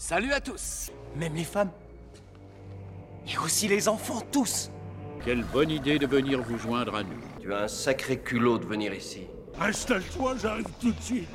Salut à tous Même les femmes Et aussi les enfants, tous Quelle bonne idée de venir vous joindre à nous. Tu as un sacré culot de venir ici. Installe-toi, j'arrive tout de suite.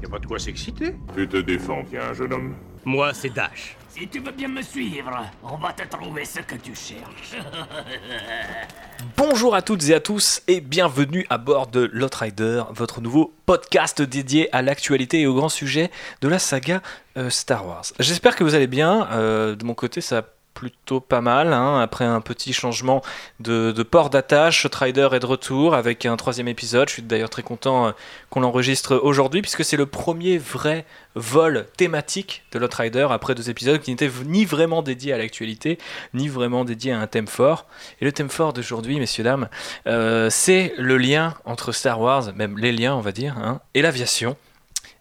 Y a pas de quoi s'exciter. Tu te défends bien, jeune homme. Moi, c'est Dash. Si tu veux bien me suivre, on va te trouver ce que tu cherches. Bonjour à toutes et à tous et bienvenue à bord de Lotrider, votre nouveau podcast dédié à l'actualité et aux grands sujets de la saga euh, Star Wars. J'espère que vous allez bien. Euh, de mon côté, ça plutôt pas mal. hein. Après un petit changement de, port d'attache, Shotrider est de retour avec un troisième épisode. Je suis d'ailleurs très content euh, qu'on l'enregistre aujourd'hui puisque c'est le premier vrai vol thématique de Lotrider après deux épisodes qui n'étaient ni vraiment dédiés à l'actualité, ni vraiment dédiés à un thème fort. Et le thème fort d'aujourd'hui, messieurs, dames, euh, c'est le lien entre Star Wars, même les liens, on va dire, hein, et l'aviation.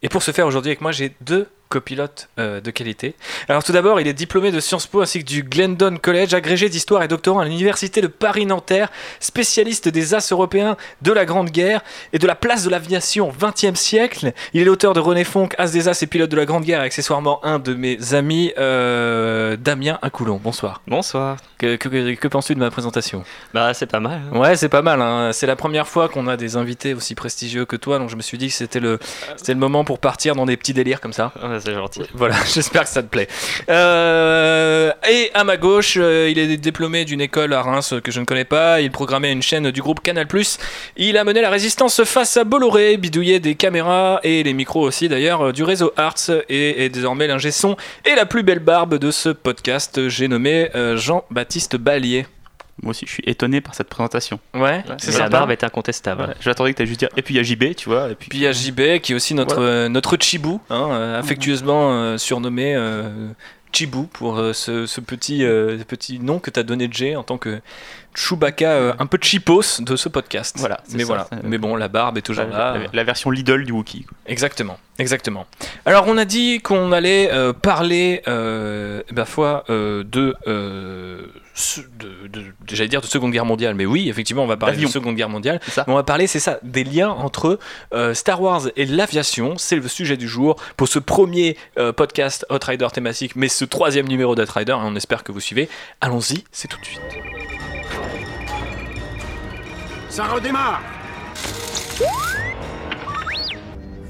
Et pour ce faire aujourd'hui avec moi, j'ai deux copilotes euh, de qualité. Alors tout d'abord, il est diplômé de Sciences Po ainsi que du Glendon College, agrégé d'histoire et doctorant à l'université de Paris-Nanterre, spécialiste des as européens de la Grande Guerre et de la place de l'aviation au XXe siècle. Il est l'auteur de René Fonck, As des As et pilote de la Grande Guerre, et accessoirement un de mes amis, euh, Damien Incoulon. Bonsoir. Bonsoir. Que, que- que- penses-tu de ma présentation? Bah c'est pas mal. hein. Ouais, c'est pas mal. hein. C'est la première fois qu'on a des invités aussi prestigieux que toi, donc je me suis dit que c'était le, le moment pour partir dans des petits délires comme ça. Ouais, c'est gentil. Voilà, j'espère que ça te plaît. Euh, et à ma gauche, euh, il est diplômé d'une école à Reims que je ne connais pas. Il programmait une chaîne du groupe Canal+. Il a mené la résistance face à Bolloré, bidouillé des caméras et les micros aussi d'ailleurs euh, du réseau Arts et est désormais l'ingé son et la plus belle barbe de ce podcast. J'ai nommé euh, Jean-Baptiste Ballier. Moi aussi, je suis étonné par cette présentation. Ouais, c'est la barbe est incontestable. Ouais, J'attendais que tu juste dire. Et puis il y a JB, tu vois. Et puis, il y a JB qui est aussi notre, euh, notre Chibou, hein, euh, affectueusement euh, surnommé Chibou pour ce, ce petit, petit nom que tu as donné de Jay en tant que Chewbacca un peu cheapos de ce podcast. Voilà, Mais ça. voilà. Mais bon, la barbe est toujours la, là. la- la version Lidl du Wookiee. Exactement, exactement. Alors on a dit qu'on allait parler, ma foi, euh, de, euh, ce- de, de- j'allais dire de Seconde Guerre mondiale, mais oui, effectivement, on va parler de. Seconde Guerre mondiale. Mais on va parler, c'est ça, des liens entre euh, Star Wars et l'aviation. C'est le sujet du jour pour ce premier euh, podcast Hot Rider thématique, mais ce troisième numéro d'Hot Rider. et on espère que vous suivez. Allons-y, c'est tout de suite. Ça redémarre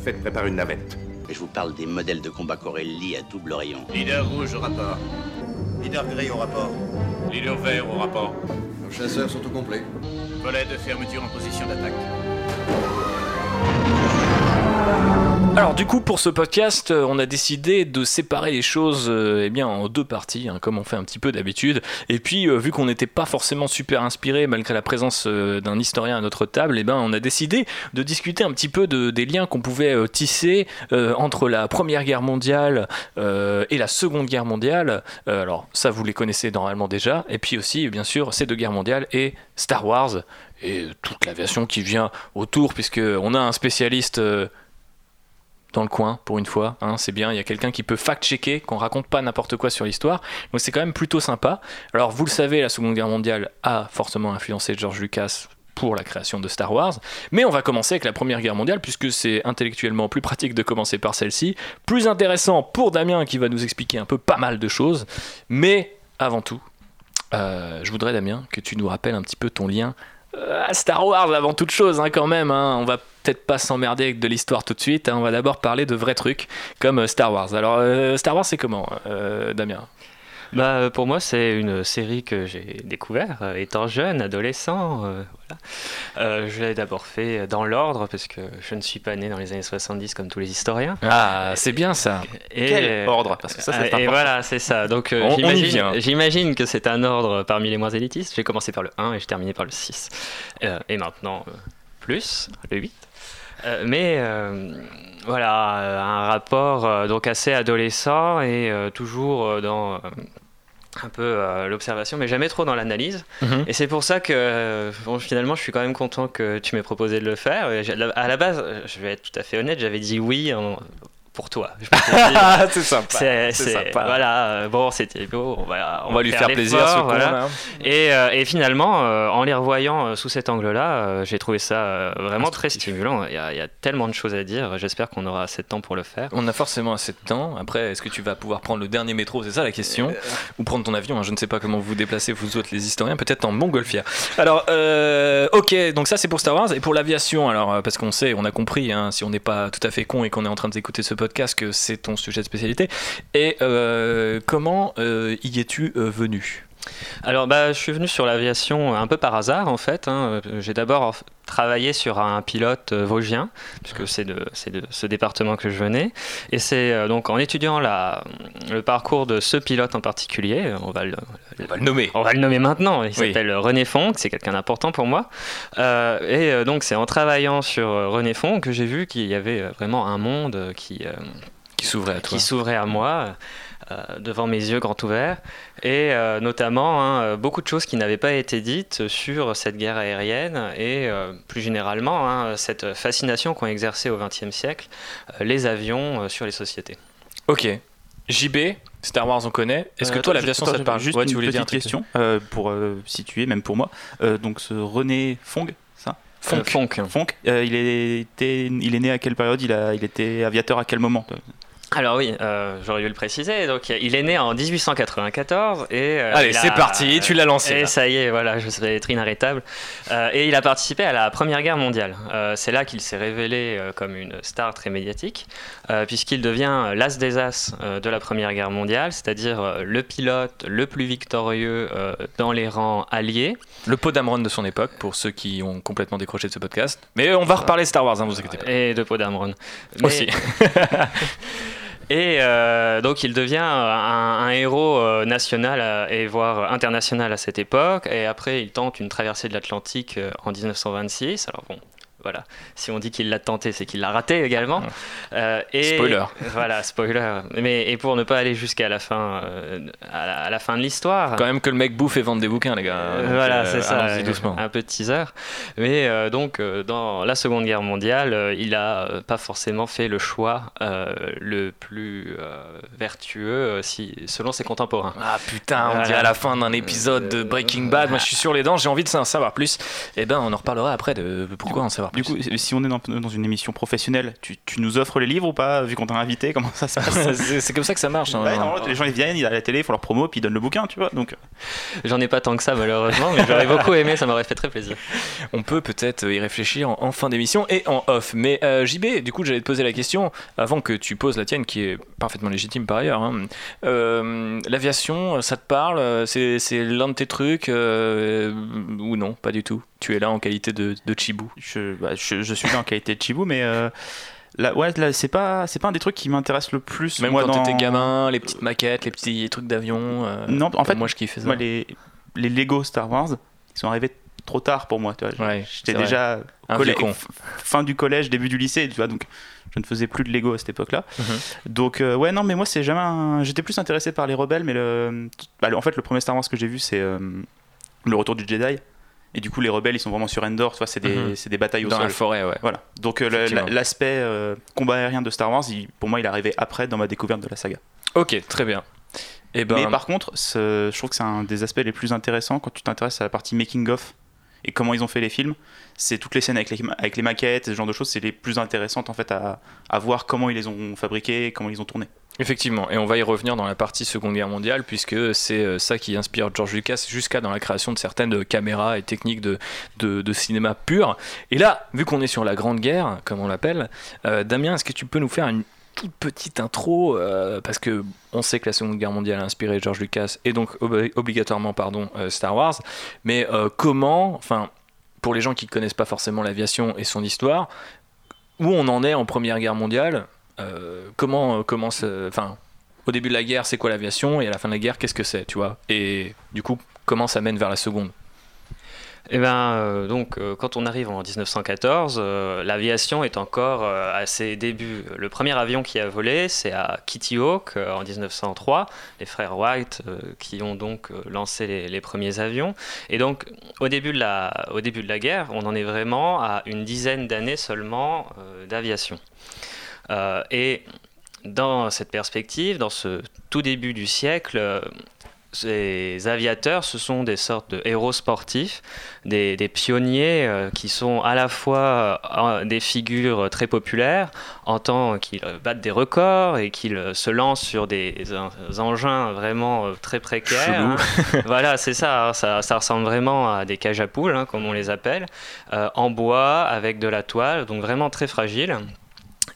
Faites préparer une navette. Je vous parle des modèles de combat Corelli à double rayon. Leader rouge au rapport. Leader gris au rapport. Leader vert au rapport. Nos chasseurs sont au complet. Volet de fermeture en position d'attaque. Alors du coup pour ce podcast euh, on a décidé de séparer les choses euh, eh bien en deux parties hein, comme on fait un petit peu d'habitude. Et puis euh, vu qu'on n'était pas forcément super inspiré malgré la présence d'un historien à notre table eh ben on a décidé de discuter un petit peu de, des liens qu'on pouvait tisser entre la première guerre mondiale et la seconde guerre mondiale. Alors ça vous les connaissez normalement déjà. Et puis aussi bien sûr ces deux guerres mondiales et Star Wars et toute l'aviation qui vient autour puisque on a un spécialiste dans le coin pour une fois. hein, c'est bien, il y a quelqu'un qui peut fact-checker, qu'on raconte pas n'importe quoi sur l'histoire. Donc c'est quand même plutôt sympa. Alors vous le savez, la Seconde Guerre mondiale a forcément influencé George Lucas pour la création de Star Wars. Mais on va commencer avec la Première Guerre mondiale puisque c'est intellectuellement plus pratique de commencer par celle-ci. Plus intéressant pour Damien qui va nous expliquer un peu pas mal de choses. Mais avant tout, euh, je voudrais Damien que tu nous rappelles un petit peu ton lien euh, à Star Wars avant toute chose hein, quand même. hein. On va peut-être pas s'emmerder avec de l'histoire tout de suite. hein. On va d'abord parler de vrais trucs comme euh, Star Wars. Alors euh, Star Wars c'est comment euh, Damien? Bah pour moi c'est une série que j'ai découvert euh, étant jeune, adolescent. euh, voilà. Euh, je l'ai d'abord fait dans l'ordre parce que je ne suis pas né dans les années 70 comme tous les historiens. Ah c'est bien ça. Et, Quel ordre Parce que ça, c'est et voilà, c'est ça. Donc euh, j'imagine- que c'est un ordre parmi les moins élitistes. J'ai commencé par le 1 et j'ai terminé par le 6. Euh, et maintenant, euh, plus, le 8. Euh, mais euh, voilà, euh, un rapport donc assez adolescent et toujours dans un peu euh, l'observation, mais jamais trop dans l'analyse. Mhm. Et c'est pour ça que euh, bon, finalement, je suis quand même content que tu m'aies proposé de le faire. Et À la base, je vais être tout à fait honnête, j'avais dit oui en- pour toi. C'est sympa. C'est. Voilà, euh, bon, c'était beau, on va, On va lui faire plaisir, ce. Et, euh, et finalement, euh, en les revoyant euh, sous cet angle-là, j'ai trouvé ça vraiment très stimulant. Il y, a, il y a tellement de choses à dire. J'espère qu'on aura assez de temps pour le faire. On a forcément assez de temps. Après, est-ce que tu vas pouvoir prendre le dernier métro? C'est ça la question. Ou prendre ton avion. hein. Je ne sais pas comment vous vous déplacez, vous autres, les historiens. Peut-être en montgolfière. Alors, ok. Donc ça, c'est pour Star Wars. Et pour l'aviation, alors, parce qu'on sait, on a compris, hein, si on n'est pas tout à fait con et qu'on est en train d'écouter ce podcast, que c'est ton sujet de spécialité. Et euh, comment euh, y es-tu euh, venu? Alors, bah, je suis venu sur l'aviation un peu par hasard, en fait. hein. J'ai d'abord travaillé sur un pilote euh, vosgien, puisque c'est de, c'est de ce département que je venais. Et c'est euh, donc en étudiant la, le parcours de ce pilote en particulier, on va le, On va le nommer. on va le nommer maintenant. Il Oui. s'appelle René Fonck, c'est quelqu'un d'important pour moi. Euh, et donc, c'est en travaillant sur René Fonck que j'ai vu qu'il y avait vraiment un monde qui, euh, Qui s'ouvrait à toi qui s'ouvrait à moi. Euh, devant mes yeux grands ouverts et euh, notamment hein, euh, beaucoup de choses qui n'avaient pas été dites sur cette guerre aérienne et euh, plus généralement hein, cette fascination qu'ont exercée au XXe siècle euh, les avions euh, sur les sociétés. Ok. JB, Star Wars, on connaît. Est-ce que Euh, toi, l'aviation, ça te parle Juste Ouais, une tu voulais dire un petite truc question euh, pour euh, situer, même pour moi. Euh, donc ce René Fong, ça Euh, Fonck. Fonck, euh, il, était, il est né à quelle période? Il, a, il était aviateur à quel moment Alors oui, euh, j'aurais dû le préciser. Donc il est né en 1894 et euh, Allez, c'est parti, tu l'as lancé, Et là. ça y est, voilà, je vais être inarrêtable. Euh, et il a participé à la Première Guerre mondiale. C'est là qu'il s'est révélé comme une star très médiatique, puisqu'il devient l'as des as de la Première Guerre mondiale, c'est-à-dire le pilote le plus victorieux dans les rangs alliés. Le pot d'Amron de son époque, pour ceux qui ont complètement décroché de ce podcast. Mais on va reparler Star Wars, hein, vous inquiétez pas. Et de Podamron. Mais- Aussi. Et euh, donc il devient un, un héros euh, national euh, et voire international à cette époque. Et après il tente une traversée de l'Atlantique euh, en 1926. Alors bon, voilà. Si on dit qu'il l'a tenté, c'est qu'il l'a raté également. Euh, et Spoiler. Voilà, spoiler. Mais et pour ne pas aller jusqu'à la fin, euh, à, la, à la fin de l'histoire. Quand même que le mec bouffe et vende des bouquins, les gars. Euh, Donc, voilà, c'est ça. Un peu de teaser. Mais donc, dans la Seconde Guerre mondiale, il a pas forcément fait le choix le plus vertueux, si, selon ses contemporains. Ah putain, on Voilà. dirait à la fin d'un épisode de Breaking Bad. Moi, je suis sur les dents, j'ai envie de savoir plus. Et ben, on en reparlera après de pourquoi en savoir plus. coup, si on est dans, dans une émission professionnelle, tu, tu nous offres les livres ou pas, vu qu'on t'a invité Comment ça se passe c'est comme ça que ça marche. hein. Ouais, les gens ils viennent, ils à la télé, ils font leur promo, puis ils donnent le bouquin, tu vois. Donc, euh, J'en ai pas tant que ça, malheureusement, mais j'aurais beaucoup aimé, ça m'aurait fait très plaisir. On peut peut-être y réfléchir en, en fin d'émission et en off. Mais euh, JB, du coup, j'allais te poser la question avant que tu poses la tienne, qui est parfaitement légitime par ailleurs. hein. Euh, L'aviation, ça te parle? C'est c'est l'un de tes trucs euh, ou non Pas du tout. Tu es là en qualité de, de Chibou. je, bah, je, je suis en qualité de Chibou, mais euh, là, ouais, là, c'est pas, c'est pas un des trucs qui m'intéresse le plus. Même moi, quand dans... t'étais gamin, les petites maquettes, les petits trucs d'avion. euh, Non, en fait, moi je kiffais ça. Moi, les, les Lego Star Wars, ils sont arrivés trop tard pour moi. Tu vois. Ouais, J'étais déjà fin du collège, début du lycée, tu vois, donc je ne faisais plus de Lego à cette époque-là. Mhm. Donc euh, ouais, non, mais moi c'est jamais. un- J'étais plus intéressé par les rebelles, mais le, bah, le- en fait le premier Star Wars que j'ai vu c'est euh, le Retour du Jedi. Et du coup, les rebelles, ils sont vraiment sur Endor, tu vois, c'est des, c'est des batailles au Dans sol. la forêt, ouais. Voilà. Donc euh, l'aspect euh, combat aérien de Star Wars, il- pour moi, il est arrivé après dans ma découverte de la saga. Ok, très bien. Et ben, Mais par contre, je trouve que c'est un des aspects les plus intéressants quand tu t'intéresses à la partie making of et comment ils ont fait les films. C'est toutes les scènes avec les, avec les maquettes, ce genre de choses, c'est les plus intéressantes en fait à, à voir comment ils les ont fabriqués, comment ils ont tourné. Effectivement, et on va y revenir dans la partie Seconde Guerre mondiale, puisque c'est euh, ça qui inspire George Lucas jusqu'à dans la création de certaines caméras et techniques de, de, cinéma pur. Et là, vu qu'on est sur la Grande Guerre, comme on l'appelle, euh, Damien, est-ce que tu peux nous faire une toute petite intro euh, Parce que on sait que la Seconde Guerre mondiale a inspiré George Lucas, et donc ob- obligatoirement, pardon, euh, Star Wars. Mais euh, comment, enfin, pour les gens qui connaissent pas forcément l'aviation et son histoire, où on en est en Première Guerre mondiale euh, comment comment ça- enfin au début de la guerre c'est quoi l'aviation et à la fin de la guerre qu'est-ce que c'est tu vois? Et du coup comment ça mène vers la seconde? Eh ben, euh, donc, euh, quand on arrive en 1914, euh, l'aviation est encore euh, à ses débuts. Le premier avion qui a volé, c'est à Kitty Hawk euh, en 1903, les frères White euh, qui ont donc euh, lancé les, les premiers avions. Et donc, au début, de la, au début de la guerre, on en est vraiment à une dizaine d'années seulement euh, d'aviation. Euh, et dans cette perspective, dans ce tout début du siècle, euh, ces aviateurs, ce sont des sortes de héros sportifs, des, des pionniers euh, qui sont à la fois euh, des figures très populaires en tant qu'ils battent des records et qu'ils se lancent sur des, en- engins vraiment euh, très précaires. Hein. voilà, c'est ça, hein, ça, ça ressemble vraiment à des cages à poules, hein, comme on les appelle, en bois avec de la toile, donc vraiment très fragile.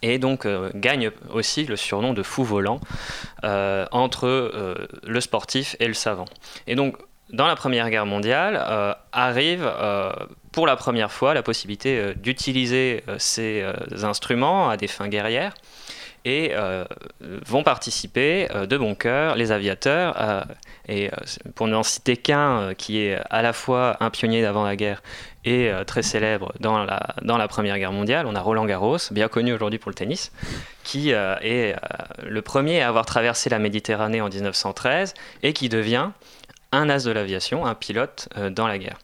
Et donc euh, gagne aussi le surnom de fou volant euh, entre euh, le sportif et le savant. Et donc dans la Première Guerre mondiale arrive pour la première fois la possibilité d'utiliser ces instruments à des fins guerrières et euh, vont participer euh, de bon cœur les aviateurs. euh, et pour n'en citer qu'un qui est à la fois un pionnier d'avant la guerre et très célèbre dans la, dans la Première Guerre mondiale, on a Roland Garros, bien connu aujourd'hui pour le tennis, qui est le premier à avoir traversé la Méditerranée en 1913 et qui devient un as de l'aviation, un pilote dans la guerre.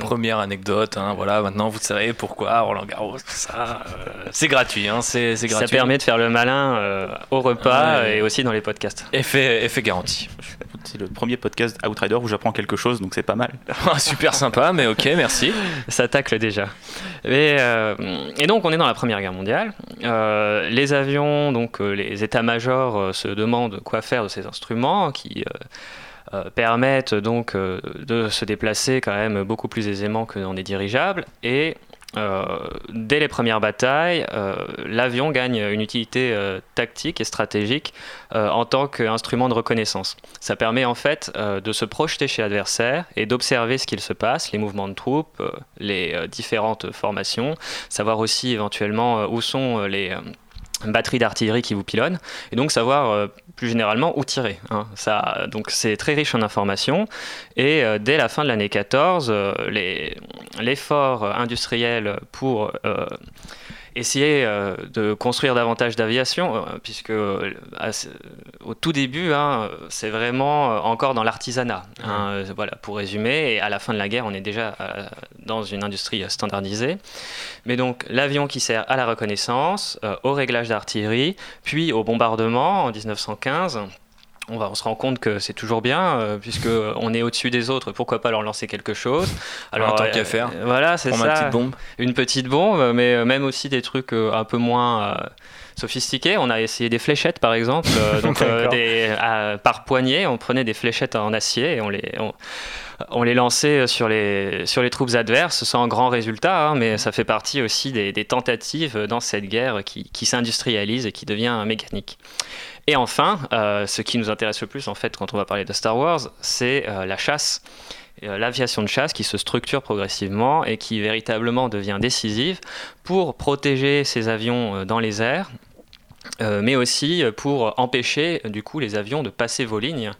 Première anecdote, hein, voilà, maintenant vous savez pourquoi Roland Garros, tout ça, euh, c'est gratuit, hein, c'est c'est Ça gratuit. permet de faire le malin euh, au repas Ouais. et aussi dans les podcasts. Effet, effet garanti. C'est le premier podcast Outrider où j'apprends quelque chose, donc c'est pas mal. Super sympa, mais ok, merci. Ça tacle déjà. Et, euh, et donc on est dans la Première Guerre mondiale. Euh, les avions, donc euh, les états-majors euh, se demandent quoi faire de ces instruments qui permettent donc euh, de se déplacer quand même beaucoup plus aisément que dans des dirigeables. Et euh, dès les premières batailles, euh, l'avion gagne une utilité euh, tactique et stratégique euh, en tant qu'instrument de reconnaissance. Ça permet en fait euh, de se projeter chez l'adversaire et d'observer ce qu'il se passe, les mouvements de troupes, euh, les euh, différentes formations, savoir aussi éventuellement euh, où sont euh, les batteries d'artillerie qui vous pilonnent, et donc savoir euh, plus généralement où tirer. hein. Donc c'est très riche en informations, et euh, dès la fin de l'année 14, euh, l'effort industriel pour essayer euh, de construire davantage d'aviation, euh, puisque euh, à au tout début, hein, c'est vraiment encore dans l'artisanat. hein, voilà, pour résumer, et à la fin de la guerre, on est déjà dans une industrie standardisée. Mais donc l'avion qui sert à la reconnaissance, au réglage d'artillerie, puis au bombardement en 1915. On, va, on se rend compte que c'est toujours bien, euh, puisque on est au-dessus des autres, pourquoi pas leur lancer quelque chose Alors, tant euh, qu'à faire, voilà, c'est ça ma petite bombe. une petite bombe, mais euh, même aussi des trucs euh, un peu moins sophistiqués. On a essayé des fléchettes, par exemple, donc des, par poignée. On prenait des fléchettes en acier et on les on, on les lançait sur les sur les troupes adverses, sans grand résultat, hein, mais ça fait partie aussi des, des tentatives dans cette guerre qui, qui s'industrialise et qui devient mécanique. Et enfin, euh, ce qui nous intéresse le plus en fait quand on va parler de Star Wars, c'est euh, la chasse euh, l'aviation de chasse qui se structure progressivement et qui véritablement devient décisive pour protéger ces avions dans les airs, mais aussi pour empêcher du coup les avions de passer vos lignes.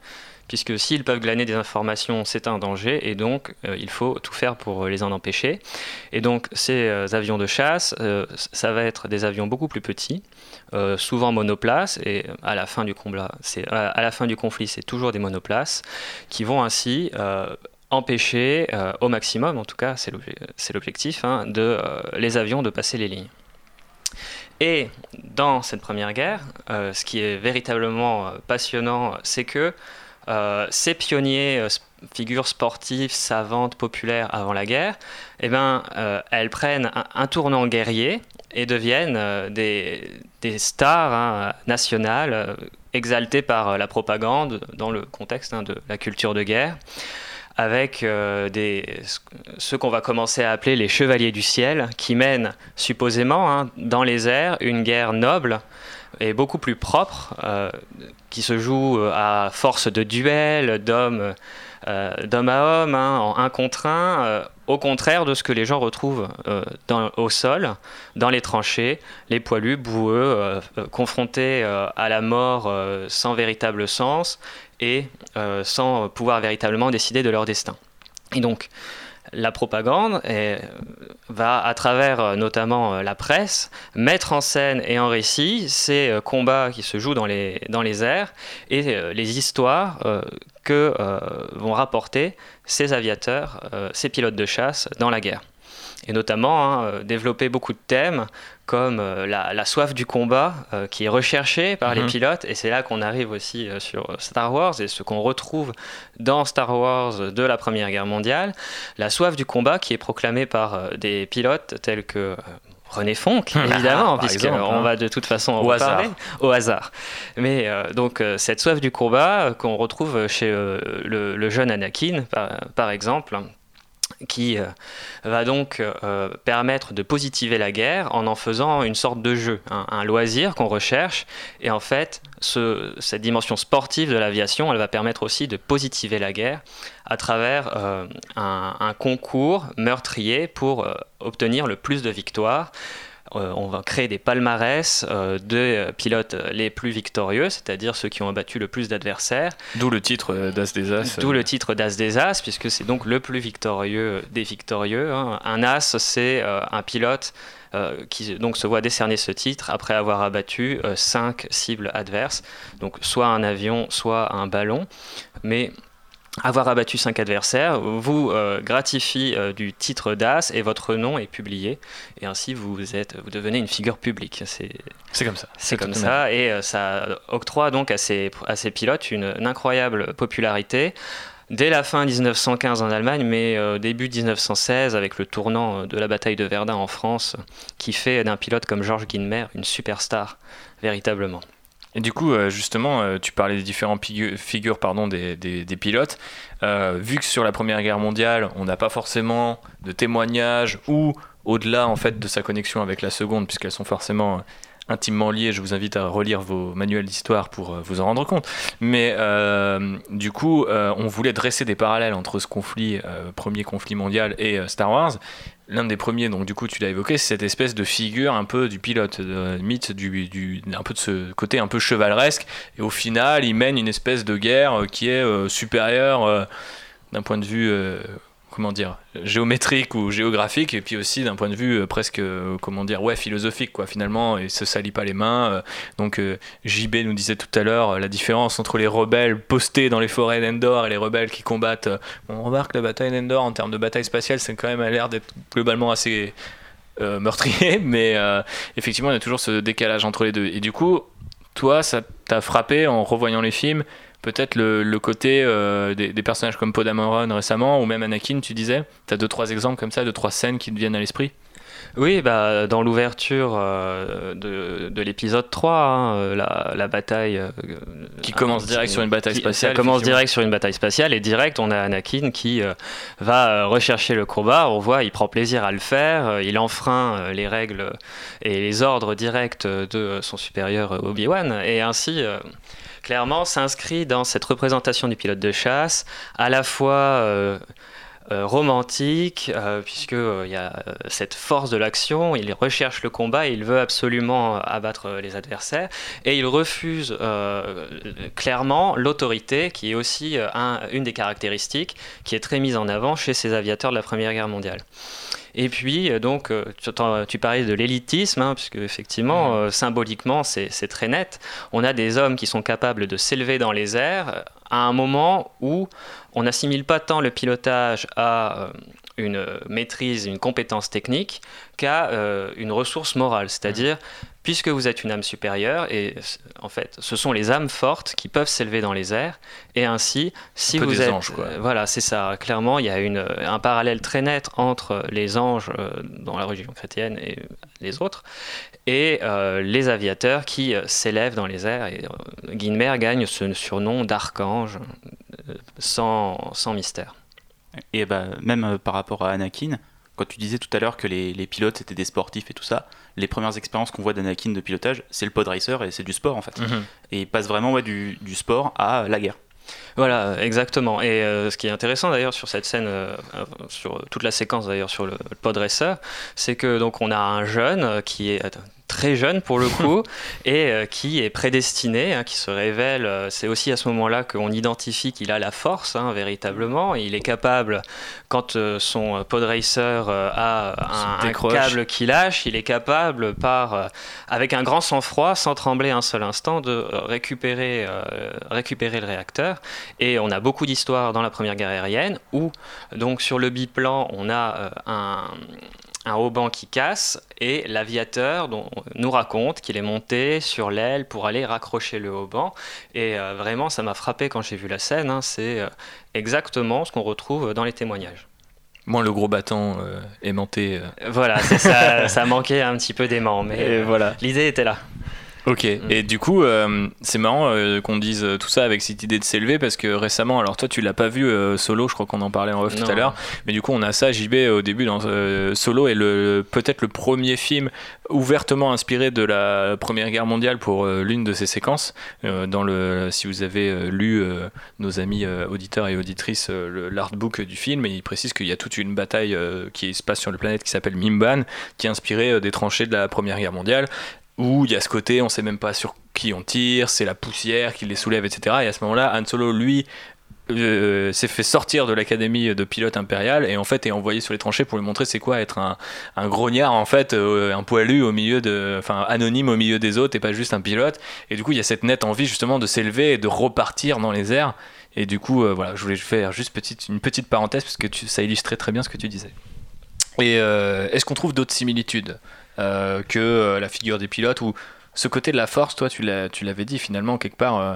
Puisque s'ils peuvent glaner des informations, c'est un danger, et donc euh, il faut tout faire pour euh, les en empêcher. Et donc ces euh, avions de chasse, ça va être des avions beaucoup plus petits, souvent monoplaces, et à la fin du conflit, c'est toujours des monoplaces, qui vont ainsi empêcher au maximum, en tout cas c'est l'obje- c'est l'objectif, hein, de les avions de passer les lignes. Et dans cette première guerre, ce qui est véritablement passionnant, c'est que euh, ces pionniers, euh, figures sportives, savantes, populaires avant la guerre, eh ben, euh, elles prennent un, tournant guerrier et deviennent des, stars hein, nationales, exaltées par la propagande dans le contexte hein, de la culture de guerre avec euh, des, ce qu'on va commencer à appeler les chevaliers du ciel, qui mènent supposément hein, dans les airs une guerre noble et beaucoup plus propre, qui se joue euh, à force de duels, d'hommes euh, d'homme à homme, hein, en un contre un, euh, au contraire de ce que les gens retrouvent au sol, dans les tranchées, les poilus, boueux, confrontés à la mort sans véritable sens et sans pouvoir véritablement décider de leur destin. Et donc, la propagande est- va, à travers euh, notamment euh, la presse, mettre en scène et en récit ces euh, combats qui se jouent dans les, airs et euh, les histoires euh, que euh, vont rapporter ces aviateurs, euh, ces pilotes de chasse dans la guerre. Et notamment hein, euh, développer beaucoup de thèmes comme euh, la, la soif du combat euh, qui est recherchée par les Mhm. pilotes. Et c'est là qu'on arrive aussi euh, sur Star Wars et ce qu'on retrouve dans Star Wars de la Première Guerre mondiale. La soif du combat qui est proclamée par euh, des pilotes tels que René Fonck, évidemment, puisqu'on hein. va de toute façon en Au hasard. reparler. Au hasard. Mais euh, donc euh, cette soif du combat euh, qu'on retrouve chez le, le jeune Anakin, par, par exemple, qui euh, va donc euh, permettre de positiver la guerre en en faisant une sorte de jeu, un, loisir qu'on recherche. Et en fait, ce- cette dimension sportive de l'aviation, elle va permettre aussi de positiver la guerre à travers euh, un, concours meurtrier pour obtenir le plus de victoires. Euh, on va créer des palmarès euh, de pilotes les plus victorieux, c'est-à-dire ceux qui ont abattu le plus d'adversaires. D'où le titre euh, d'As des As. D'où le titre d'As des As, puisque c'est donc le plus victorieux des victorieux. hein. Un As, c'est un pilote qui donc se voit décerner ce titre après avoir abattu euh, cinq cibles adverses, donc soit un avion, soit un ballon. Mais avoir abattu cinq adversaires vous euh, gratifie euh, du titre d'As et votre nom est publié. Et ainsi, vous, êtes, vous devenez une figure publique. C'est C'est comme ça. c'est comme ça, et euh, ça octroie donc à ces, à ces pilotes une, une incroyable popularité. Dès la fin 1915 en Allemagne, mais euh, début 1916 avec le tournant de la bataille de Verdun en France, qui fait d'un pilote comme Georges Guilmer une superstar, véritablement. Et du coup, euh, justement, euh, tu parlais des différentes figures pardon, des, pilotes. Euh, vu que sur la Première Guerre mondiale, on n'a pas forcément de témoignages ou au-delà en fait de sa connexion avec la Seconde, puisqu'elles sont forcément intimement liées. Je vous invite à relire vos manuels d'histoire pour euh, vous en rendre compte. Mais euh, du coup, euh, on voulait dresser des parallèles entre ce conflit, premier conflit mondial, et Star Wars. L'un des premiers, donc du coup tu l'as évoqué, c'est cette espèce de figure un peu du pilote, de mythe, un peu de ce côté un peu chevaleresque. Et au final, il mène une espèce de guerre qui est supérieure d'un point de vue, comment dire, géométrique ou géographique, et puis aussi d'un point de vue euh, presque, euh, comment dire, ouais, philosophique, quoi, finalement, et se salit pas les mains. euh. donc JB nous disait tout à l'heure la différence entre les rebelles postés dans les forêts d'Endor et les rebelles qui combattent. on remarque que la bataille d'Endor, en termes de bataille spatiale, c'est quand même a l'air d'être globalement assez meurtrier, mais effectivement, il y a toujours ce décalage entre les deux. Et du coup, toi, ça t'a frappé en revoyant les films Peut-être le, le côté euh, des, des personnages comme Poe Dameron récemment, ou même Anakin, tu disais T'as deux, trois exemples comme ça, deux, trois scènes qui te viennent à l'esprit? Oui, bah, dans l'ouverture euh, de, de l'épisode 3, hein, euh, la, la bataille... euh, Qui commence direct sur une bataille qui- spatiale, Ça commence direct sur une bataille spatiale et direct on a Anakin qui euh, va rechercher le combat. On voit, il prend plaisir à le faire. il enfreint les règles et les ordres directs de son supérieur Obi-Wan et ainsi. Clairement s'inscrit dans cette représentation du pilote de chasse, à la fois euh, euh, romantique, euh, puisque il y a cette force de l'action, il recherche le combat, il veut absolument abattre les adversaires, et il refuse clairement l'autorité, qui est aussi un- une des caractéristiques qui est très mise en avant chez ces aviateurs de la Première Guerre mondiale. Et puis, euh, donc, euh, tu, parlais de l'élitisme, hein, puisque effectivement, euh, symboliquement, c'est très net. On a des hommes qui sont capables de s'élever dans les airs à un moment où on n'assimile pas tant le pilotage à une maîtrise, une compétence technique, qu'à une ressource morale. C'est-à-dire, puisque vous êtes une âme supérieure, et en fait, ce sont les âmes fortes qui peuvent s'élever dans les airs, et ainsi, si peu vous des êtes... anges, quoi. euh, voilà, c'est ça. Clairement, il y a une, un parallèle très net entre les anges euh, dans la religion chrétienne et les autres, et euh, les aviateurs qui s'élèvent dans les airs. Et euh, Guilmer gagne ce surnom d'archange sans, sans mystère. Et bah, même euh, par rapport à Anakin, quand tu disais tout à l'heure que les, les pilotes étaient des sportifs et tout ça, les premières expériences qu'on voit d'Anakin de pilotage, c'est le pod racer et c'est du sport en fait. Mhm. Et il passe vraiment ouais, du, du sport à la guerre. Voilà, exactement. Et euh, ce qui est intéressant d'ailleurs sur cette scène, euh, sur toute la séquence d'ailleurs sur le, le pod racer, c'est que donc on a un jeune qui est très jeune pour le coup et euh, qui est prédestiné, hein, qui se révèle. euh, c'est aussi à ce moment-là qu'on identifie qu'il a la force hein, véritablement. Et il est capable, quand euh, son euh, pod racer euh, a un, câble qui lâche, il est capable par avec un grand sang-froid, sans trembler un seul instant, de récupérer récupérer le réacteur. Et on a beaucoup d'histoires dans la Première Guerre aérienne où, donc, sur le biplan, on a un, un haubans qui casse et l'aviateur nous raconte qu'il est monté sur l'aile pour aller raccrocher le haubans. Et euh, vraiment, ça m'a frappé quand j'ai vu la scène. hein, c'est euh, exactement ce qu'on retrouve dans les témoignages. Moins le gros battant euh, aimanté. Voilà, ça, ça manquait un petit peu d'aimant, mais voilà. l'idée était là. Ok, et du coup, euh, c'est marrant euh, qu'on dise euh, tout ça avec cette idée de s'élever parce que récemment, alors toi tu l'as pas vu euh, Solo, je crois qu'on en parlait en off tout à l'heure, mais du coup on a ça, JB au début dans Solo est le peut-être le premier film ouvertement inspiré de la Première Guerre mondiale pour l'une de ses séquences. Dans le, si vous avez lu nos amis auditeurs et auditrices le- l'artbook du film, il précise qu'il y a toute une bataille qui se passe sur la planète qui s'appelle Mimban, qui est inspirée des tranchées de la Première Guerre mondiale où il y a ce côté, on sait même pas sur qui on tire, c'est la poussière qui les soulève, etc. Et à ce moment-là, Han Solo, lui, euh, s'est fait sortir de l'académie de pilote impérial et en fait est envoyé sur les tranchées pour lui montrer c'est quoi être un, grognard en fait euh, un poilu au milieu de enfin anonyme au milieu des autres et pas juste un pilote. Et du coup il y a cette nette envie justement de s'élever et de repartir dans les airs. Et du coup euh, voilà je voulais faire juste une petite parenthèse parce que ça illustrait très bien ce que tu disais. Et est-ce qu'on trouve d'autres similitudes? Que euh, la figure des pilotes ou ce côté de la force, toi tu l'avais dit finalement quelque part, euh,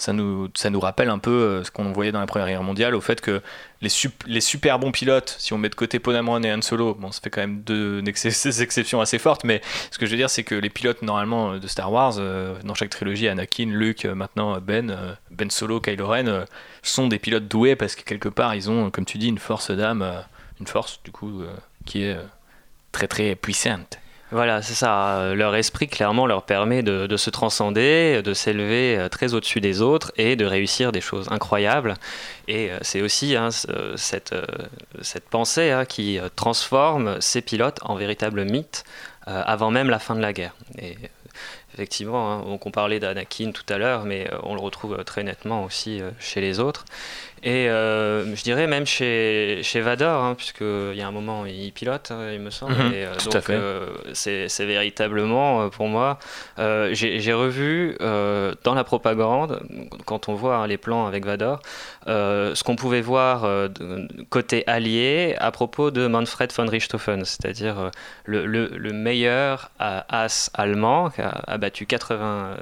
ça, nous, ça nous rappelle un peu euh, ce qu'on voyait dans la Première Guerre mondiale, au fait que les, sup- les super bons pilotes, si on met de côté Ponamon et Han Solo, bon ça fait quand même deux exceptions assez fortes, mais ce que je veux dire c'est que les pilotes normalement euh, de Star Wars, euh, dans chaque trilogie, Anakin, Luke, euh, maintenant euh, Ben, euh, Ben Solo, Kylo Ren, euh, sont des pilotes doués parce que quelque part ils ont, comme tu dis, une force d'âme, euh, une force du coup euh, qui est euh, très très puissante. Voilà, c'est ça. Leur esprit, clairement, leur permet de, se transcender, de s'élever euh, très au-dessus des autres et de réussir des choses incroyables. Et euh, c'est aussi hein, euh, cette pensée hein, qui transforme ces pilotes en véritables mythes avant même la fin de la guerre. Et effectivement, hein, on parlait d'Anakin tout à l'heure, mais on le retrouve très nettement aussi chez les autres. Et euh, je dirais même chez, chez Vador, hein, puisqu'il y a un moment, il pilote, hein, il me semble. Mhm, et, euh, tout donc, à fait. euh, c'est c'est véritablement, euh, pour moi, euh, j'ai j'ai revu euh, dans la propagande, quand on voit hein, les plans avec Vador, euh, ce qu'on pouvait voir euh, côté allié à propos de Manfred von Richthofen, c'est-à-dire euh, le, le- le meilleur euh, as allemand qui a abattu 80 euh,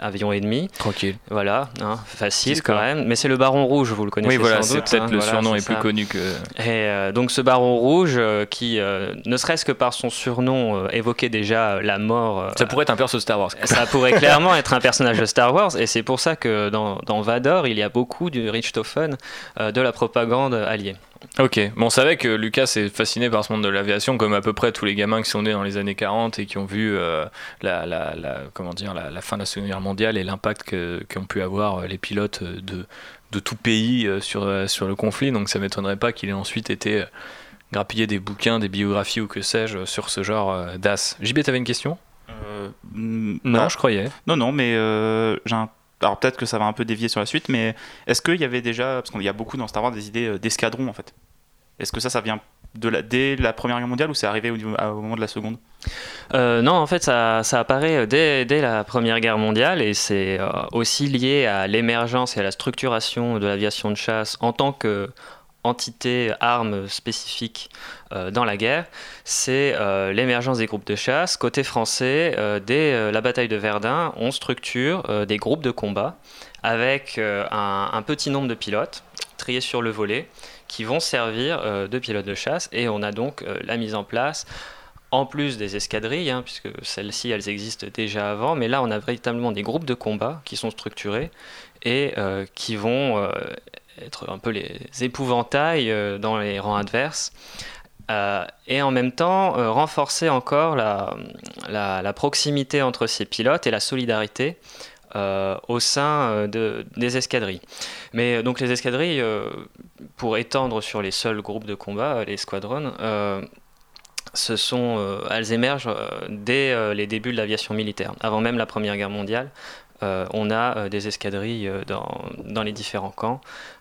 avions ennemis. Tranquille. Voilà, hein, facile quand même. Mais c'est le Baron Rouge, vous le connaissez Oui, voilà, sans doute, peut-être hein, le voilà, surnom est plus connu que. Et euh, donc ce Baron Rouge, euh, qui, euh, ne serait-ce que par son surnom, évoquait déjà la mort. Ça pourrait être un perso de Star Wars. ça pourrait clairement être un personnage de Star Wars, et c'est pour ça que dans, dans Vador, il y a beaucoup du Richthofen de la propagande alliée. Ok, bon, on savait que Lucas est fasciné par ce monde de l'aviation, comme à peu près tous les gamins qui sont nés dans les années 40 et qui ont vu euh, la, la- la- comment dire, la, la fin de la Seconde Guerre mondiale et l'impact qu'ont pu avoir euh, les pilotes de, de tout pays euh, sur, sur le conflit. Donc ça m'étonnerait pas qu'il ait ensuite été grappiller des bouquins, des biographies ou que sais-je sur ce genre d'as. JB, t'avais une question? Euh, Non, je croyais. Non, non, mais euh, j'ai un- Alors peut-être que ça va un peu dévier sur la suite, mais est-ce qu'il y avait déjà, parce qu'il y a beaucoup dans Star Wars des idées euh, d'escadron en fait. Est-ce que ça, ça vient de la, dès la Première Guerre mondiale ou c'est arrivé au, moment de la Seconde? Euh, non, en fait, ça, ça apparaît dès, dès la Première Guerre mondiale et c'est euh, aussi lié à l'émergence et à la structuration de l'aviation de chasse en tant que entité arme spécifique euh, dans la guerre, c'est euh, l'émergence des groupes de chasse. Côté français, euh, dès euh, la bataille de Verdun, on structure des groupes de combat avec un, petit nombre de pilotes triés sur le volet qui vont servir de pilotes de chasse et on a donc la mise en place en plus des escadrilles, hein, puisque celles-ci elles existent déjà avant, mais là on a véritablement des groupes de combat qui sont structurés et qui vont être un peu les épouvantails euh, dans les rangs adverses. Euh, et en même temps euh, renforcer encore la, proximité entre ces pilotes et la solidarité au sein de- des escadrilles. Mais donc les escadrilles, pour étendre sur les seuls groupes de combat, les squadrons, ce sont, elles émergent dès les débuts de l'aviation militaire. Avant même la Première Guerre mondiale, on a euh, des escadrilles euh, dans, les différents camps,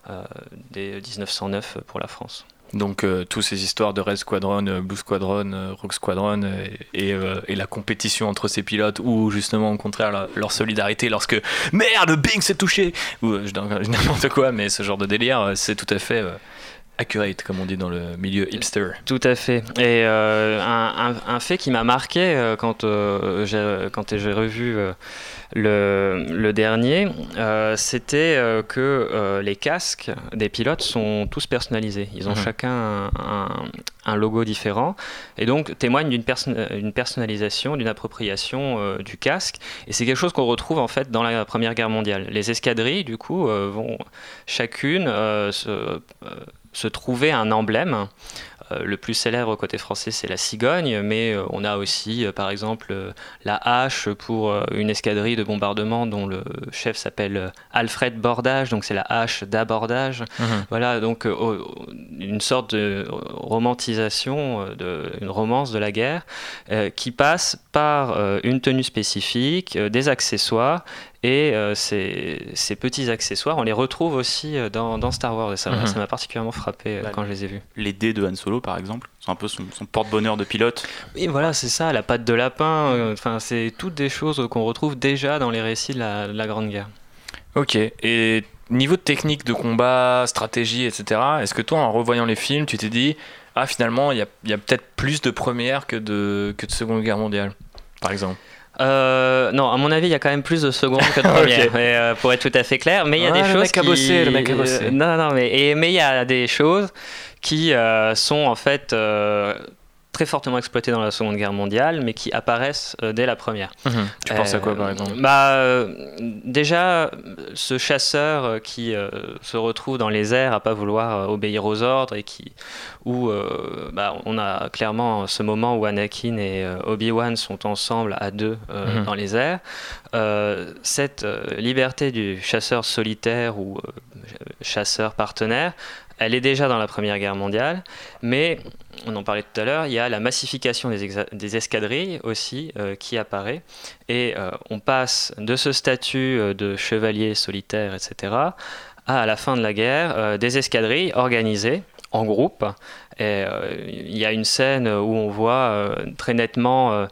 euh, dès 1909 pour la France. Donc euh, toutes ces histoires de Red Squadron, euh, Blue Squadron, euh, Rogue Squadron euh, et, euh, la compétition entre ces pilotes ou justement au contraire leur solidarité lorsque merde Bing s'est touché ou euh, n'importe quoi mais ce genre de délire euh, c'est tout à fait euh, accurate, comme on dit dans le milieu hipster. Tout à fait. Et euh, un, un- un fait qui m'a marqué euh, quand euh, j'ai quand j'ai revu le, le dernier, c'était que les casques des pilotes sont tous personnalisés. Ils ont Mhm. chacun un, logo différent et donc témoignent d'une perso- une personnalisation, d'une appropriation du casque. Et c'est quelque chose qu'on retrouve en fait dans la Première Guerre mondiale. Les escadrilles, du coup, vont chacune se, se trouver un emblème. Euh, le plus célèbre côté français, c'est la cigogne, mais euh, on a aussi, euh, par exemple, la hache pour une escadrille de bombardement dont le chef s'appelle Alfred Bordage, donc c'est la hache d'abordage. Voilà, donc une sorte de romantisation, de, une romance de la guerre, qui passe par une tenue spécifique, des accessoires, et euh, ces, ces petits accessoires, on les retrouve aussi euh, dans, dans Star Wars, et ça m'a Mhm. m'a particulièrement frappé euh, Bah, quand je les ai vus. Les dés de Han Solo, par exemple, sont un peu son, son porte-bonheur de pilote. Et voilà, c'est ça, la patte de lapin, euh, enfin, c'est toutes des choses qu'on retrouve déjà dans les récits de la, de la Grande Guerre. Ok, et niveau de technique de combat, stratégie, etc., est-ce que toi, en revoyant les films, tu t'es dit, ah finalement, il y a, il y a peut-être plus de première que de, que de Seconde Guerre mondiale, par exemple? Euh, non, à mon avis, il y a quand même plus de secondes que de premières, Ok. et, euh, pour être tout à fait clair. Mais il y a Ah, des le choses mec a qui... bossé, le mec a bossé. Non, non, mais et- mais il y a des choses qui euh, sont en fait euh, très fortement exploitées dans la Seconde Guerre mondiale, mais qui apparaissent euh, dès la première. Tu penses à quoi, Euh, par exemple bah, euh, Déjà, ce chasseur euh, qui euh, se retrouve dans les airs à pas vouloir euh, obéir aux ordres et qui, où euh, bah, on a clairement ce moment où Anakin et euh, Obi-Wan sont ensemble à deux euh, Mhm. dans les airs. Euh, cette euh, liberté du chasseur solitaire ou euh, chasseur partenaire, elle est déjà dans la Première Guerre mondiale, mais on en parlait tout à l'heure, il y a la massification des, escadrilles aussi euh, qui apparaît, et euh, on passe de ce statut euh, de chevalier solitaire, etc., à, la fin de la guerre, des escadrilles organisées en groupe. Et il y a une scène où on voit très nettement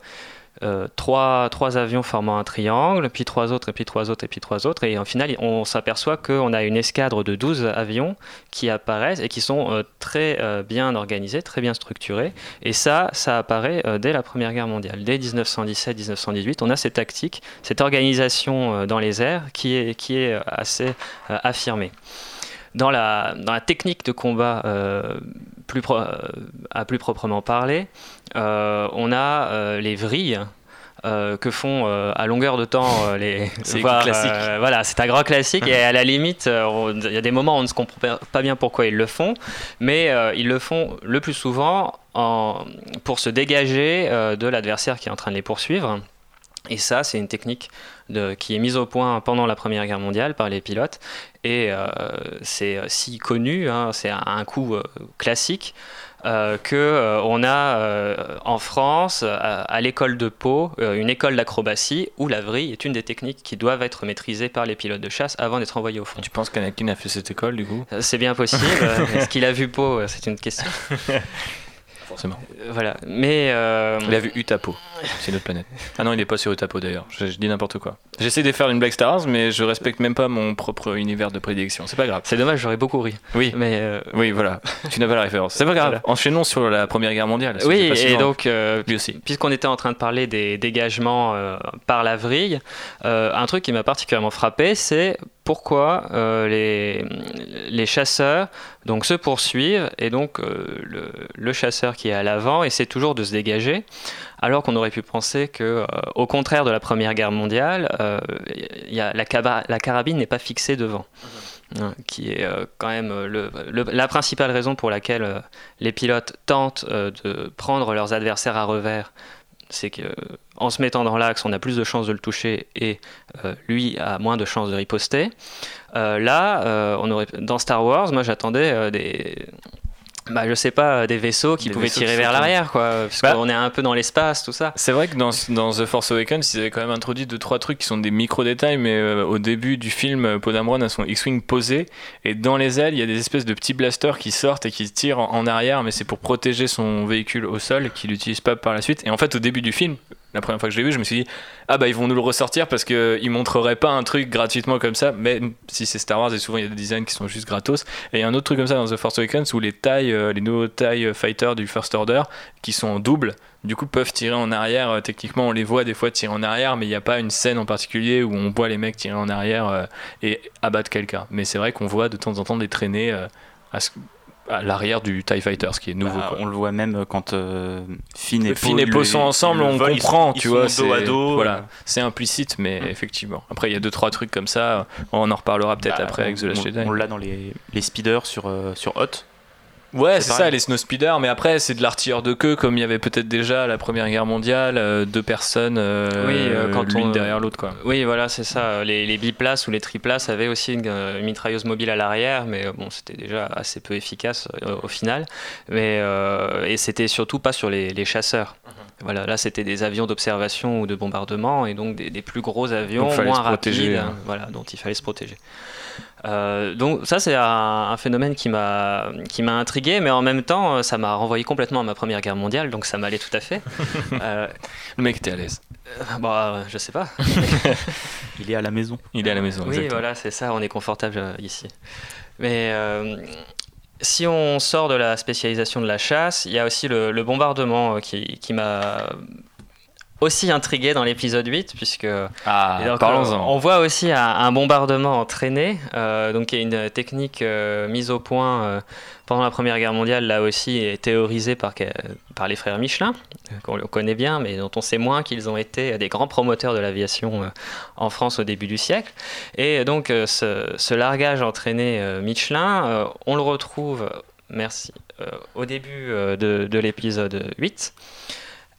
euh, trois, trois avions formant un triangle, puis trois autres, et puis trois autres, et puis trois autres. Et en final, on s'aperçoit qu'on a une escadre de 12 avions qui apparaissent et qui sont euh, très euh, bien organisés, très bien structurés. Et ça, ça apparaît dès la Première Guerre mondiale. Dès 1917-1918, on a cette tactique, cette organisation dans les airs qui est, qui est assez affirmée. Dans la, dans la technique de combat euh, plus pro- euh, à plus proprement parler, euh, on a les vrilles. que font à longueur de temps les C'est voilà c'est un grand classique et à la limite il y a des moments où on ne se comprend pas bien pourquoi ils le font mais ils le font le plus souvent en, pour se dégager de l'adversaire qui est en train de les poursuivre et ça, c'est une technique de- qui est mise au point pendant la Première Guerre mondiale par les pilotes. Et euh, c'est euh, si connu, hein, c'est un, un coup euh, classique, euh, que euh, on a en France, à, à l'école de Pau, une école d'acrobatie où la vrille est une des techniques qui doivent être maîtrisées par les pilotes de chasse avant d'être envoyés au front. Tu penses qu'Anakin a fait cette école, du coup? C'est bien possible. Est-ce qu'il a vu Pau? C'est une question. Forcément. Euh, Voilà. Mais. euh, Il a vu Utapo, c'est une autre planète. Ah non, il est pas sur Utapo d'ailleurs, je, je dis n'importe quoi. J'essaie de faire une Black Star Wars, mais je respecte même pas mon propre univers de prédilection. C'est pas grave. C'est dommage, j'aurais beaucoup ri. Oui, Mais. euh, oui, voilà. Tu n'as pas la référence. C'est pas grave. Voilà. Enchaînons sur la Première Guerre mondiale. Oui, et donc, euh, lui aussi. puisqu'on était en train de parler des dégagements par la vrille, un truc qui m'a particulièrement frappé, c'est pourquoi euh, les, les chasseurs donc, se poursuivent et donc euh, le, le chasseur qui est à l'avant essaie toujours de se dégager, alors qu'on aurait pu penser que, euh, au contraire de la Première Guerre mondiale, y a, la, carabine n'est pas fixée devant. Hein, qui est quand même le- le- la principale raison pour laquelle les pilotes tentent de prendre leurs adversaires à revers, c'est que en se mettant dans l'axe, on a plus de chances de le toucher et euh, lui a moins de chances de riposter. Euh, là, euh, on aurait, dans Star Wars, moi j'attendais des, bah, je sais pas, des vaisseaux qui Des pouvaient vaisseaux tirer qui vers l'arrière, quoi, parce Bah. qu'on est un peu dans l'espace, tout ça. C'est vrai que dans, dans The Force Awakens, ils avaient quand même introduit deux trois trucs qui sont des micro détails, mais au début du film, Poe Dameron a son X-wing posé et dans les ailes, il y a des espèces de petits blasters qui sortent et qui tirent en, en arrière, mais c'est pour protéger son véhicule au sol, qu'il n'utilise pas par la suite. Et en fait, au début du film, la première fois que je l'ai vu, je me suis dit ah bah ils vont nous le ressortir parce que ils montreraient pas un truc gratuitement comme ça. Mais si c'est Star Wars et souvent il y a des designs qui sont juste gratos. Et il y a un autre truc comme ça dans The Force Awakens où les tailles, euh, les nouveaux tailles fighters du First Order qui sont en double du coup peuvent tirer en arrière. Euh, techniquement, on les voit des fois tirer en arrière, mais il n'y a pas une scène en particulier où on voit les mecs tirer en arrière euh, et abattre quelqu'un. Mais c'est vrai qu'on voit de temps en temps des traînées à, ce- à l'arrière du TIE Fighter, ce qui est nouveau. Bah, on le voit même quand euh, Finn et Poe le- sont ensemble, le on ils comprend, sont- tu ils vois. c'est- dos. Voilà, c'est implicite, mais effectivement. Après, il y a deux trois trucs comme ça. On en reparlera peut-être Bah, après avec The Last on, Jedi. on l'a dans les, les speeders sur, euh, sur Hot. Ouais, C'est ça, les snow speeders, mais après, c'est de l'artilleur de queue, comme il y avait peut-être déjà à la Première Guerre mondiale, euh, deux personnes, euh, Oui, euh, quand l'une on- derrière l'autre, quoi. Oui, voilà, c'est ça. Les, les biplaces ou les triplaces avaient aussi une, euh, une mitrailleuse mobile à l'arrière, mais bon, c'était déjà assez peu efficace au final. Mais, et c'était surtout pas sur les, les chasseurs. Mhm. Voilà, là, c'était des avions d'observation ou de bombardement, et donc des, des plus gros avions, Donc, moins rapides, hein. voilà, dont il fallait se protéger. Euh, donc ça c'est un, un phénomène qui m'a qui m'a intrigué mais en même temps euh, ça m'a renvoyé complètement à ma première guerre mondiale donc ça m'allait tout à fait Euh, Le mec était à l'aise. bah je sais pas Il est à la maison. Il est à la maison. Oui, exactement. voilà, c'est ça, on est confortable euh, ici. Mais euh, si on sort de la spécialisation de la chasse, il y a aussi le, le bombardement euh, qui, qui m'a aussi intrigué dans l'épisode 8, puisque Ah, donc, euh, on voit aussi un, un bombardement entraîné, euh, donc il y a une technique euh, mise au point euh, pendant la Première Guerre mondiale, là aussi, et théorisée par, les frères Michelin, qu'on connaît bien, mais dont on sait moins qu'ils ont été des grands promoteurs de l'aviation en France au début du siècle. Et donc ce, ce largage entraîné Michelin, on le retrouve, merci, au début de, de l'épisode 8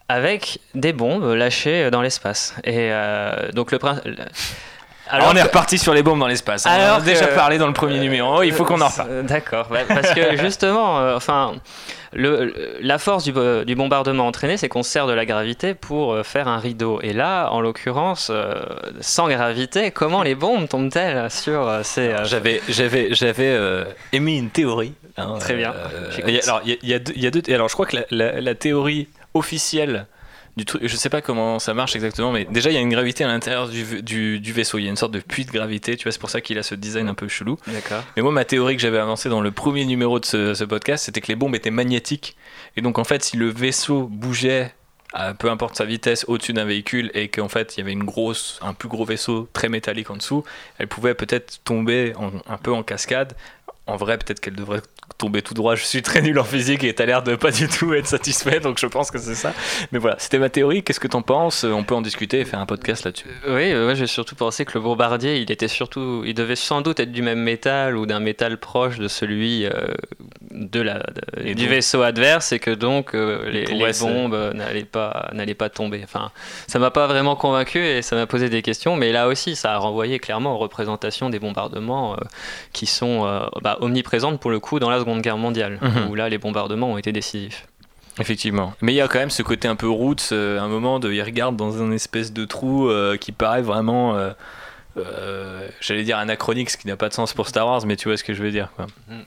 avec des bombes lâchées dans l'espace. Et euh, donc le prin- le- Alors, on est que- reparti sur les bombes dans l'espace. hein. Alors on en a déjà que- parlé dans le premier numéro. Il faut qu'on en reparle. Euh, D'accord, bah, parce que justement, euh, enfin, le, la force du, bo- du bombardement entraîné, c'est qu'on se sert de la gravité pour faire un rideau. Et là, en l'occurrence, euh, sans gravité, comment les bombes tombent-elles sur ces... J'avais, j'avais, j'avais émis une théorie. hein, Très bien. alors, il y, a- il y a deux, il y a deux- Alors, je crois que la, la- la théorie officielle du truc, je sais pas comment ça marche exactement, mais déjà, il y a une gravité à l'intérieur du, du- du vaisseau. Il y a une sorte de puits de gravité. Tu vois, c'est pour ça qu'il a ce design un peu chelou. D'accord. Mais moi, ma théorie que j'avais avancée dans le premier numéro de ce, ce podcast, c'était que les bombes étaient magnétiques. Et donc, en fait, si le vaisseau bougeait, à peu importe sa vitesse, au-dessus d'un véhicule, et qu'en fait, il y avait une grosse, un plus gros vaisseau très métallique en dessous, elle pouvait peut-être tomber en- un peu en cascade. En vrai, peut-être qu'elle devrait tomber tout droit. Je suis très nul en physique et t'as l'air de pas du tout être satisfait, donc je pense que c'est ça. Mais voilà, c'était ma théorie. Qu'est-ce que t'en penses? On peut en discuter et faire un podcast là-dessus. Oui, euh, j'ai surtout pensé que le bombardier, il était surtout, il devait sans doute être du même métal ou d'un métal proche de celui euh, de la, de- du vaisseau adverse, et que donc euh, les, les bombes euh, n'allaient pas, n'allaient pas tomber. Enfin, ça m'a pas vraiment convaincu et ça m'a posé des questions, mais là aussi, ça a renvoyé clairement aux représentations des bombardements euh, qui sont bah, omniprésentes pour le coup dans la Seconde Guerre mondiale, Mhm. où là les bombardements ont été décisifs. Effectivement. Mais il y a quand même ce côté un peu roots, euh, un moment de il regarde dans un espèce de trou euh, qui paraît vraiment, euh, j'allais dire anachronique, ce qui n'a pas de sens pour Star Wars, mais tu vois ce que je veux dire. Quoi. Mhm.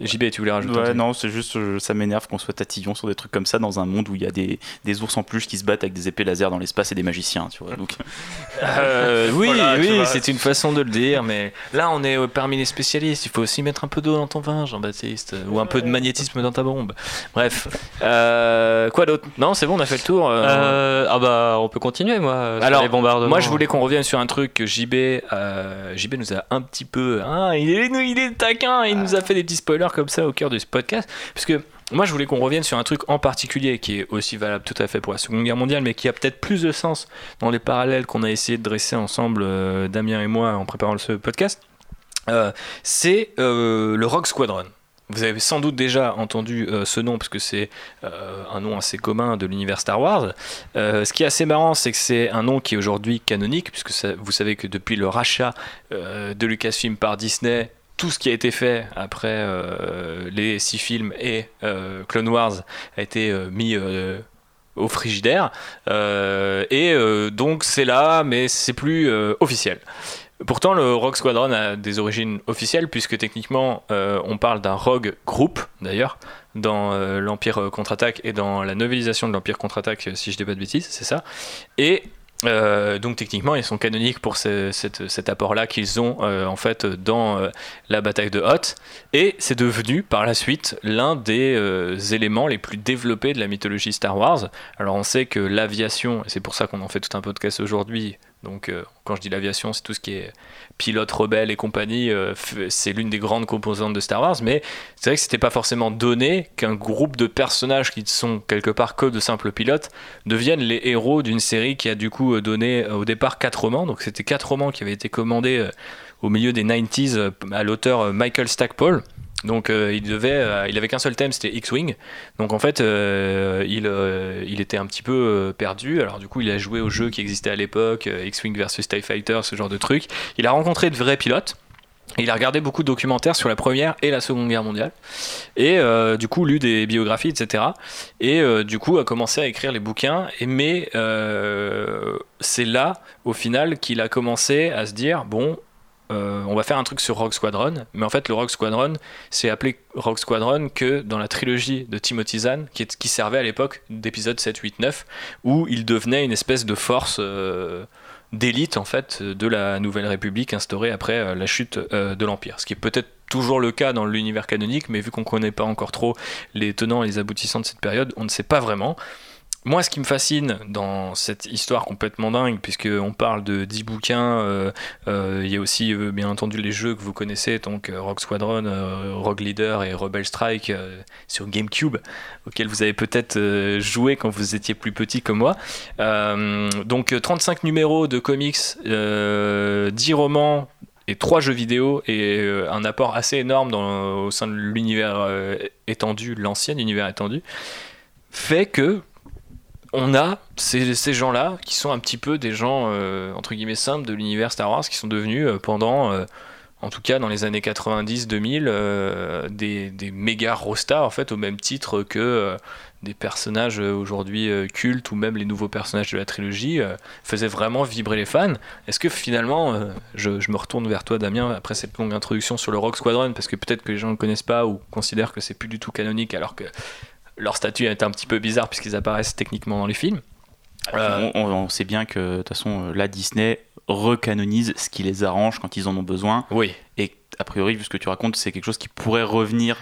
JB, tu voulais rajouter Ouais, non, c'est juste, euh, ça m'énerve qu'on soit tatillon sur des trucs comme ça dans un monde où il y a des, des ours en peluche qui se battent avec des épées laser dans l'espace et des magiciens, tu vois. Donc, Euh, oui, Voilà, oui, c'est une façon de le dire, mais là on est euh, parmi les spécialistes. Il faut aussi mettre un peu d'eau dans ton vin, Jean-Baptiste, ou un peu de magnétisme dans ta bombe. Bref, Euh, quoi d'autre? Non, c'est bon, on a fait le tour. euh, Euh, ah bah on peut continuer moi sur Alors, les bombardements. Moi, je voulais qu'on revienne sur un truc que JB, euh, JB nous a un petit peu. Ah, il est, il est taquin, il nous a fait des petits spoilers comme ça au cœur de ce podcast. Parce que moi, je voulais qu'on revienne sur un truc en particulier qui est aussi valable tout à fait pour la Seconde Guerre mondiale, mais qui a peut-être plus de sens dans les parallèles qu'on a essayé de dresser ensemble, euh, Damien et moi, en préparant ce podcast. Euh, c'est euh, le Rogue Squadron. Vous avez sans doute déjà entendu ce nom, parce que c'est un nom assez commun de l'univers Star Wars. Ce qui est assez marrant, c'est que c'est un nom qui est aujourd'hui canonique, puisque vous savez que depuis le rachat de Lucasfilm par Disney, tout ce qui a été fait après euh, les six films et euh, Clone Wars a été euh, mis au frigidaire. Et donc c'est là, mais c'est plus officiel. Pourtant, le Rogue Squadron a des origines officielles, puisque techniquement, on parle d'un Rogue Group, d'ailleurs, dans l'Empire contre-attaque et dans la novélisation de l'Empire contre-attaque, si je dis pas de bêtises, c'est ça. Et euh, donc techniquement, ils sont canoniques pour cet apport-là qu'ils ont euh, en fait dans euh, la bataille de Hoth, et c'est devenu par la suite l'un des éléments les plus développés de la mythologie Star Wars. Alors on sait que l'aviation, et c'est pour ça qu'on en fait tout un podcast aujourd'hui. Donc euh, quand je dis l'aviation, c'est tout ce qui est pilote rebelle et compagnie. euh, c'est l'une des grandes composantes de Star Wars, mais c'est vrai que c'était pas forcément donné qu'un groupe de personnages qui sont quelque part que de simples pilotes deviennent les héros d'une série qui a du coup euh, donné au départ quatre romans. Donc c'était quatre romans qui avaient été commandés au milieu des 90s euh, à l'auteur Michael Stackpole. Donc euh, il devait, euh, avait qu'un seul thème, c'était X-wing. Donc en fait, euh, il, était un petit peu perdu. Alors du coup, il a joué aux jeux qui existaient à l'époque, X-wing versus Tie Fighter, ce genre de trucs. Il a rencontré de vrais pilotes. Il a regardé beaucoup de documentaires sur la première et la seconde guerre mondiale et du coup lu des biographies etc et du coup a commencé à écrire les bouquins mais c'est là au final qu'il a commencé à se dire bon euh, on va faire un truc sur Rogue Squadron mais en fait le Rogue Squadron c'est appelé Rogue Squadron que dans la trilogie de Timothy Zahn qui, servait à l'époque d'épisode 7 8 9 où il devenait une espèce de force euh, d'élite en fait de la Nouvelle République instaurée après euh, la chute de l'Empire. Ce qui est peut-être toujours le cas dans l'univers canonique, mais vu qu'on ne connaît pas encore trop les tenants et les aboutissants de cette période, on ne sait pas vraiment. Moi, ce qui me fascine dans cette histoire complètement dingue, puisqu'on parle de 10 bouquins, euh, euh, il y a aussi euh, bien entendu les jeux que vous connaissez, donc Rogue Squadron, Rogue Leader et Rebel Strike sur GameCube, auxquels vous avez peut-être joué quand vous étiez plus petit comme moi. Donc euh, 35 numéros de comics, euh, 10 romans et 3 jeux vidéo et un apport assez énorme au sein de l'univers étendu, l'ancien univers étendu, fait que on a ces, gens-là qui sont un petit peu des gens euh, entre guillemets simples de l'univers Star Wars qui sont devenus euh, pendant euh, en tout cas dans les années 90-2000 euh, des, des méga rostars en fait au même titre que des personnages aujourd'hui cultes ou même les nouveaux personnages de la trilogie faisaient vraiment vibrer les fans. Est-ce que finalement, je, je me retourne vers toi Damien après cette longue introduction sur le Rogue Squadron parce que peut-être que les gens ne connaissent pas ou considèrent que c'est plus du tout canonique alors que leur statut est un petit peu bizarre puisqu'ils apparaissent techniquement dans les films. Euh, On, sait bien que de toute façon, euh, la Disney recanonise ce qui les arrange quand ils en ont besoin. Oui. Et a priori, vu ce que tu racontes, c'est quelque chose qui pourrait revenir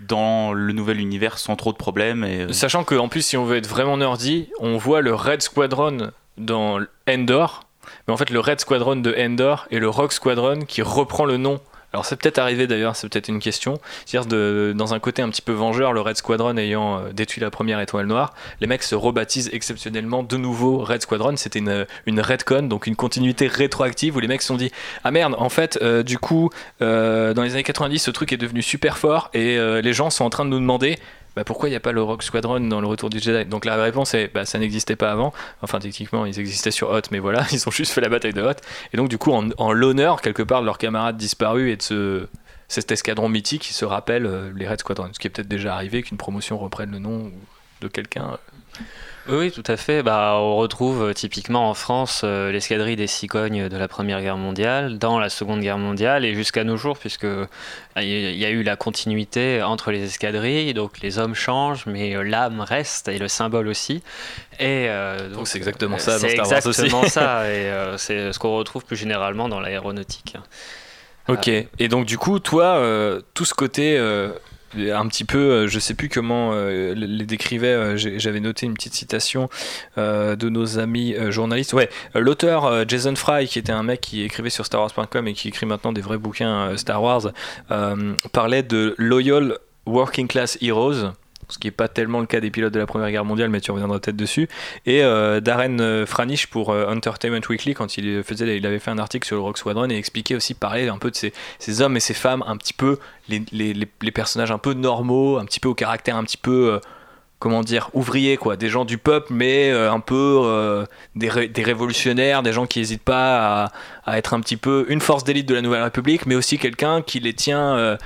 dans le nouvel univers sans trop de problèmes. Et, euh, Sachant qu'en plus, si on veut être vraiment nerdy, on voit le Red Squadron dans Endor. Mais en fait, le Red Squadron de Endor et le Rogue Squadron qui reprend le nom. Alors, c'est peut-être arrivé d'ailleurs, c'est peut-être une question. C'est-à-dire, dans un côté un petit peu vengeur, le Red Squadron ayant euh, détruit la première étoile noire, les mecs se rebaptisent exceptionnellement de nouveau Red Squadron. C'était une, une Redcon, donc une continuité rétroactive où les mecs se sont dit Ah merde, en fait, euh, du coup, euh, dans les années 90, ce truc est devenu super fort et les gens sont en train de nous demander bah, pourquoi il n'y a pas le Rogue Squadron dans le Retour du Jedi? Donc la réponse est bah, ça n'existait pas avant. Enfin, techniquement, ils existaient sur Hoth, mais voilà, ils ont juste fait la bataille de Hoth. Et donc, du coup, en, en l'honneur, quelque part, de leurs camarades disparus et de ce, cet escadron mythique, ils se rappellent euh, les Red Squadron. Ce qui est peut-être déjà arrivé qu'une promotion reprenne le nom de quelqu'un. Oui, oui, tout à fait. Bah, on retrouve euh, typiquement en France euh, l'escadrille des cigognes de la Première Guerre mondiale, dans la Seconde Guerre mondiale et jusqu'à nos jours, puisque euh, il y a eu la continuité entre les escadrilles, donc les hommes changent, mais euh, l'âme reste et le symbole aussi. Et euh, donc c'est exactement ça C'est aussi. exactement ça, et euh, c'est ce qu'on retrouve plus généralement dans l'aéronautique. Ok. Et donc, du coup, toi, euh, tout ce côté. Un petit peu, euh, je sais plus comment euh, les décrivait, euh, j'avais noté une petite citation de nos amis journalistes. Ouais, l'auteur Jason Fry, qui était un mec qui écrivait sur StarWars.com et qui écrit maintenant des vrais bouquins Star Wars, parlait de Loyal Working Class Heroes. Ce qui n'est pas tellement le cas des pilotes de la Première Guerre mondiale, mais tu reviendras peut-être dessus. Et euh, Darren euh, Franish pour euh, Entertainment Weekly, quand il, faisait, il avait fait un article sur le Rogue Squadron et expliquait aussi, parler un peu de ces, hommes et ces femmes, un petit peu, les, personnages un peu normaux, un petit peu au caractère un petit peu. comment dire, ouvriers, quoi, des gens du peuple, mais un peu des, ré- des révolutionnaires, des gens qui n'hésitent pas à, être un petit peu une force d'élite de la Nouvelle République, mais aussi quelqu'un qui les tient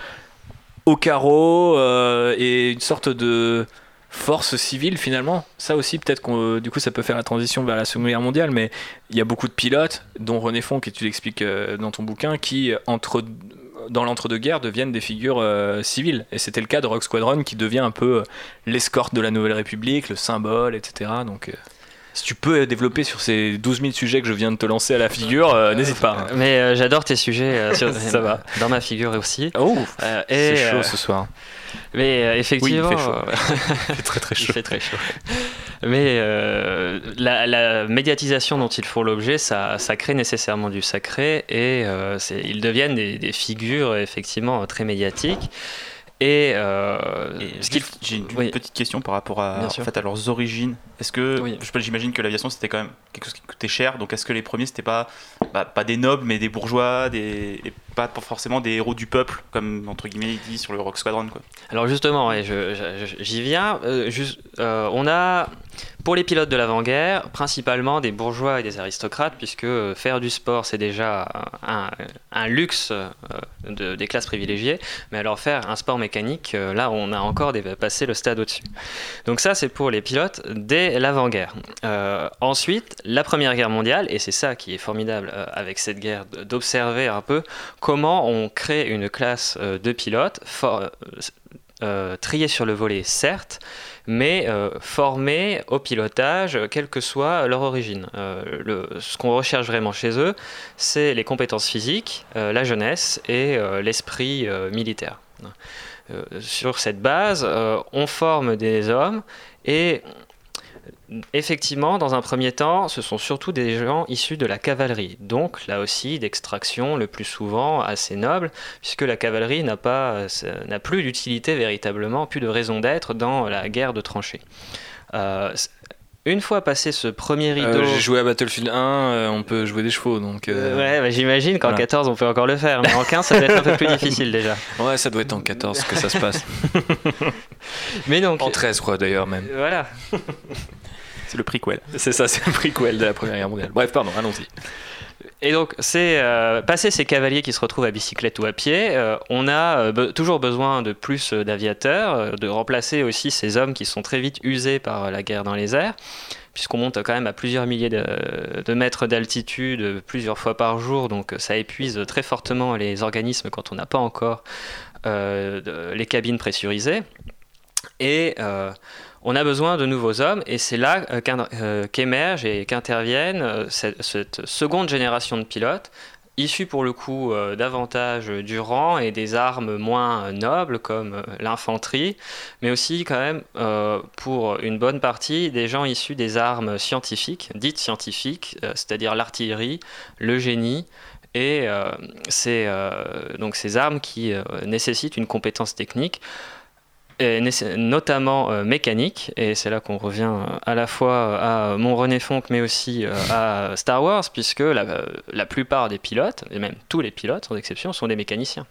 au carreau euh, et une sorte de force civile finalement. Ça aussi, peut-être qu'on, du coup, ça peut faire la transition vers la Seconde Guerre mondiale, mais il y a beaucoup de pilotes, dont René Fonck, et tu l'expliques euh, dans ton bouquin, qui, entre, dans l'entre-deux-guerres, deviennent des figures euh, civiles. Et c'était le cas de Rock Squadron, qui devient un peu euh, l'escorte de la Nouvelle République, le symbole, etc. Donc. euh, si tu peux développer sur ces 12 000 sujets que je viens de te lancer à la figure, euh, n'hésite pas. Mais euh, j'adore tes sujets euh, sur- Ça va. dans ma figure aussi. Oh, Euh, c'est chaud euh, ce soir. Mais euh, effectivement, Oui, il fait chaud. euh, C'est très très il chaud. fait très chaud. Mais euh, la, la médiatisation dont ils font l'objet, ça, ça crée nécessairement du sacré et euh, ils deviennent des, des figures effectivement très médiatiques. Et, euh, Et juste, j'ai une oui. petite question par rapport à, en fait, à leurs origines. Est-ce que, Oui. j'imagine que l'aviation c'était quand même quelque chose qui coûtait cher, donc est-ce que les premiers c'était pas, bah, pas des nobles mais des bourgeois, des, et pas forcément des héros du peuple, comme entre guillemets il dit sur le Rock Squadron quoi. Alors justement, ouais, j'y viens. Euh, juste, euh, on a pour les pilotes de l'avant-guerre principalement des bourgeois et des aristocrates, puisque euh, faire du sport c'est déjà un, un luxe de- des classes privilégiées, mais alors faire un sport mécanique, là on a encore des- passé le stade au-dessus. Donc ça c'est pour les pilotes dès l'avant-guerre. Ensuite, la Première Guerre mondiale, et c'est ça qui est formidable avec cette guerre, d'observer un peu comment on crée une classe euh, de pilotes euh, euh, triés sur le volet, certes, mais formés au pilotage, quelle que soit leur origine. Ce qu'on recherche vraiment chez eux, c'est les compétences physiques, la jeunesse et l'esprit militaire. Sur cette base, on forme des hommes et Effectivement, dans un premier temps, ce sont surtout des gens issus de la cavalerie, donc là aussi d'extraction le plus souvent assez noble, puisque la cavalerie n'a pas, euh, n'a plus d'utilité véritablement, plus de raison d'être dans la guerre de tranchées. Euh, une fois passé ce premier rideau, Euh, J'ai joué à Battlefield 1, euh, on peut jouer des chevaux, donc... euh, Euh, ouais, bah, j'imagine qu'en voilà. 14 on peut encore le faire, mais en 15 ça doit être un peu plus difficile déjà. Ouais, ça doit être en 14 que ça se passe. Mais donc, En 13, quoi, d'ailleurs, même. voilà. C'est le prequel. C'est ça, c'est le prequel de la Première Guerre mondiale. Bref, pardon, allons-y. Et donc, c'est euh, passer ces cavaliers qui se retrouvent à bicyclette ou à pied, euh, on a euh, toujours besoin de plus euh, d'aviateurs, de remplacer aussi ces hommes qui sont très vite usés par la guerre dans les airs, puisqu'on monte quand même à plusieurs milliers de, de mètres d'altitude plusieurs fois par jour, donc ça épuise très fortement les organismes quand on n'a pas encore les cabines pressurisées. Et on a besoin de nouveaux hommes, et c'est là euh, euh, qu'émergent et qu'interviennent euh, cette, seconde génération de pilotes, issus pour le coup davantage du rang et des armes moins nobles comme l'infanterie, mais aussi quand même pour une bonne partie des gens issus des armes scientifiques, dites scientifiques, c'est-à-dire l'artillerie, le génie, et c'est donc ces armes qui nécessitent une compétence technique et notamment euh, mécanique, et c'est là qu'on revient euh, à la fois à mon René Fonck, mais aussi euh, à Star Wars, puisque la, euh, la plupart des pilotes, et même tous les pilotes sans exception, sont des mécaniciens.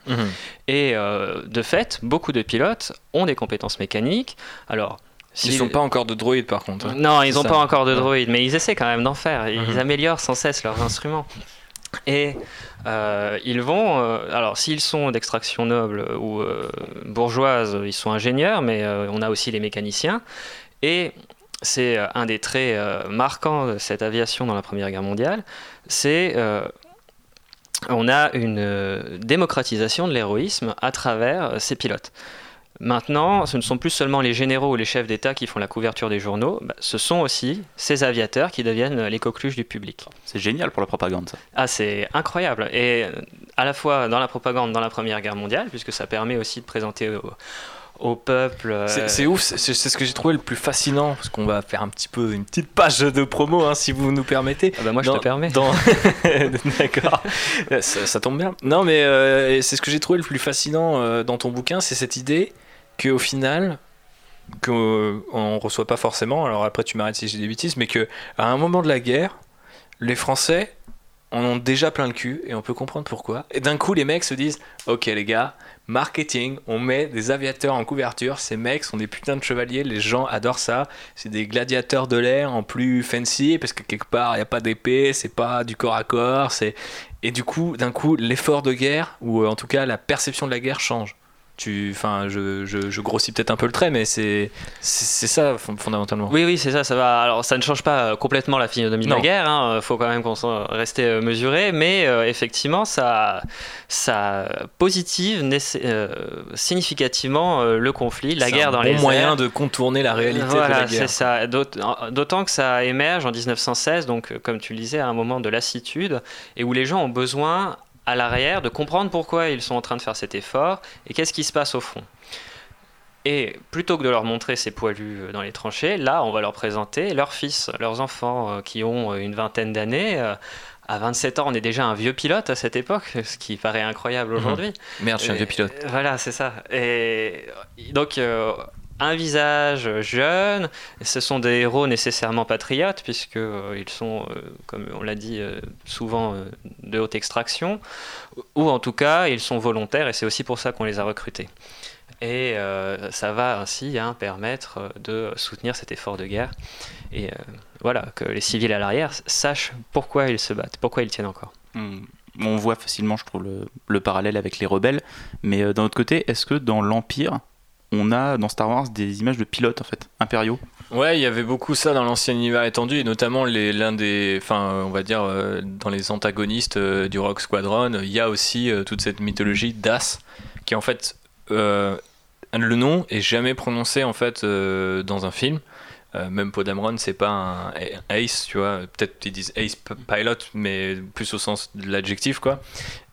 Et euh, de fait, beaucoup de pilotes ont des compétences mécaniques. Alors, Ils si- sont pas encore de droïdes, par contre. hein. non, ils n'ont pas encore de droïdes, mais ils essaient quand même d'en faire. Ils Mhm. améliorent sans cesse leurs instruments. Et euh, ils vont, euh, alors s'ils sont d'extraction noble ou euh, bourgeoise, ils sont ingénieurs, mais on a aussi les mécaniciens. Et c'est un des traits marquants de cette aviation dans la Première Guerre mondiale, c'est on a une démocratisation de l'héroïsme à travers ces pilotes. Maintenant, ce ne sont plus seulement les généraux ou les chefs d'État qui font la couverture des journaux, bah, ce sont aussi ces aviateurs qui deviennent les coqueluches du public. C'est génial pour la propagande ça. Ah, c'est incroyable. Et euh, à la fois dans la propagande dans la Première Guerre mondiale, puisque ça permet aussi de présenter au, au peuple. euh, C'est ouf, c'est ce que j'ai trouvé le plus fascinant, parce qu'on va faire un petit peu une petite page de promo, hein, si vous nous permettez. Ah bah moi, je Dans- te permets. dans- D'accord, ça, ça tombe bien. Non, mais euh, c'est ce que j'ai trouvé le plus fascinant euh, dans ton bouquin, c'est cette idée qu'au final, qu'on reçoit pas forcément, alors après tu m'arrêtes si j'ai des bêtises, mais que à un moment de la guerre, les Français en ont déjà plein le cul, et on peut comprendre pourquoi. Et d'un coup, les mecs se disent Ok, les gars, marketing, on met des aviateurs en couverture, ces mecs sont des putains de chevaliers, les gens adorent ça, c'est des gladiateurs de l'air en plus fancy, parce que quelque part, il n'y a pas d'épée, c'est pas du corps à corps. Et du coup, d'un coup, l'effort de guerre, ou euh, en tout cas la perception de la guerre change. Tu, enfin, je, je, je grossis peut-être un peu le trait, mais c'est c'est c'est ça fond- fondamentalement. Oui, oui, c'est ça, ça va. Alors, ça ne change pas euh, complètement la physionomie de la guerre, hein, faut quand même qu'on rester euh, mesuré, mais euh, effectivement, ça, ça positive euh, significativement euh, le conflit, la C'est guerre un dans bon les moyen airs. de contourner la réalité voilà, de la c'est guerre. ça. D'aut- D'autant que ça émerge en 1916, donc euh, comme tu le disais, à un moment de lassitude, et où les gens ont besoin, à l'arrière, de comprendre pourquoi ils sont en train de faire cet effort et qu'est-ce qui se passe au front. Et plutôt que de leur montrer ces poilus euh, dans les tranchées, là, on va leur présenter leurs fils, leurs enfants euh, qui ont euh, une vingtaine d'années. À 27 ans, on est déjà un vieux pilote à cette époque, ce qui paraît incroyable aujourd'hui. Merde, je suis un vieux pilote. Voilà, c'est ça. Et donc, euh, un visage jeune, ce sont des héros nécessairement patriotes, puisque euh, sont, euh, comme on l'a dit, euh, souvent de haute extraction, ou en tout cas, ils sont volontaires, et c'est aussi pour ça qu'on les a recrutés. Et ça va ainsi hein, permettre de soutenir cet effort de guerre. Et voilà, que les civils à l'arrière sachent pourquoi ils se battent, pourquoi ils tiennent encore. Hmm. On voit facilement, je trouve, le, le parallèle avec les rebelles. Mais d'un autre côté, est-ce que dans l'Empire, on a dans Star Wars des images de pilotes en fait, impériaux Ouais, il y avait beaucoup ça dans l'ancien univers étendu, et notamment l'un des, enfin, on va dire, euh, dans les antagonistes euh, du Rock Squadron, il y a aussi euh, toute cette mythologie d'As, qui en fait, le nom est jamais prononcé en fait dans un film. Euh, même Poe Dameron, c'est pas un Ace, tu vois. Peut-être ils disent Ace Pilot, mais plus au sens de l'adjectif, quoi.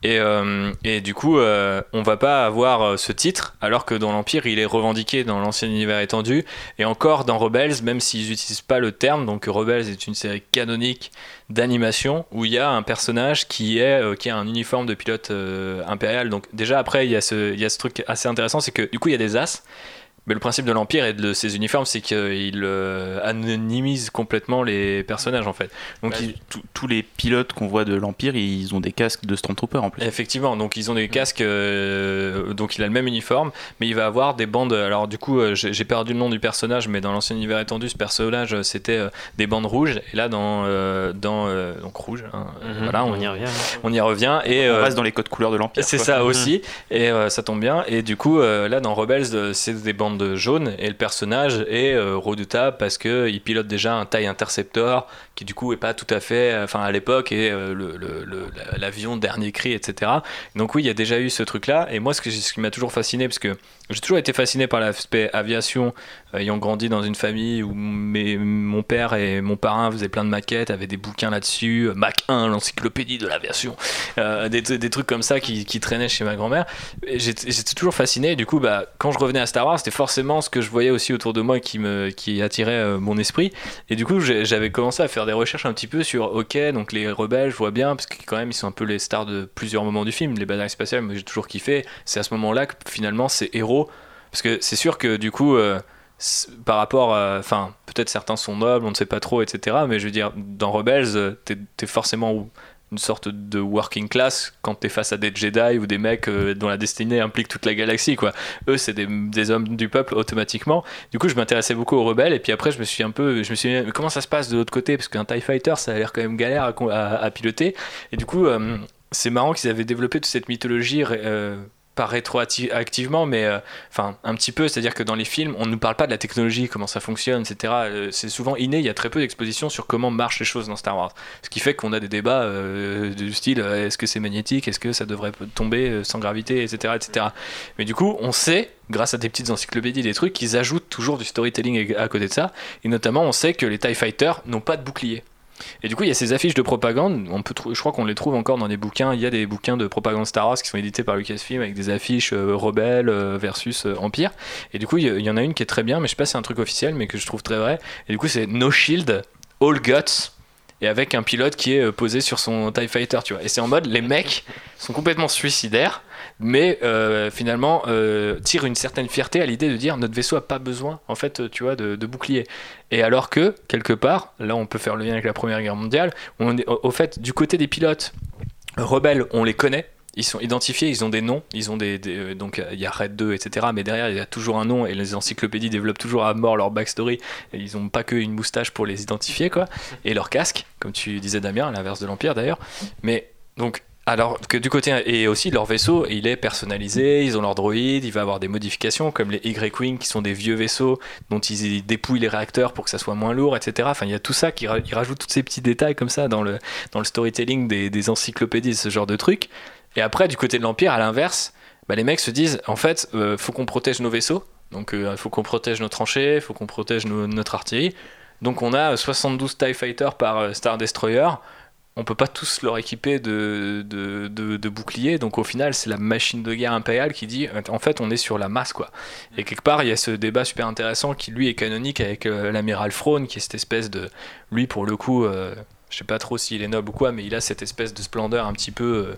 Et, euh, et du coup, euh, on va pas avoir euh, ce titre, alors que dans l'Empire, il est revendiqué dans l'ancien univers étendu. Et encore dans Rebels, même s'ils n'utilisent pas le terme, donc Rebels est une série canonique d'animation où il y a un personnage qui, est, euh, qui a un uniforme de pilote impérial. Donc déjà après, il y, il y a ce truc assez intéressant, c'est que du coup, il y a des as. Mais le principe de l'Empire et de ses uniformes, c'est qu'il euh, anonymise complètement les personnages en fait. Donc Bah, il- tous- Tous les pilotes qu'on voit de l'Empire, ils ont des casques de Stormtrooper en plus. Effectivement, donc ils ont des casques, euh, donc il a le même uniforme, mais il va avoir des bandes. Alors du coup, euh, j'ai perdu le nom du personnage, mais dans l'ancien univers étendu, ce personnage euh, c'était euh, des bandes rouges, et là dans euh, dans euh, donc rouge, hein, Mhm, voilà, on y revient. on y revient et On euh, reste dans les codes couleurs de l'Empire. c'est ça aussi, et euh, ça tombe bien. Et du coup, euh, là dans Rebels, c'est des bandes jaunes, et le personnage est euh, redoutable parce que il pilote déjà un TIE Interceptor du coup est pas tout à fait, euh, enfin à l'époque, est euh, le- le- l'avion dernier cri, etc. Donc oui, il y a déjà eu ce truc-là. Et moi, ce, que, ce qui m'a toujours fasciné, parce que j'ai toujours été fasciné par l'aspect aviation, euh, ayant grandi dans une famille où mes- mon père et mon parrain faisaient plein de maquettes, avaient des bouquins là-dessus, Mac 1, l'encyclopédie de l'aviation, des, des trucs comme ça qui, qui traînaient chez ma grand-mère. Et J'étais toujours fasciné. Et du coup, bah, quand je revenais à Star Wars, c'était forcément ce que je voyais aussi autour de moi qui, me, qui attirait mon esprit. Et du coup, j'avais commencé à faire des recherches un petit peu sur, ok, donc les rebelles, je vois bien, parce que quand même, ils sont un peu les stars de plusieurs moments du film. Les batailles spatiales, moi j'ai toujours kiffé. C'est à ce moment-là que finalement, ces héros. Parce que c'est sûr que du coup, euh, par rapport. Enfin, peut-être certains sont nobles, on ne sait pas trop, etc. Mais je veux dire, dans Rebels, euh, t'es es forcément une sorte de working class quand t'es face à des Jedi ou des mecs euh, dont la destinée implique toute la galaxie, quoi. Eux, c'est des, hommes du peuple automatiquement. Du coup, je m'intéressais beaucoup aux rebelles, et puis après, je me suis un peu. Je me suis dit, comment ça se passe de l'autre côté? Parce qu'un TIE Fighter, ça a l'air quand même galère à piloter. Et du coup, euh, c'est marrant qu'ils avaient développé toute cette mythologie. euh, pas rétroactivement, mais euh, enfin un petit peu, c'est-à-dire que dans les films, on ne nous parle pas de la technologie, comment ça fonctionne, etc. Euh, c'est souvent inné, il y a très peu d'expositions sur comment marchent les choses dans Star Wars. Ce qui fait qu'on a des débats euh, du style est-ce que c'est magnétique, est-ce que ça devrait tomber sans gravité, etc., etc. Mais du coup, on sait, grâce à des petites encyclopédies, des trucs, qu'ils ajoutent toujours du storytelling à côté de ça. Et notamment, on sait que les TIE Fighters n'ont pas de bouclier. Et du coup, il y a ces affiches de propagande. On peut je crois qu'on les trouve encore dans des bouquins. Il y a des bouquins de propagande Star Wars qui sont édités par Lucasfilm avec des affiches euh, rebelles euh, versus euh, Empire. Et du coup, il y, y en a une qui est très bien, mais je sais pas si c'est un truc officiel, mais que je trouve très vrai. Et du coup, c'est No Shield, All Guts. Et avec un pilote qui est posé sur son TIE Fighter, tu vois. Et c'est en mode, les mecs sont complètement suicidaires, mais euh, finalement euh, tirent une certaine fierté à l'idée de dire notre vaisseau a pas besoin, en fait, euh, tu vois, de, de bouclier. Et alors que, quelque part, là on peut faire le lien avec la Première Guerre mondiale, on est, au, fait, du côté des pilotes rebelles, on les connaît, ils sont identifiés, ils ont des noms, ils ont des, donc il y a Red 2, etc. Mais derrière il y a toujours un nom et les encyclopédies développent toujours à mort leur backstory. Et ils ont pas que une moustache pour les identifier quoi, et leur casque, comme tu disais Damien, à l'inverse de l'Empire d'ailleurs. Mais donc Alors que du côté et aussi leur vaisseau, il est personnalisé, ils ont leur droïde, il va avoir des modifications comme les Y-wing qui sont des vieux vaisseaux dont ils dépouillent les réacteurs pour que ça soit moins lourd, etc. Enfin, il y a tout ça qui ra- il rajoute tous ces petits détails comme ça dans le dans le storytelling des, encyclopédies, ce genre de trucs. Et après, du côté de l'Empire, à l'inverse, bah, les mecs se disent en fait, euh, faut qu'on protège nos vaisseaux, donc il faut qu'on protège nos tranchées, faut qu'on protège nos- notre artillerie. Donc on a 72 TIE Fighters par euh, Star Destroyer. On peut pas tous leur équiper de, boucliers, donc au final c'est la machine de guerre impériale qui dit en fait on est sur la masse quoi. Et quelque part il y a ce débat super intéressant qui lui est canonique avec euh, l'amiral Frone qui est cette espèce de lui pour le coup euh, je sais pas trop s'il est noble ou quoi mais il a cette espèce de splendeur un petit peu euh,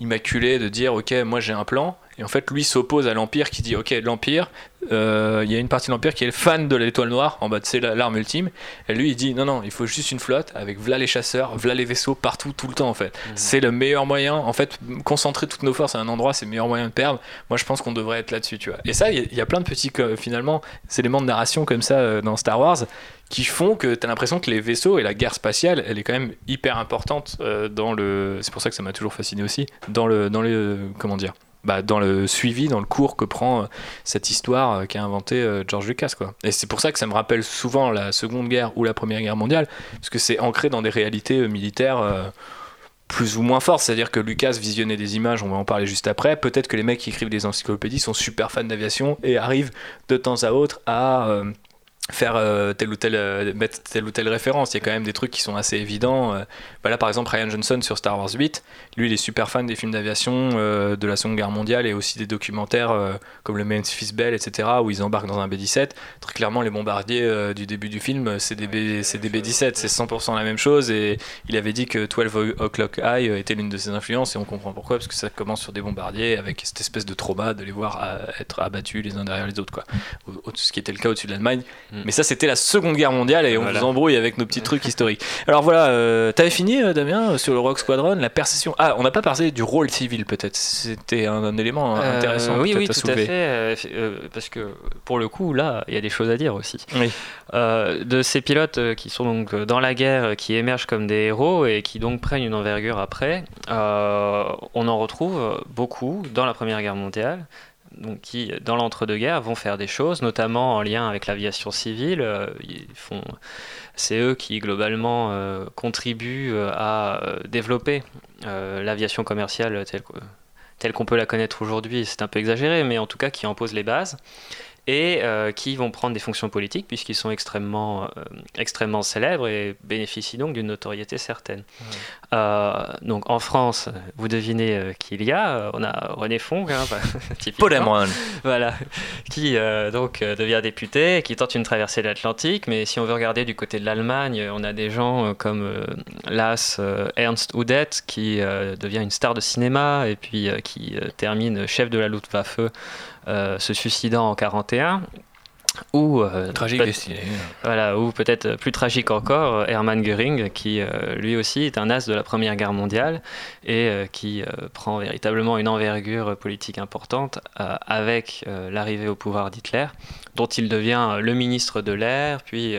immaculée de dire ok moi j'ai un plan et en fait lui s'oppose à l'empire qui dit ok l'empire euh, il y a une partie de l'empire qui est fan de l'étoile noire en bas c'est la- l'arme ultime et lui il dit non non il faut juste une flotte avec v'là les chasseurs v'là les vaisseaux partout tout le temps en fait c'est le meilleur moyen en fait concentrer toutes nos forces à un endroit c'est le meilleur moyen de perdre moi je pense qu'on devrait être là-dessus tu vois et ça il y a- il y, a plein de petits euh, finalement éléments de narration comme ça euh, dans Star Wars qui font que tu as l'impression que les vaisseaux et la guerre spatiale, elle est quand même hyper importante dans le. C'est pour ça que ça m'a toujours fasciné aussi dans le dans le comment dire. Bah, dans le suivi, dans le cours que prend euh, cette histoire euh, qu'a inventé euh, George Lucas. Quoi. Et c'est pour ça que ça me rappelle souvent la Seconde Guerre ou la Première Guerre mondiale, parce que c'est ancré dans des réalités militaires plus ou moins fortes. C'est-à-dire que Lucas visionnait des images, on va en parler juste après. Peut-être que les mecs qui écrivent des encyclopédies sont super fans d'aviation et arrivent de temps à autre à faire euh, telle ou telle euh, mettre telle ou telle référence. Il y a quand même des trucs qui sont assez évidents euh, bah par exemple Ryan Johnson sur Star Wars 8 lui il est super fan des films d'aviation euh, de la seconde guerre mondiale et aussi des documentaires comme le Memphis Belle etc où ils embarquent dans un B-17 très clairement les bombardiers du début du film c'est des, B, c'est des B-17 c'est 100% la même chose. Et il avait dit que 12 O'Clock High était l'une de ses influences et on comprend pourquoi parce que ça commence sur des bombardiers avec cette espèce de trauma de les voir être abattus les uns derrière les autres quoi. Ce qui était le cas au-dessus de l'Allemagne mais ça, c'était la Seconde Guerre mondiale et on Voilà. vous embrouille avec nos petits trucs historiques. Alors voilà, euh, t'avais fini, euh, Damien, sur le Rock Squadron, la perception? Ah, on n'a pas parlé du rôle civil, peut-être. C'était un, un élément Euh, intéressant. oui, oui, à tout à fait. euh, parce que pour le coup, là, il y a des choses à dire aussi. Oui. De ces pilotes qui sont donc dans la guerre, qui émergent comme des héros et qui donc prennent une envergure après, on en retrouve beaucoup dans la Première Guerre mondiale. Donc, qui, dans l'entre-deux-guerres, vont faire des choses, notamment en lien avec l'aviation civile. euh, font, c'est eux qui globalement euh, contribuent euh, à développer l'aviation commerciale telle, qu'on peut la connaître aujourd'hui. C'est un peu exagéré, mais en tout cas qui en pose les bases et qui vont prendre des fonctions politiques puisqu'ils sont extrêmement, extrêmement célèbres et bénéficient donc d'une notoriété certaine. Euh, donc en France, vous devinez euh, qui il y a. Euh, On a René Fong, hein, typiquement. Paul. Voilà, qui euh, donc devient député, qui tente une traversée de l'Atlantique. Mais si on veut regarder du côté de l'Allemagne, on a des gens comme l'as euh, Ernst Udet, qui devient une star de cinéma et puis qui termine chef de la Luftwaffe, se suicidant en 41. Ou euh, Tragique destinée. voilà, ou peut-être plus tragique encore, Hermann Göring, qui euh, lui aussi est un as de la Première Guerre mondiale et euh, qui prend véritablement une envergure politique importante avec l'arrivée au pouvoir d'Hitler, dont il devient le ministre de l'air, puis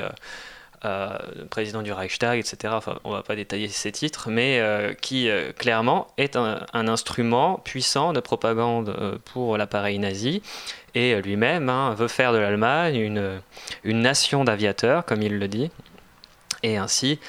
président du Reichstag, etc. Enfin, on va pas détailler ces titres, mais euh, qui euh, clairement est un, un instrument puissant de propagande euh, pour l'appareil nazi et lui-même hein, veut faire de l'Allemagne une, une nation d'aviateurs, comme il le dit, et ainsi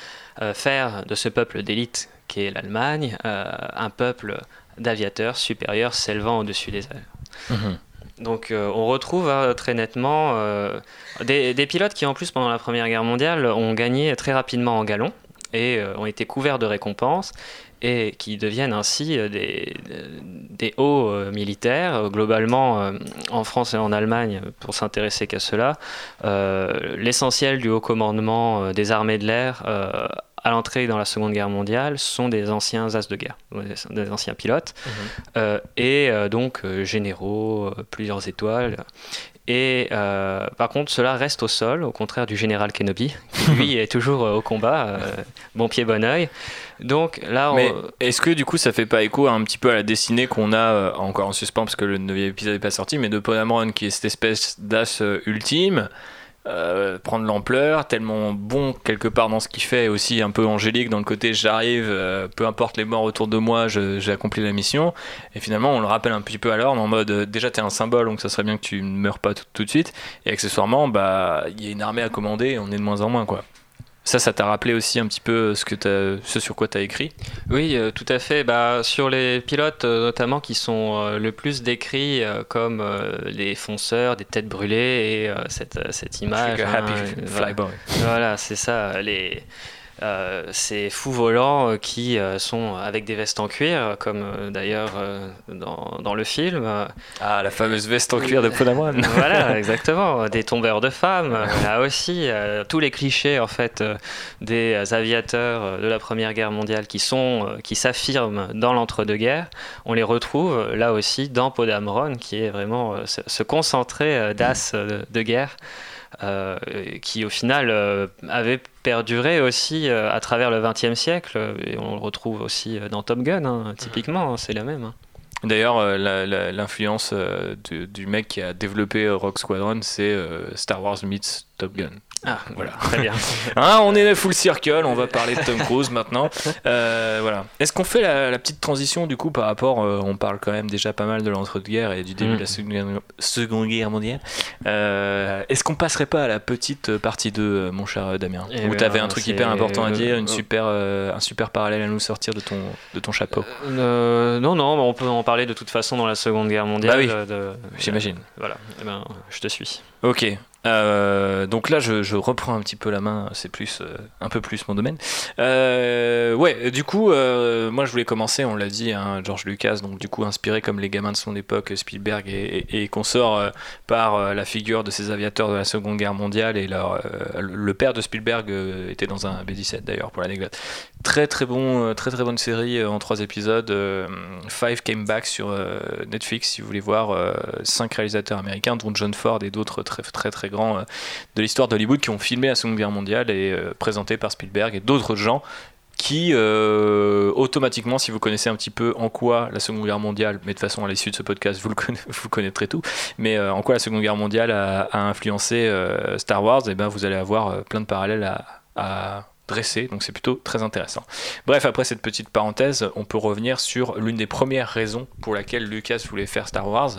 euh, faire de ce peuple d'élite qui est l'Allemagne euh, un peuple d'aviateurs supérieurs s'élevant au-dessus des airs. Mhm. Donc euh, on retrouve hein, très nettement euh, des, des pilotes qui en plus pendant la Première Guerre mondiale ont gagné très rapidement en galon et euh, ont été couverts de récompenses et qui deviennent ainsi euh, des, des hauts euh, militaires. Euh, Globalement, euh, en France et en Allemagne, pour s'intéresser qu'à cela, euh, l'essentiel du haut commandement euh, des armées de l'air euh, à l'entrée dans la Seconde Guerre mondiale sont des anciens as de guerre, des- anciens pilotes, euh, et euh, donc euh, généraux, euh, plusieurs étoiles. Et euh, par contre, cela reste au sol, au contraire du général Kenobi, qui lui est toujours euh, au combat, euh, bon pied, bon oeil. Donc là, on- est-ce que du coup ça fait pas écho un petit peu à la dessinée qu'on a euh, encore en suspens parce que le 9 épisode n'est pas sorti, mais de Paul Amron qui est cette espèce d'as ultime euh, prendre l'ampleur, tellement bon quelque part dans ce qu'il fait, aussi un peu angélique dans le côté j'arrive, euh, peu importe les morts autour de moi, j'ai accompli la mission. Et finalement, on le rappelle un petit peu à l'ordre en mode euh, déjà t'es un symbole, donc ça serait bien que tu ne meurs pas tout, tout de suite. Et accessoirement, bah il y a une armée à commander, et on est de moins en moins quoi. Ça, ça t'a rappelé aussi un petit peu ce, que t'as- ce sur quoi tu as écrit Oui, euh, tout à fait. Bah, sur les pilotes euh, notamment qui sont euh, le plus décrits euh, comme euh, les fonceurs, des têtes brûlées et euh, cette, euh, cette image. Hein, happy euh, flyboy. Voilà, c'est ça. Les, euh, ces fous volants euh, qui euh, sont avec des vestes en cuir, euh, comme euh, d'ailleurs euh, dans, dans le film. euh, Ah, la fameuse veste en cuir de peau d'avoine. voilà, exactement. Des tombeurs de femmes. euh, Là aussi, euh, tous les clichés en fait euh, des aviateurs euh, de la Première Guerre mondiale qui sont, euh, qui s'affirment dans l'entre-deux-guerres, on les retrouve euh, là aussi dans Podamron, qui est vraiment euh, ce, ce concentré euh, d'as euh, de, de guerre. Euh, qui au final euh, avait perduré aussi euh, à travers le XXe siècle et on le retrouve aussi dans Top Gun hein, typiquement hein, c'est la même hein. D'ailleurs, l'influence du, du mec qui a développé Rogue Squadron, c'est Star Wars meets Top Gun. Ah Voilà. très bien Hein, on est full circle, on va parler de Tom Cruise maintenant. Euh, voilà. Est-ce qu'on fait la, la petite transition du coup par rapport, euh, on parle quand même déjà pas mal de l'entre-deux-guerres et du début Mm. de la Seconde Guerre, Seconde Guerre mondiale. Euh, Est-ce qu'on passerait pas à la petite partie 2, euh, mon cher Damien Eh Où ben, t'avais un truc hyper important à dire, une euh, super, un super parallèle à nous sortir de ton, de ton chapeau. Non, non, on peut en parler de toute façon dans la Seconde Guerre mondiale. Bah oui, J'imagine. Voilà, Eh ben, je te suis. Ok. Euh, donc là, je, reprends un petit peu la main. C'est plus, euh, un peu plus mon domaine. Euh, ouais. Du coup, moi, je voulais commencer. On l'a dit, hein, George Lucas. Donc du coup, inspiré comme les gamins de son époque, Spielberg et, et, et par la figure de ces aviateurs de la Seconde Guerre mondiale. Et leur, le père de Spielberg était dans un B-17 d'ailleurs, pour l'anecdote. Très très bon, euh, très très bonne série euh, en trois épisodes. euh, Five Came Back sur Netflix, si vous voulez voir cinq réalisateurs américains, dont John Ford et d'autres très très très grands de l'histoire d'Hollywood qui ont filmé la Seconde Guerre mondiale et présentés par Spielberg et d'autres gens qui automatiquement, si vous connaissez un petit peu en quoi la Seconde Guerre mondiale, mais de toute façon à l'issue de ce podcast, vous le vous connaîtrez tout, mais en quoi la Seconde Guerre mondiale a, influencé Star Wars, et ben vous allez avoir plein de parallèles à dresser, donc c'est plutôt très intéressant. Bref, après cette petite parenthèse, on peut revenir sur l'une des premières raisons pour laquelle Lucas voulait faire Star Wars.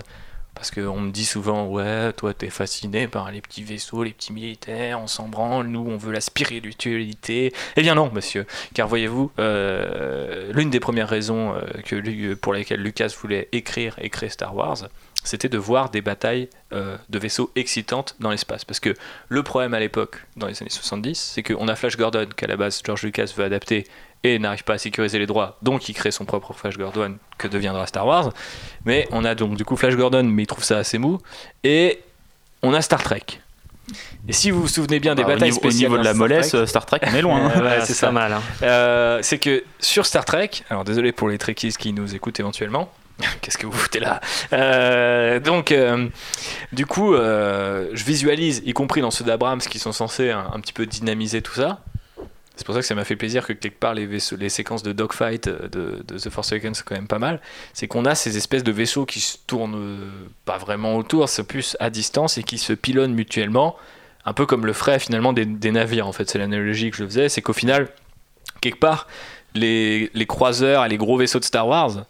Parce qu'on me dit souvent, ouais, toi t'es fasciné par les petits vaisseaux, les petits militaires, on s'en branle, nous on veut la spiritualité. Eh bien non, monsieur, car voyez-vous, euh, l'une des premières raisons euh, que, pour lesquelles Lucas voulait écrire et créer Star Wars, c'était de voir des batailles euh, de vaisseaux excitantes dans l'espace. Parce que le problème à l'époque, dans les années 70, c'est qu'on a Flash Gordon, qu'à la base George Lucas veut adapter et n'arrive pas à sécuriser les droits, donc il crée son propre Flash Gordon que deviendra Star Wars. Mais on a donc du coup Flash Gordon, mais il trouve ça assez mou. Et on a Star Trek. Et si vous vous souvenez bien des Bah, au, batailles niveau, au niveau de la Star mollesse, Trek, euh, Star Trek, on est loin. hein. Ouais, c'est ça. pas mal. hein. euh, c'est que sur Star Trek, alors désolé pour les Trekkies qui nous écoutent éventuellement, qu'est-ce que vous foutez là Euh, Donc, euh, du coup, euh, je visualise, y compris dans ceux d'Abrams qui sont censés un, petit peu dynamiser tout ça. C'est pour ça que ça m'a fait plaisir que quelque part les, séquences de dogfight de, The Force Awakens sont quand même pas mal. C'est qu'on a ces espèces de vaisseaux qui se tournent pas vraiment autour, c'est plus à distance et qui se pilonnent mutuellement, un peu comme le ferait finalement des, navires en fait. C'est l'analogie que je faisais, c'est qu'au final, quelque part, les croiseurs et les gros vaisseaux de Star Wars,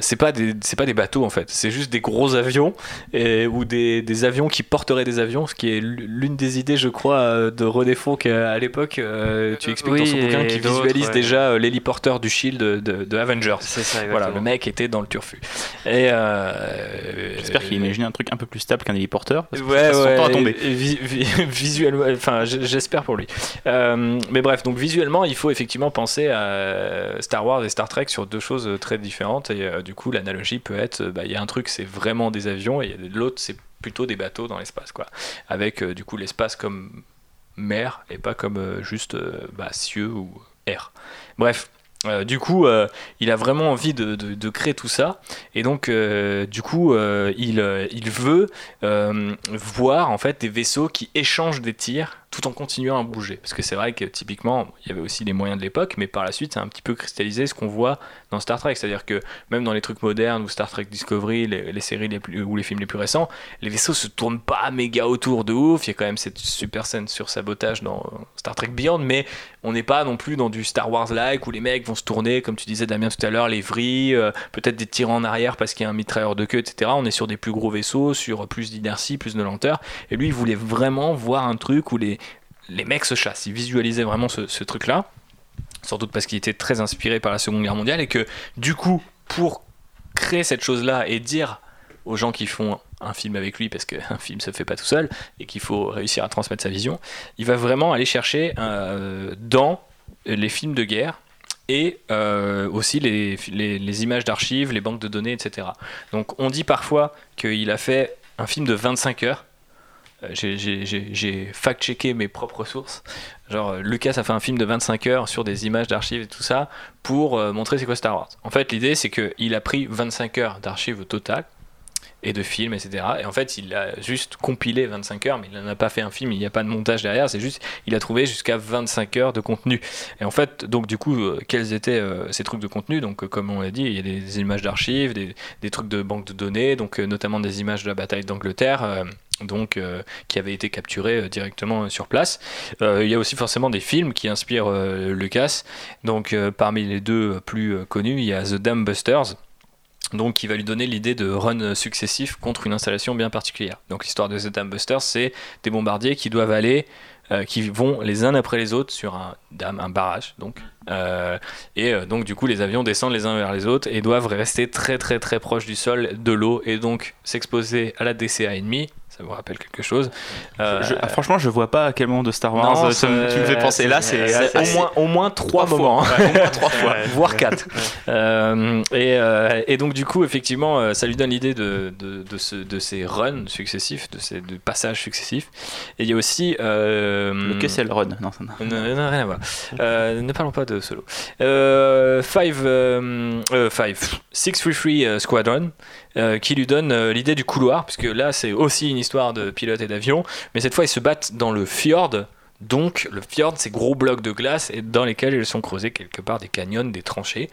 c'est pas des c'est pas des bateaux en fait c'est juste des gros avions et, ou des, des avions qui porteraient des avions ce qui est l'une des idées je crois euh, de René Fonck euh, à l'époque euh, tu expliques dans son Oui, bouquin qui visualise ouais. déjà l'héliporteur du Shield de, de, de Avengers C'est ça, voilà exactement. le mec était dans le turfu et euh, J'espère qu'il imaginait un truc un peu plus stable qu'un héliporteur. Parce que Ouais, ouais, temps à tomber. vi- vi- visuellement, enfin, j'espère pour lui. Euh, mais bref, donc visuellement, il faut effectivement penser à Star Wars et Star Trek sur deux choses très différentes. Et euh, du coup, l'analogie peut être, euh, bah, il y a un truc, c'est vraiment des avions, et l'autre, c'est plutôt des bateaux dans l'espace, quoi. Avec euh, du coup l'espace comme mer et pas comme euh, juste bah, cieux ou air. Bref. du coup, il a vraiment envie de, créer tout ça, et donc du coup, il, il veut voir en fait des vaisseaux qui échangent des tirs tout en continuant à bouger. Parce que c'est vrai que typiquement, il y avait aussi les moyens de l'époque, mais par la suite, c'est un petit peu cristallisé ce qu'on voit dans Star Trek. C'est-à-dire que même dans les trucs modernes ou Star Trek Discovery, les, séries les plus, ou les films les plus récents, les vaisseaux se tournent pas méga autour de ouf. Il y a quand même cette super scène sur sabotage dans Star Trek Beyond, mais on n'est pas non plus dans du Star Wars-like où les mecs vont se tourner, comme tu disais Damien tout à l'heure, les vrilles, euh, peut-être des tirants en arrière parce qu'il y a un mitrailleur de queue, etc. On est sur des plus gros vaisseaux, sur plus d'inertie, plus de lenteur. Et lui, il voulait vraiment voir un truc où les, les mecs se chassent. Il visualisait vraiment ce, truc-là. Sans doute parce qu'il était très inspiré par la Seconde Guerre mondiale et que du coup, pour créer cette chose-là et dire aux gens qui font un film avec lui, parce qu'un film se fait pas tout seul et qu'il faut réussir à transmettre sa vision, il va vraiment aller chercher euh, dans les films de guerre et euh, aussi les images d'archives, les banques de données, etc. Donc on dit parfois qu'il a fait un film de 25 heures. Euh, j'ai- fact-checké mes propres sources. Genre, euh, Lucas a fait un film de 25 heures sur des images d'archives et tout ça pour euh, montrer c'est quoi Star Wars. En fait, l'idée c'est qu'il a pris 25 heures d'archives au total et de films, etc. Et en fait, il a juste compilé 25 heures, mais il n'en a pas fait un film, il n'y a pas de montage derrière, c'est juste, il a trouvé jusqu'à 25 heures de contenu. Et en fait, donc du coup, quels étaient ces trucs de contenu? Donc, comme on l'a dit, il y a des, images d'archives, des, des trucs de banque de données, donc notamment des images de la bataille d'Angleterre. Donc, euh, qui avaient été capturés euh, directement euh, sur place. Il y a aussi forcément des films qui inspirent Lucas. Donc, parmi les deux plus connus, il y a The Dam Busters, donc qui va lui donner l'idée de run successif contre une installation bien particulière. Donc l'histoire de The Dam Busters, c'est des bombardiers qui doivent aller, qui vont les uns après les autres sur un dam, un barrage, donc. Et donc du coup les avions descendent les uns vers les autres et doivent rester très très très proches du sol, de l'eau et donc s'exposer à la DCA ennemie. Ça vous rappelle quelque chose Euh, Je- ah, franchement, je vois pas à quel moment de Star Wars non, euh, ça me- tu me fais penser. Là, c'est au moins au moins trois, fois. moments, Ouais, au moins trois fois. voire quatre. Euh, et, euh, et donc du coup, effectivement, euh, ça lui donne l'idée de, de, de, ce- de ces runs successifs, de ces de passages successifs. Et il y a aussi euh, Le que c'est le run Non, ça n'a- rien à voir. Euh, ne parlons pas de solo. Euh, five, euh, euh, five, 633 euh, Squadron, euh, qui lui donne euh, l'idée du couloir, puisque là c'est aussi une histoire de pilote et d'avion, mais cette fois ils se battent dans le fjord. Donc le fjord, c'est gros blocs de glace dans lesquels ils sont creusés quelque part des canyons, des tranchées.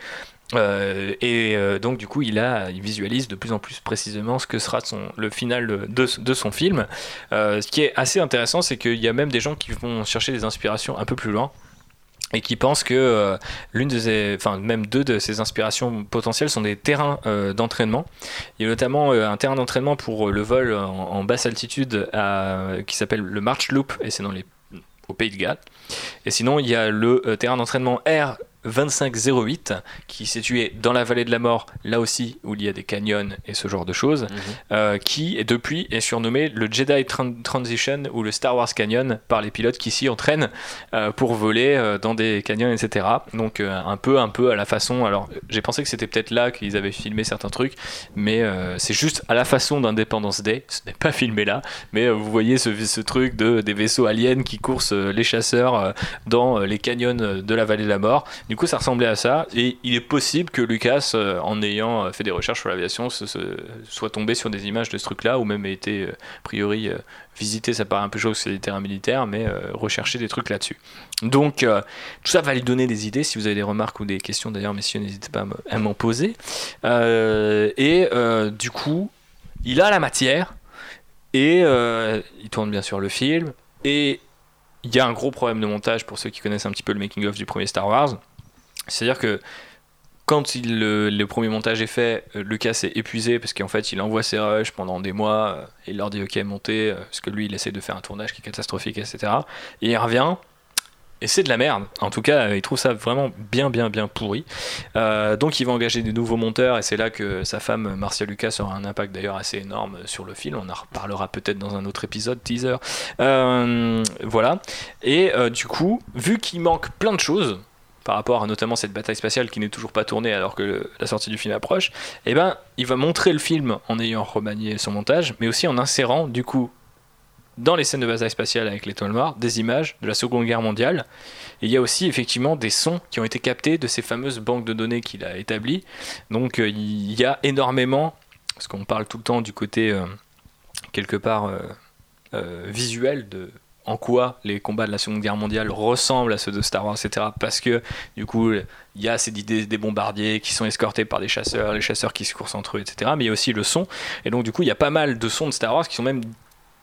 Euh, et donc du coup il a il visualise de plus en plus précisément ce que sera le final de, son film ce qui est assez intéressant c'est qu'il y a même des gens qui vont chercher des inspirations un peu plus loin et qui pensent que euh, l'une de enfin même deux de ces inspirations potentielles sont des terrains euh, d'entraînement. Il y a notamment euh, un terrain d'entraînement pour le vol en, basse altitude qui s'appelle le March Loop et c'est dans les au Pays de Galles. Et sinon, il y a le terrain d'entraînement R 2508 qui est situé dans la vallée de la mort, là aussi où il y a des canyons et ce genre de choses, euh, qui depuis est surnommé le Jedi Tran- Transition ou le Star Wars Canyon par les pilotes qui s'y entraînent euh, pour voler euh, dans des canyons, etc. Donc un peu, un peu à la façon. Alors j'ai pensé que c'était peut-être là qu'ils avaient filmé certains trucs, mais c'est juste à la façon d'Independence Day. Ce n'est pas filmé là, mais vous voyez ce, ce truc de des vaisseaux aliens qui coursent les chasseurs dans les canyons de la vallée de la mort. Du coup, ça ressemblait à ça, et il est possible que Lucas, euh, en ayant euh, fait des recherches sur l'aviation, soit tombé sur des images de ce truc-là, ou même ait été euh, a priori visité, ça paraît un peu chaud, c'est des terrains militaires, mais rechercher des trucs là-dessus. Donc, tout ça va lui donner des idées. Si vous avez des remarques ou des questions, d'ailleurs, messieurs, n'hésitez pas à me- à m'en poser. Et du coup, il a la matière, et il tourne bien sûr le film, et il y a un gros problème de montage pour ceux qui connaissent un petit peu le making-of du premier Star Wars. C'est-à-dire que quand le, premier montage est fait, euh, Lucas est épuisé parce qu'en fait il envoie ses rushs pendant des mois, euh, et il leur dit ok montez, euh, parce que lui il essaie de faire un tournage qui est catastrophique, etc. Et il revient, et c'est de la merde. En tout cas, il trouve ça vraiment bien, bien, bien pourri. Donc il va engager des nouveaux monteurs, et c'est là que sa femme Marcia Lucas aura un impact d'ailleurs assez énorme sur le film. On en reparlera peut-être dans un autre épisode, teaser. Voilà. Et du coup, vu qu'il manque plein de choses, par rapport à notamment cette bataille spatiale qui n'est toujours pas tournée alors que la sortie du film approche, eh ben, il va montrer le film en ayant remanié son montage, mais aussi en insérant du coup dans les scènes de bataille spatiale avec l'étoile noire des images de la Seconde Guerre mondiale. Et il y a aussi effectivement des sons qui ont été captés de ces fameuses banques de données qu'il a établies. Donc euh, il y a énormément, parce qu'on parle tout le temps du côté euh, quelque part euh, visuel de en quoi les combats de la Seconde Guerre mondiale ressemblent à ceux de Star Wars, etc. Parce que du coup, il y a ces idées des bombardiers qui sont escortés par des chasseurs, les chasseurs qui se coursent entre eux, etc. Mais il y a aussi le son. Et donc, du coup, il y a pas mal de sons de Star Wars qui sont même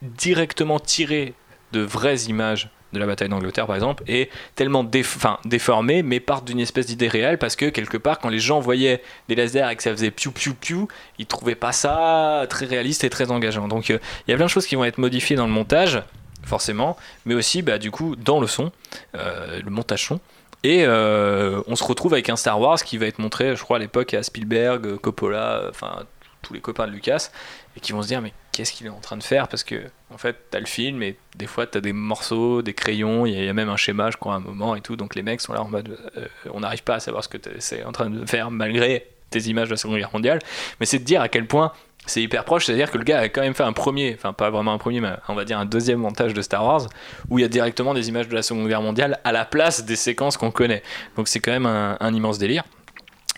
directement tirés de vraies images de la bataille d'Angleterre par exemple et tellement déf enfin, déformés mais partent d'une espèce d'idée réelle parce que quelque part quand les gens voyaient des lasers et que ça faisait piou piou piou ils trouvaient pas ça très réaliste et très engageant donc euh, il y a plein de choses qui vont être modifiées dans le montage forcément mais aussi bah, du coup dans le son euh, le montage son. Et euh, on se retrouve avec un Star Wars qui va être montré je crois à l'époque à Spielberg Coppola enfin tous les copains de Lucas et qui vont se dire mais qu'est-ce qu'il est en train de faire? Parce que en fait t'as le film et des fois t'as des morceaux des crayons il y, a même un schéma je crois à un moment et tout. Donc les mecs sont là en mode euh, on n'arrive pas à savoir ce que c'est en train de faire malgré tes images de la seconde guerre mondiale. Mais c'est de dire à quel point c'est hyper proche, c'est-à-dire que le gars a quand même fait un premier, enfin pas vraiment un premier, mais on va dire un deuxième montage de Star Wars, où il y a directement des images de la Seconde Guerre mondiale à la place des séquences qu'on connaît. Donc c'est quand même un, immense délire.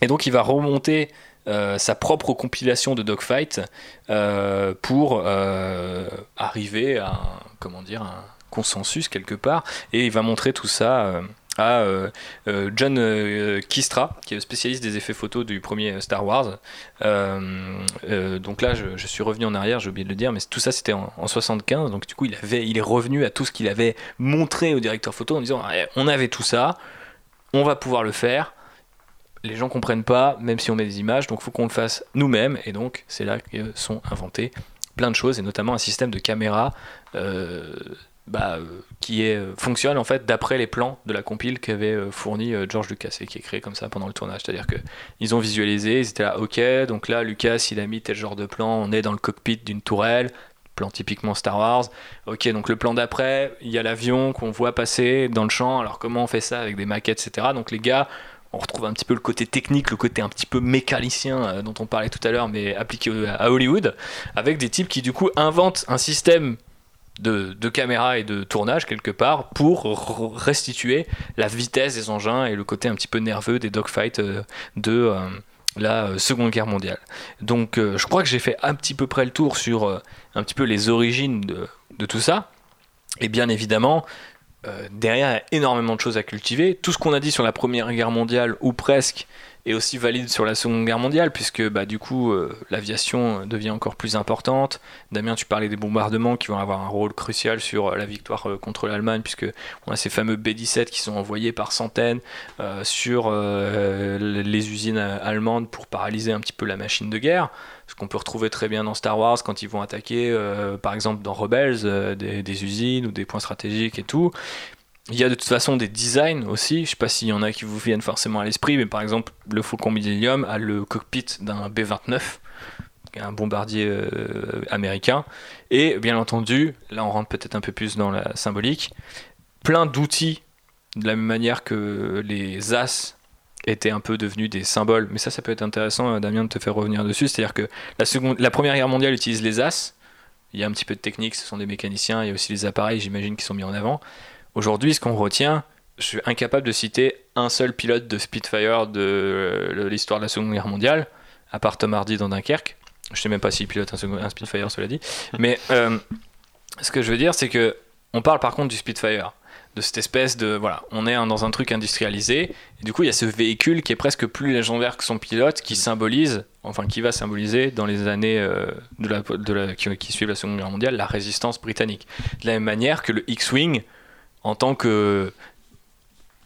Et donc il va remonter euh, sa propre compilation de dogfight euh, pour euh, arriver à comment dire, un consensus quelque part. Et il va montrer tout ça à John Kistra, qui est le spécialiste des effets photos du premier Star Wars. donc là, je, suis revenu en arrière, j'ai oublié de le dire, mais tout ça c'était en, 75. Donc du coup, il, avait, il est revenu à tout ce qu'il avait montré au directeur photo en disant eh, on avait tout ça, on va pouvoir le faire les gens comprennent pas, même si on met des images, donc il faut qu'on le fasse nous-mêmes, et donc c'est là que sont inventés plein de choses, et notamment un système de caméra euh, bah, euh, qui est, fonctionne en fait d'après les plans de la compile qu'avait euh, fourni George Lucas et qui est créé comme ça pendant le tournage. C'est-à-dire qu'ils ont visualisé, ils étaient là, ok, donc là Lucas il a mis tel genre de plan, on est dans le cockpit d'une tourelle, plan typiquement Star Wars. Ok, donc le plan d'après, il y a l'avion qu'on voit passer dans le champ, alors comment on fait ça avec des maquettes, etc. Donc les gars on retrouve un petit peu le côté technique, le côté un petit peu mécanicien euh, dont on parlait tout à l'heure, mais appliqué à Hollywood, avec des types qui du coup inventent un système de, caméra et de tournage quelque part pour restituer la vitesse des engins et le côté un petit peu nerveux des dogfights euh, de euh, la Seconde Guerre mondiale. Donc je crois que j'ai fait un petit peu près le tour sur un petit peu les origines de, de tout ça. Et bien évidemment, euh, derrière, il y a énormément de choses à cultiver. Tout ce qu'on a dit sur la Première Guerre mondiale, ou presque, est aussi valide sur la Seconde Guerre mondiale, puisque bah, du coup, euh, l'aviation devient encore plus importante. Damien, tu parlais des bombardements qui vont avoir un rôle crucial sur euh, la victoire contre l'Allemagne, puisque on a ces fameux B-17 qui sont envoyés par centaines sur les usines allemandes pour paralyser un petit peu la machine de guerre ce qu'on peut retrouver très bien dans Star Wars quand ils vont attaquer, euh, par exemple dans Rebels, euh, des, usines ou des points stratégiques et tout. Il y a de toute façon des designs aussi, je sais pas s'il y en a qui vous viennent forcément à l'esprit, mais par exemple le Faucon Millennium a le cockpit d'un B-29, un bombardier euh, américain, et bien entendu, là on rentre peut-être un peu plus dans la symbolique, plein d'outils de la même manière que les As étaient un peu devenus des symboles. Mais ça, ça peut être intéressant, euh, Damien, de te faire revenir dessus. C'est-à-dire que la, seconde, la Première Guerre mondiale utilise les As. Il y a un petit peu de technique, ce sont des mécaniciens, il y a aussi les appareils, j'imagine, qui sont mis en avant. Aujourd'hui, ce qu'on retient, je suis incapable de citer un seul pilote de Spitfire de euh, l'histoire de la Seconde Guerre mondiale, à part Tom Hardy dans Dunkerque. Je sais même pas s'il pilote un, un, Spitfire, cela dit. Mais euh, ce que je veux dire, c'est que on parle par contre du Spitfire de cette espèce de voilà, on est dans un truc industrialisé et du coup il y a ce véhicule qui est presque plus légendaire que son pilote qui symbolise enfin qui va symboliser dans les années euh, de la, de la, qui, qui, suivent la Seconde Guerre mondiale la résistance britannique. De la même manière que le X-wing en tant que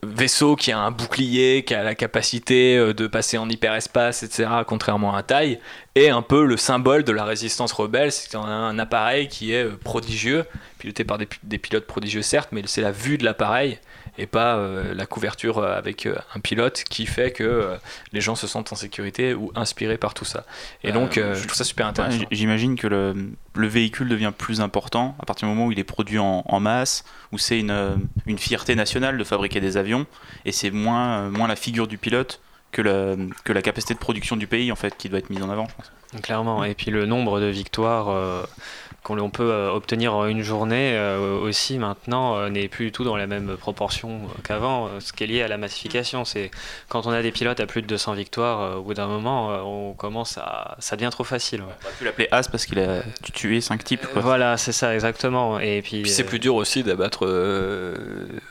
vaisseau qui a un bouclier, qui a la capacité euh, de passer en hyperespace, etc., contrairement à taille, est un peu le symbole de la résistance rebelle. C'est un, appareil qui est euh, prodigieux, piloté par des, pilotes prodigieux certes, mais c'est la vue de l'appareil et pas euh, la couverture euh, avec euh, un pilote qui fait que les gens se sentent en sécurité ou inspirés par tout ça. Et donc, je trouve ça super intéressant. J'imagine que le, le, véhicule devient plus important à partir du moment où il est produit en, en masse, où c'est une, une, fierté nationale de fabriquer des avions, et c'est moins, moins la figure du pilote que la, que la capacité de production du pays en fait qui doit être mise en avant, je pense. Clairement, et puis le nombre de victoires qu'on peut euh, obtenir en une journée euh, aussi maintenant euh, n'est plus du tout dans la même proportion qu'avant. Ce qui est lié à la massification, c'est quand on a des pilotes à plus de 200 victoires, euh, au bout d'un moment, euh, on commence à, ça devient trop facile. ouais. On aurait pu l'appeler As parce qu'il a tué 5 types. Quoi. Voilà, c'est ça exactement. Et puis, Puis c'est euh, plus dur aussi d'abattre euh,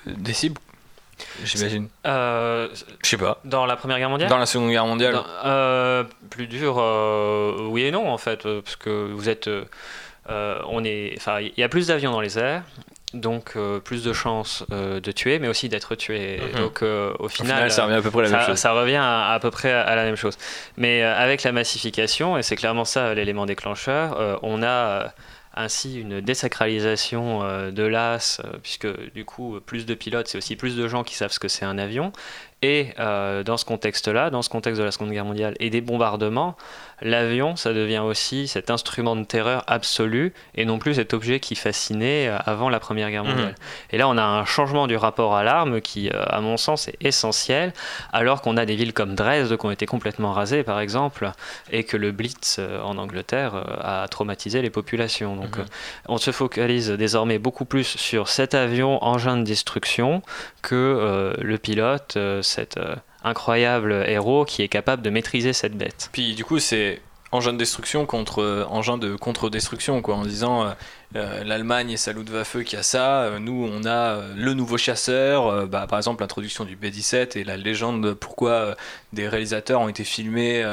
des cibles, j'imagine. euh, Je sais pas. dans la Première Guerre mondiale? Dans la Seconde Guerre mondiale, euh, plus dur, euh, oui et non en fait, parce que vous êtes, on est, enfin, il y a plus d'avions dans les airs, donc euh, plus de chances euh, de tuer, mais aussi d'être tué. Mhm. Donc euh, au au final, ça revient à peu près à la même chose. ça revient à, à peu près à, à la même chose. Mais euh, avec la massification, et c'est clairement ça l'élément déclencheur, euh, on a euh, ainsi une désacralisation euh, de l'as, euh, puisque du coup, plus de pilotes, c'est aussi plus de gens qui savent ce que c'est un avion. Et euh, dans ce contexte-là, dans ce contexte de la Seconde Guerre mondiale et des bombardements, l'avion, ça devient aussi cet instrument de terreur absolu et non plus cet objet qui fascinait euh, avant la Première Guerre mondiale. Et là, on a un changement du rapport à l'arme qui, euh, à mon sens, est essentiel, alors qu'on a des villes comme Dresde qui ont été complètement rasées, par exemple, et que le Blitz en Angleterre a traumatisé les populations. Donc, Mhm. on se focalise désormais beaucoup plus sur cet avion engin de destruction que euh, le pilote, euh, cet euh, incroyable héros qui est capable de maîtriser cette bête. Puis du coup, c'est engin de destruction contre euh, engin de contre-destruction, quoi, en disant euh, l'Allemagne et sa Luftwaffe qui a ça, nous on a le nouveau chasseur, bah, par exemple l'introduction du B-17 et la légende de pourquoi des réalisateurs ont été filmés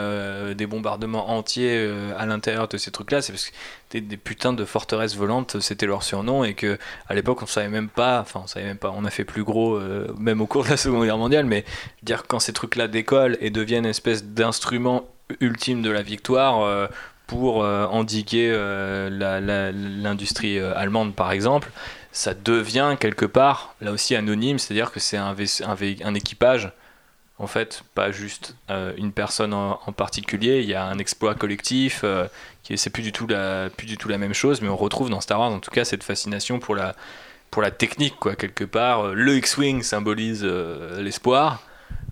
des bombardements entiers à l'intérieur de ces trucs-là, c'est parce que des, des putains de forteresses volantes, c'était leur surnom et que à l'époque on savait même pas, enfin on savait même pas, on a fait plus gros euh, même au cours de la Seconde Guerre mondiale, mais dire quand ces trucs-là décollent et deviennent une espèce d'instrument ultime de la victoire euh, pour euh, endiguer l'industrie allemande par exemple, ça devient quelque part là aussi anonyme, c'est-à-dire que c'est un, un équipage en fait, pas juste euh, une personne en, particulier, il y a un exploit collectif euh, qui c'est plus du tout la plus du tout la même chose, mais on retrouve dans Star Wars en tout cas cette fascination pour la pour la technique quoi quelque part. Euh, Le X-wing symbolise l'espoir.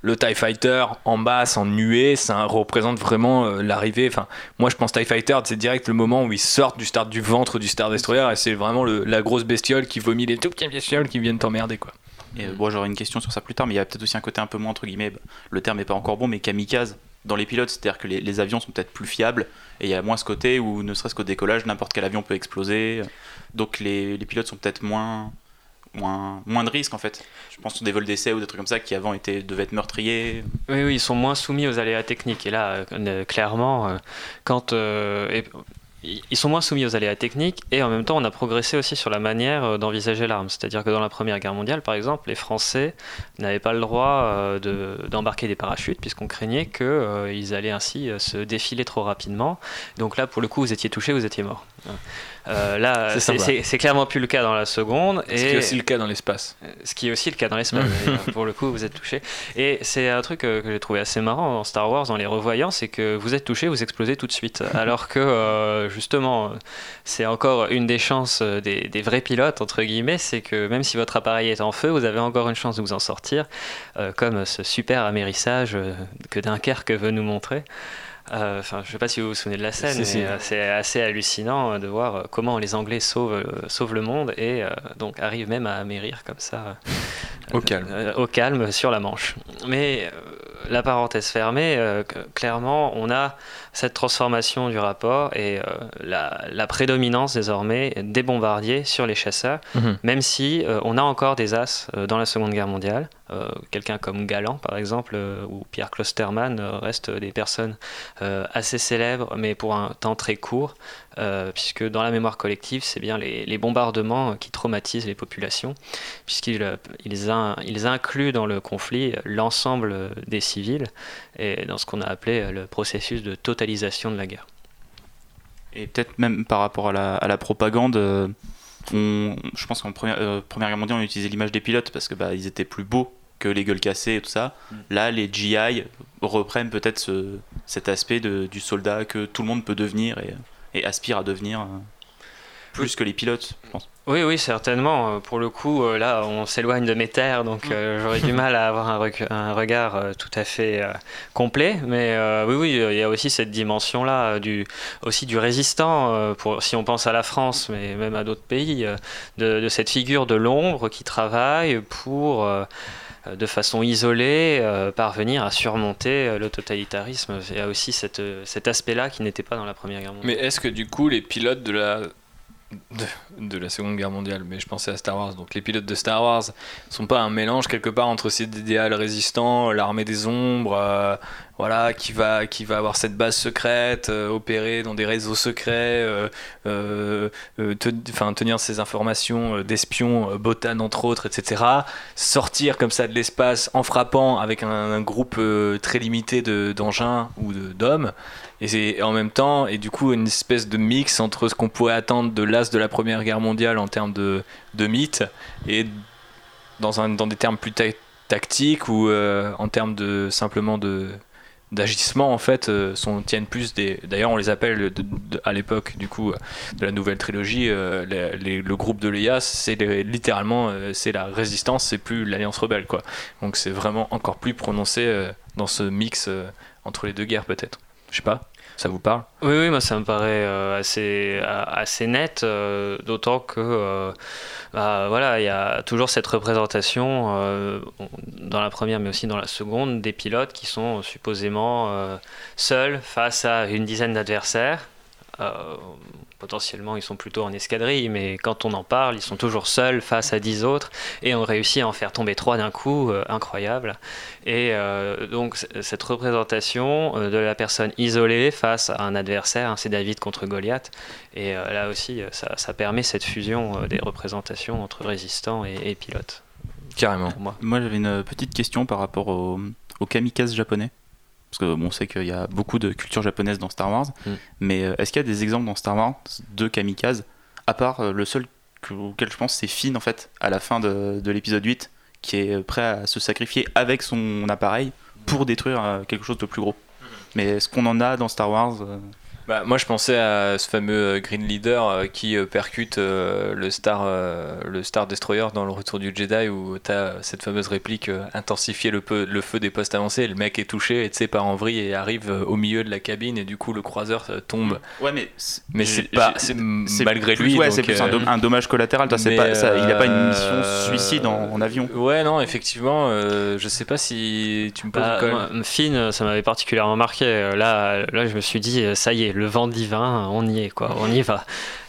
Le TIE Fighter en basse, en nuée, ça représente vraiment l'arrivée. Enfin, moi je pense TIE Fighter, c'est direct le moment où ils sortent du start du ventre du Star Destroyer et c'est vraiment la grosse bestiole qui vomit les tout petites bestioles qui viennent t'emmerder quoi. Et euh, bon, j'aurai une question sur ça plus tard, mais il y a peut-être aussi un côté un peu moins, entre guillemets, bah, le terme n'est pas encore bon, mais kamikaze dans les pilotes, c'est-à-dire que les, les avions sont peut-être plus fiables, et il y a moins ce côté où, ne serait-ce qu'au décollage, n'importe quel avion peut exploser, donc les, les pilotes sont peut-être moins, moins, moins de risques en fait. Je pense sur des vols d'essai ou des trucs comme ça qui avant étaient, devaient être meurtriers. Oui, oui, ils sont moins soumis aux aléas techniques. Et là, euh, euh, clairement, euh, quand euh, et- ils sont moins soumis aux aléas techniques et en même temps, on a progressé aussi sur la manière euh, d'envisager l'arme. C'est-à-dire que dans la Première Guerre mondiale, par exemple, les Français n'avaient pas le droit euh, de- d'embarquer des parachutes puisqu'on craignait qu'ils allaient ainsi euh, se défiler trop rapidement. Donc là, pour le coup, vous étiez touché, vous étiez mort. Euh, là, C'est clairement plus le cas dans la seconde. Ce qui et- est aussi le cas dans l'espace. ce qui est aussi le cas dans l'espace. pour le coup, vous êtes touché. Et c'est un truc euh, que j'ai trouvé assez marrant dans Star Wars, dans les revoyants, c'est que vous êtes touché, vous explosez tout de suite. Alors que, euh, justement, euh, c'est encore une des chances euh, des, des vrais pilotes, entre guillemets, c'est que même si votre appareil est en feu, vous avez encore une chance de vous en sortir, euh, comme ce super amérissage que Dunkerque veut nous montrer. Euh, Enfin, je sais pas si vous vous souvenez de la scène, euh, c'est assez hallucinant de voir comment les Anglais sauvent, sauvent le monde et euh, donc arrivent même à amérir comme ça. Au calme. au calme sur la Manche. Mais la parenthèse fermée, clairement, on a cette transformation du rapport et euh, la, la prédominance désormais des bombardiers sur les chasseurs, Mhm. même si euh, on a encore des as euh, dans la Seconde Guerre mondiale. Quelqu'un comme Galland, par exemple, ou Pierre Klosterman restent des personnes assez célèbres, mais pour un temps très court, euh, puisque dans la mémoire collective, c'est bien les, les bombardements qui traumatisent les populations, puisqu'ils euh, ils, in- ils incluent dans le conflit l'ensemble des civils, et dans ce qu'on a appelé le processus de totalisation de la guerre. Et peut-être même par rapport à la, à la propagande, euh, on, je pense qu'en première, euh, première guerre mondiale, on utilisait l'image des pilotes parce que bah, ils étaient plus beaux que les gueules cassées et tout ça. Là, les GI reprennent peut-être ce- cet aspect de- du soldat que tout le monde peut devenir et, et aspire à devenir. euh. plus que les pilotes, je pense. Oui, oui, certainement. Euh, Pour le coup, euh, là, on s'éloigne de mes terres, donc euh, j'aurais du mal à avoir un, rec- un regard euh, tout à fait euh, complet. Mais euh, oui, oui, il y a aussi cette dimension-là, du, aussi du résistant, euh, pour, si on pense à la France, mais même à d'autres pays, euh, de, de cette figure de l'ombre qui travaille pour, euh, de façon isolée, euh, parvenir à surmonter euh, le totalitarisme. Il y a aussi euh, cet aspect-là qui n'était pas dans la Première Guerre mondiale. Mais est-ce que du coup les pilotes de la de, la Seconde Guerre mondiale, mais je pensais à Star Wars, donc les pilotes de Star Wars sont pas un mélange quelque part entre cet idéal résistant, l'armée des ombres, euh, voilà, qui va qui va avoir cette base secrète, euh, opérer dans des réseaux secrets, euh, euh, tenir ces informations d'espions, Botan entre autres, etc. Sortir comme ça de l'espace en frappant avec un, groupe très limité de- d'engins ou de- d'hommes. Et, et en même temps, et du coup, une espèce de mix entre ce qu'on pourrait attendre de l'as de la Première Guerre mondiale en termes de, de mythe et dans, un, dans des termes plus ta- tactiques ou en termes de simplement de d'agissement en fait euh, sont, tiennent plus des d'ailleurs on les appelle à l'époque du coup euh, de la nouvelle trilogie euh, le groupe de l'EIA c'est littéralement c'est la résistance c'est plus l'alliance rebelle quoi. Donc c'est vraiment encore plus prononcé dans ce mix entre les deux guerres peut-être. Je sais pas ça vous parle? Oui, oui, moi ça me paraît euh, assez, a- assez net, euh, d'autant que euh, bah, voilà, il y a toujours cette représentation euh, dans la première, mais aussi dans la seconde, des pilotes qui sont supposément euh, seuls face à une dizaine d'adversaires. Potentiellement, ils sont plutôt en escadrille, mais quand on en parle, ils sont toujours seuls face à 10 autres, et on réussit à en faire tomber trois d'un coup, euh, incroyable. Et euh, donc, cette représentation euh, de la personne isolée face à un adversaire, hein, c'est David contre Goliath, et euh, là aussi, ça, ça permet cette fusion euh, des représentations entre résistants et, et pilotes. carrément moi. Moi, j'avais une petite question par rapport au- aux kamikazes japonais. Parce que bon, on sait qu'il y a beaucoup de culture japonaise dans Star Wars. Mm. Mais euh, est-ce qu'il y a des exemples dans Star Wars de kamikazes À part euh, le seul que- auquel je pense, c'est Finn, en fait, à la fin de, de l'épisode 8, qui est prêt à se sacrifier avec son appareil pour détruire euh, quelque chose de plus gros? Mais est-ce qu'on en a dans Star Wars euh Bah, moi, je pensais à ce fameux euh, Green Leader euh, qui euh, percute euh, le, Star, euh, le Star Destroyer dans le Retour du Jedi où tu as cette fameuse réplique euh, intensifier le, peu- le feu des postes avancés. Le mec est touché et tu sais, part en vrille et arrive au milieu de la cabine et du coup, le croiseur euh, tombe. Ouais, mais Mais c'est pas, c'est malgré plus, lui. Ouais, donc, c'est plus un, dom- un dommage collatéral. Toi, pas, ça, il a pas une mission euh, suicide en, en avion. Ouais, non, effectivement, euh, je sais pas si tu me poses Bah, quand même. moi, Finn, ça m'avait particulièrement marqué. Là, là, je me suis dit, ça y est, le vent divin, on y est, quoi, on y va.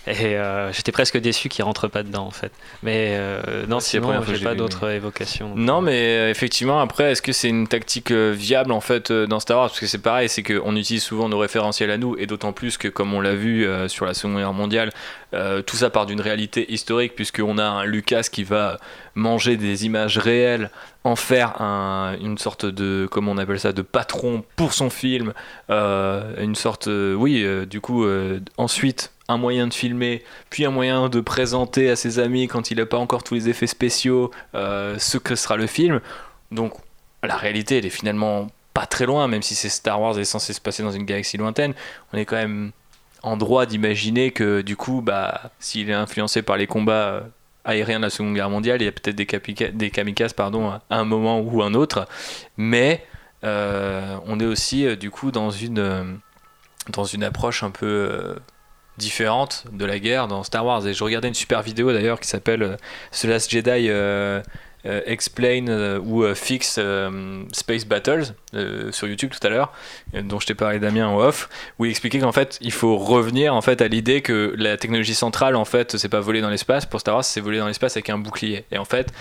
Et euh, j'étais presque déçu qu'il rentre pas dedans, en fait. Mais euh, non, c'est sinon, j'ai pas d'autres évocations. Non, mais euh, effectivement, après, est-ce que c'est une tactique viable en fait dans Star Wars? Parce que c'est pareil, c'est qu'on utilise souvent nos référentiels à nous, et d'autant plus que, comme on l'a vu sur la Seconde Guerre mondiale, tout ça part d'une réalité historique, puisqu'on a un Lucas qui va manger des images réelles, en faire un- une sorte de, comment on appelle ça, de patron pour son film, euh, une sorte, euh, oui, euh, du coup, ensuite un moyen de filmer, puis un moyen de présenter à ses amis quand il n'a pas encore tous les effets spéciaux euh, ce que sera le film. Donc la réalité, elle est finalement pas très loin, même si c'est Star Wars est censé se passer dans une galaxie lointaine. On est quand même en droit d'imaginer que du coup, bah, s'il est influencé par les combats euh, aériens de la Seconde Guerre mondiale, il y a peut-être des, kamikazes pardon, à un moment ou un autre. Mais euh, on est aussi du coup dans une, dans une approche un peu différente de la guerre dans Star Wars. Et je regardais une super vidéo d'ailleurs qui s'appelle euh, The Last Jedi euh, euh, Explain ou Fix Space Battles sur YouTube tout à l'heure, dont je t'ai parlé Damien en off, où il expliquait qu'en fait il faut revenir en fait à l'idée que la technologie centrale en fait c'est pas voler dans l'espace pour Star Wars, c'est voler dans l'espace avec un bouclier. Et en fait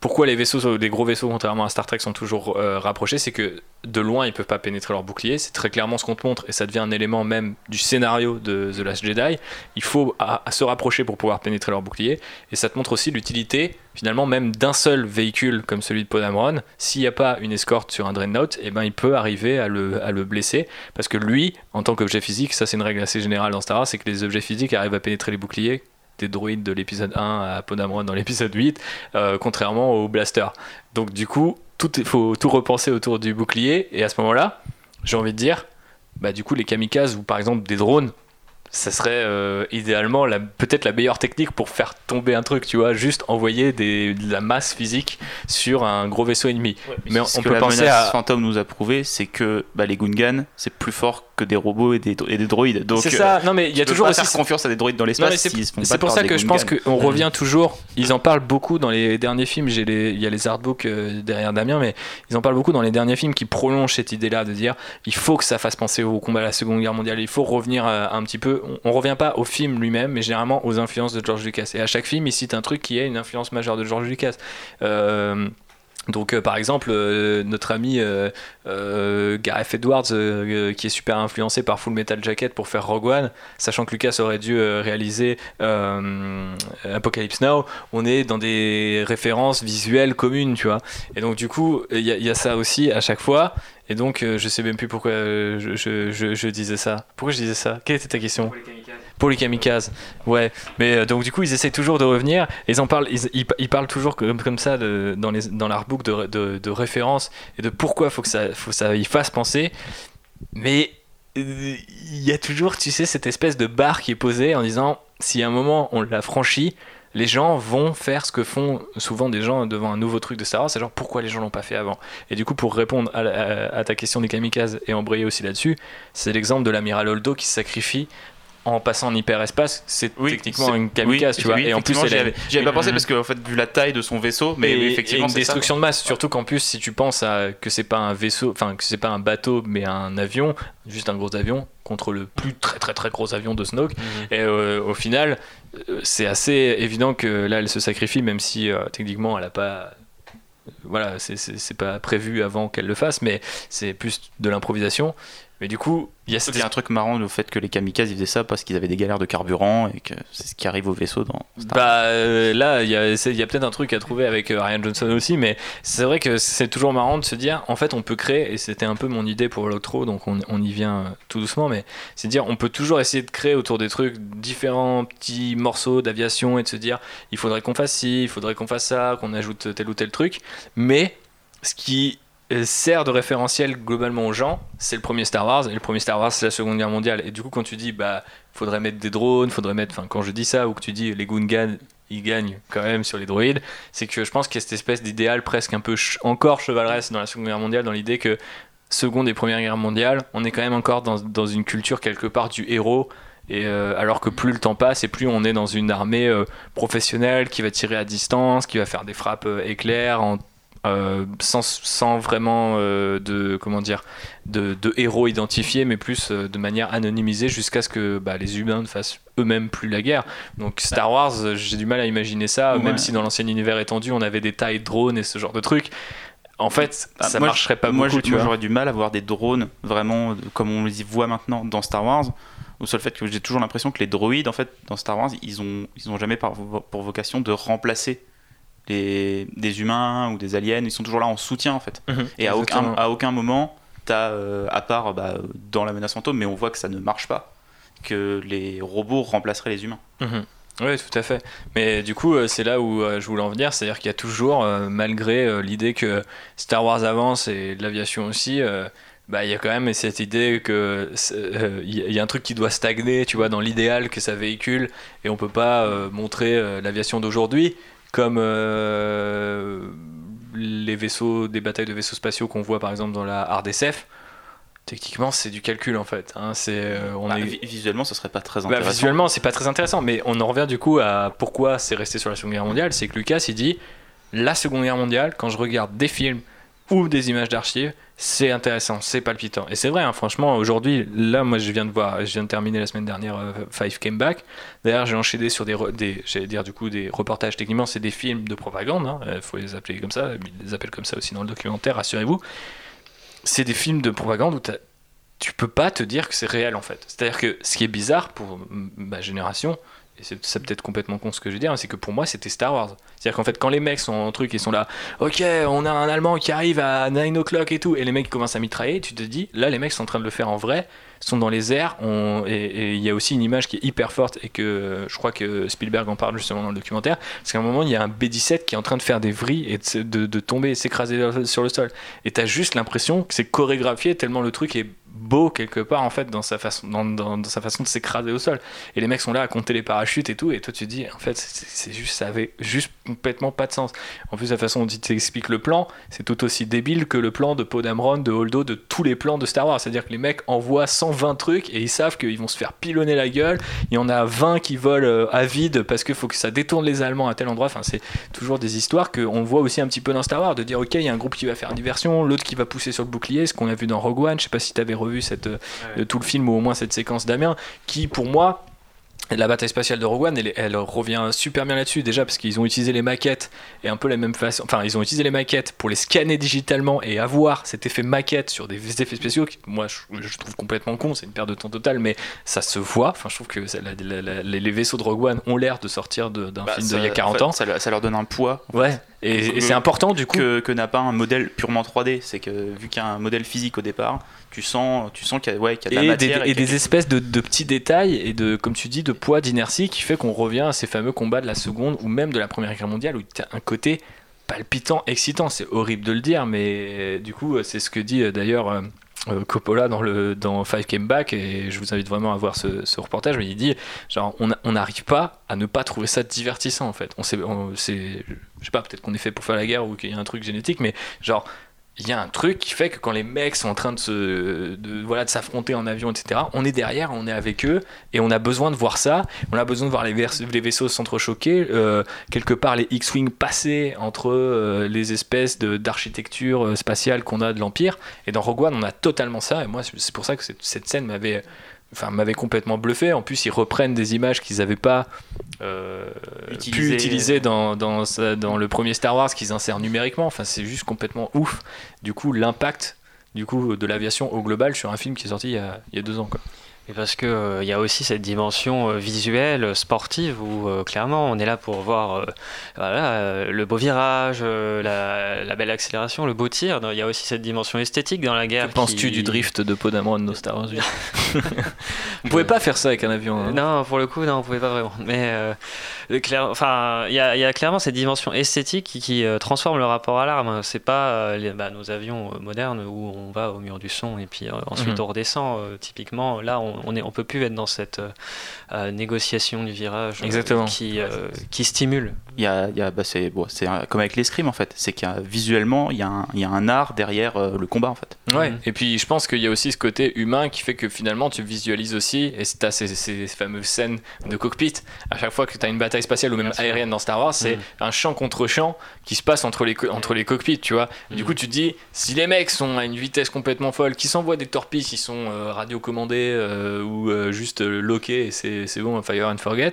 pourquoi les vaisseaux, les gros vaisseaux, contrairement à Star Trek, sont toujours euh, rapprochés, c'est que de loin ils peuvent pas pénétrer leur bouclier. C'est très clairement ce qu'on te montre et ça devient un élément même du scénario de The Last Jedi. Il faut se rapprocher pour pouvoir pénétrer leur bouclier et ça te montre aussi l'utilité finalement même d'un seul véhicule comme celui de Podamron. S'il n'y a pas une escorte sur un Dreadnought, et ben il peut arriver à le, à le blesser parce que lui, en tant qu'objet physique, ça c'est une règle assez générale dans Star Wars, c'est que les objets physiques arrivent à pénétrer les boucliers des droïdes de l'épisode 1 à Podamron dans l'épisode 8, euh, contrairement au blaster. Donc du coup, tout il faut tout repenser autour du bouclier et à ce moment-là, j'ai envie de dire, bah du coup les kamikazes ou par exemple des drones, ça serait euh, idéalement peut-être la meilleure technique pour faire tomber un truc, tu vois, juste envoyer des, de la masse physique sur un gros vaisseau ennemi. mais on, Ce on que peut penser à. fantôme nous a prouvé, c'est que bah, les Gungans, c'est plus fort que des robots et des, et des droïdes. Donc, C'est euh, ça, non mais il y a toujours aussi. faire confiance à des droïdes dans l'espace c'est- pour ça que je pense qu'on revient toujours. Ils en parlent beaucoup dans les derniers films. J'ai les, il y a les artbooks euh, derrière Damien, mais ils en parlent beaucoup dans les derniers films qui prolongent cette idée-là de dire il faut que ça fasse penser au combat de la Seconde Guerre mondiale. Il faut revenir euh, un petit peu. On, on revient pas au film lui-même, mais généralement aux influences de George Lucas. Et à chaque film, il cite un truc qui est une influence majeure de George Lucas. Euh, donc euh, par exemple euh, notre ami euh, Gareth Edwards qui est super influencé par Full Metal Jacket pour faire Rogue One, sachant que Lucas aurait dû réaliser Apocalypse Now, on est dans des références visuelles communes, tu vois. Et donc du coup il y, a- ça aussi à chaque fois. Et donc je sais même plus pourquoi je, disais ça. Pourquoi je disais ça? Quelle était ta question? Pour les ouais. Mais euh, donc du coup, ils essayent toujours de revenir. Ils en parlent, ils, parlent toujours comme, ça dans les dans l'artbook de, référence et de pourquoi faut que ça faut que ça y fasse penser. Mais il y a toujours, tu sais, cette espèce de barre qui est posée en disant si à un moment on l'a franchi, les gens vont faire ce que font souvent des gens devant un nouveau truc de Star Wars, c'est genre pourquoi les gens l'ont pas fait avant? Et du coup, pour répondre à ta question des kamikazes et embrayer aussi là-dessus, c'est l'exemple de l'amiral Holdo qui se sacrifie en passant en hyperespace. C'est techniquement une kamikaze, oui, tu vois. oui, et en plus, effectivement, j'y avais, avais pas une- pensé parce qu'en fait, vu la taille de son vaisseau, mais et- oui, et effectivement, une ça. destruction de masse. Surtout qu'en plus, si tu penses à que c'est pas un vaisseau, enfin que c'est pas un bateau, mais un avion, juste un gros avion contre le plus très très très gros avion de Snoke. Et euh, au final, euh, c'est assez évident que là, elle se sacrifie, même si euh, techniquement, elle a pas. Voilà, c'est pas prévu avant qu'elle le fasse, mais c'est plus de l'improvisation. Mais du coup, il y a cette Il y a un truc marrant le fait que les kamikazes ils faisaient ça parce qu'ils avaient des galères de carburant et que c'est ce qui arrive au vaisseau dans Star. Bah euh, là, il y a, a peut-être un truc à trouver avec euh, Ryan Johnson aussi, mais c'est vrai que c'est toujours marrant de se dire, en fait, on peut créer, et c'était un peu mon idée pour l'octro, donc on, on y vient euh, tout doucement, mais c'est de dire, on peut toujours essayer de créer autour des trucs différents petits morceaux d'aviation et de se dire, il faudrait qu'on fasse ci, il faudrait qu'on fasse ça, qu'on ajoute tel ou tel truc, mais ce qui sert de référentiel globalement aux gens, c'est le premier Star Wars, et le premier Star Wars, c'est la Seconde Guerre mondiale. Et du coup, quand tu dis, bah, faudrait mettre des drones, faudrait mettre, enfin, quand je dis ça, ou que tu dis les Gungans, ils gagnent quand même sur les droïdes, c'est que je pense qu'il y a cette espèce d'idéal presque un peu encore chevaleresque dans la Seconde Guerre mondiale, dans l'idée que Seconde et Première Guerre mondiale, on est quand même encore dans, dans une culture quelque part du héros. Et euh, alors que plus le temps passe et plus on est dans une armée euh, professionnelle qui va tirer à distance, qui va faire des frappes euh, éclairs en euh, sans, sans vraiment euh, de comment dire de, de héros identifiés mais plus euh, de manière anonymisée jusqu'à ce que bah, les humains ne fassent eux-mêmes plus la guerre donc Star Wars j'ai du mal à imaginer ça Ouais. même si dans l'ancien univers étendu on avait des tailles drones et ce genre de trucs en fait Ah, ça moi, marcherait pas moi, beaucoup tu moi, j'aurais du mal à voir des drones vraiment comme on les voit maintenant dans Star Wars. Au seul fait que j'ai toujours l'impression que les droïdes, en fait, dans Star Wars, ils ont, ils ont jamais pour vocation de remplacer les, des humains ou des aliens. Ils sont toujours là en soutien, en fait. Mhm, Et à aucun, à aucun moment, t'as, euh, à part bah, dans la menace fantôme, mais on voit que ça ne marche pas, que les robots remplaceraient les humains. Mhm. Oui, tout à fait. Mais du coup, euh, c'est là où euh, je voulais en venir, c'est-à-dire qu'il y a toujours, malgré l'idée que Star Wars avance et l'aviation aussi, bah, il y a quand même cette idée que euh, y a- il y a un truc qui doit stagner, tu vois, dans l'idéal que ça véhicule, et on peut pas euh, montrer euh, l'aviation d'aujourd'hui comme euh, les vaisseaux, des batailles de vaisseaux spatiaux qu'on voit par exemple dans la RDSF. Techniquement, c'est du calcul en fait. hein. C'est, euh, on Bah, est... vi- Visuellement, ça serait pas très Bah, intéressant. visuellement, c'est pas très intéressant, mais on en revient du coup à pourquoi c'est resté sur la Seconde Guerre mondiale. C'est que Lucas, il dit la Seconde Guerre mondiale, quand je regarde des films ou des images d'archives, c'est intéressant, c'est palpitant. Et c'est vrai, hein, franchement, aujourd'hui, là, moi, je viens de voir, je viens de terminer la semaine dernière euh, Five Came Back. D'ailleurs, j'ai enchaîné sur des, j'allais dire du coup des reportages. Techniquement, c'est des films de propagande. Il faut les appeler comme ça. Ils les appellent comme ça aussi dans le documentaire. Rassurez-vous. C'est des films de propagande où tu peux pas te dire que c'est réel en fait. C'est-à-dire que ce qui est bizarre pour ma génération, et c'est peut-être complètement con ce que je vais dire, mais c'est que pour moi c'était Star Wars. C'est-à-dire qu'en fait quand les mecs sont en truc, ils sont là, ok, on a un Allemand qui arrive à 9 o'clock et tout, et les mecs commencent à mitrailler, tu te dis, là les mecs sont en train de le faire en vrai, sont dans les airs, on- et et il y a aussi une image qui est hyper forte et que euh, je crois que Spielberg en parle justement dans le documentaire, parce qu'à un moment il y a un B-17 qui est en train de faire des vrilles et de- de tomber et s'écraser sur le sol, et t'as juste l'impression que c'est chorégraphié tellement le truc est beau quelque part en fait dans sa façon, dans, dans- sa façon de s'écraser au sol. Et les mecs sont là à compter les parachutes et tout, et toi tu te dis en fait c'est c'est juste ça avait juste complètement pas de sens. En plus la façon dont il t'explique le plan, c'est tout aussi débile que le plan de Poe Dameron, de Holdo, de tous les plans de Star Wars. C'est-à-dire que les mecs envoient 120 trucs et ils savent qu'ils vont se faire pilonner la gueule. Il y en a 20 qui volent euh, à vide parce qu'il faut que ça détourne les Allemands à tel endroit. Enfin c'est toujours des histoires qu'on voit aussi un petit peu dans Star Wars, de dire ok il y a un groupe qui va faire diversion, l'autre qui va pousser sur le bouclier, ce qu'on a vu dans Rogue One. Je sais pas si tu avais revu cette, euh, tout le film ou au moins cette séquence d'Amiens, qui pour moi la bataille spatiale de Rogue One, elle, elle revient super bien là-dessus, déjà parce qu'ils ont utilisé les maquettes et un peu la même façon. Enfin, ils ont utilisé les maquettes pour les scanner digitalement et avoir cet effet maquette sur des effets spéciaux qui, moi, je, je trouve complètement con, c'est une perte de temps totale, mais ça se voit. Enfin, je trouve que ça- la- la- la- les vaisseaux de Rogue One ont l'air de sortir d'un Bah, film d'il y a 40 en fait, ans. Ça, leur- ça leur donne un poids. Ouais, et, c'est important du coup. que, que n'a pas un modèle purement 3D. C'est que vu qu'il y a un modèle physique au départ, tu sens, tu sens qu'il y a, ouais, qu'il y a de la et des, matière. et des espèces de, de petits détails et de, comme tu dis, de poids d'inertie qui fait qu'on revient à ces fameux combats de la seconde ou même de la première guerre mondiale où tu as un côté palpitant, excitant. C'est horrible de le dire, mais euh, du coup, c'est ce que dit euh, d'ailleurs euh, Coppola dans, le, dans Five Came Back et je vous invite vraiment à voir ce, reportage. Mais il dit, genre, on n'arrive pas à ne pas trouver ça divertissant en fait. On sait, on- je sais pas, peut-être qu'on est fait pour faire la guerre ou qu'il y a un truc génétique, mais genre il y a un truc qui fait que quand les mecs sont en train de se de, voilà de s'affronter en avion etc on est derrière on est avec eux et on a besoin de voir ça. On a besoin de voir les, vaisseaux s'entrechoquer euh, quelque part les X-wing passer entre euh, les espèces d'architecture euh, spatiale qu'on a de l'empire. Et dans Rogue One on a totalement ça et moi c'est pour ça que cette scène m'avait enfin m'avait complètement bluffé. En plus ils reprennent des images qu'ils n'avaient pas euh, pu utiliser dans, dans, le premier Star Wars qu'ils insèrent numériquement. Enfin c'est juste complètement ouf. Du coup l'impact du coup de l'aviation au global sur un film qui est sorti il y a, il y a deux ans quoi. Et parce que euh, il y a aussi cette dimension euh, visuelle, euh, sportive, où euh, clairement on est là pour voir voilà, le beau virage, la, la belle accélération, le beau tir. Il y a aussi cette dimension esthétique dans la guerre. Que penses-tu qui- du drift de Poe Dameron de Star Wars 8 Vous pouvez pas faire ça avec un avion. hein. Non, pour le coup, non, on pouvait pas vraiment. Mais clair- enfin, il y, a- il y a clairement cette dimension esthétique qui, qui, transforme le rapport à l'arme. C'est pas les- bah, nos avions modernes où on va au mur du son et puis ensuite Mhm. on redescend. typiquement, là, on, on est, on peut plus être dans cette euh, euh, négociation du virage Exactement. qui, euh, qui stimule. Il y a, il y a- bah, c'est bon, c'est un- comme avec l'escrime en fait. C'est qu'il y a visuellement, il y a un, il y a un art derrière euh, le combat en fait. Ouais, Mhm. et puis je pense qu'il y a aussi ce côté humain qui fait que finalement tu visualises aussi, et c'est ces, ces fameuses scènes de cockpit, à chaque fois que tu as une bataille spatiale ou même aérienne dans Star Wars, c'est Mhm. un champ contre champ qui se passe entre les, entre les cockpits, tu vois. Du Mhm. coup, tu te dis, si les mecs sont à une vitesse complètement folle, qui s'envoient des torpilles qui sont euh, radiocommandées euh, ou euh, juste euh, c'est c'est bon, fire and forget.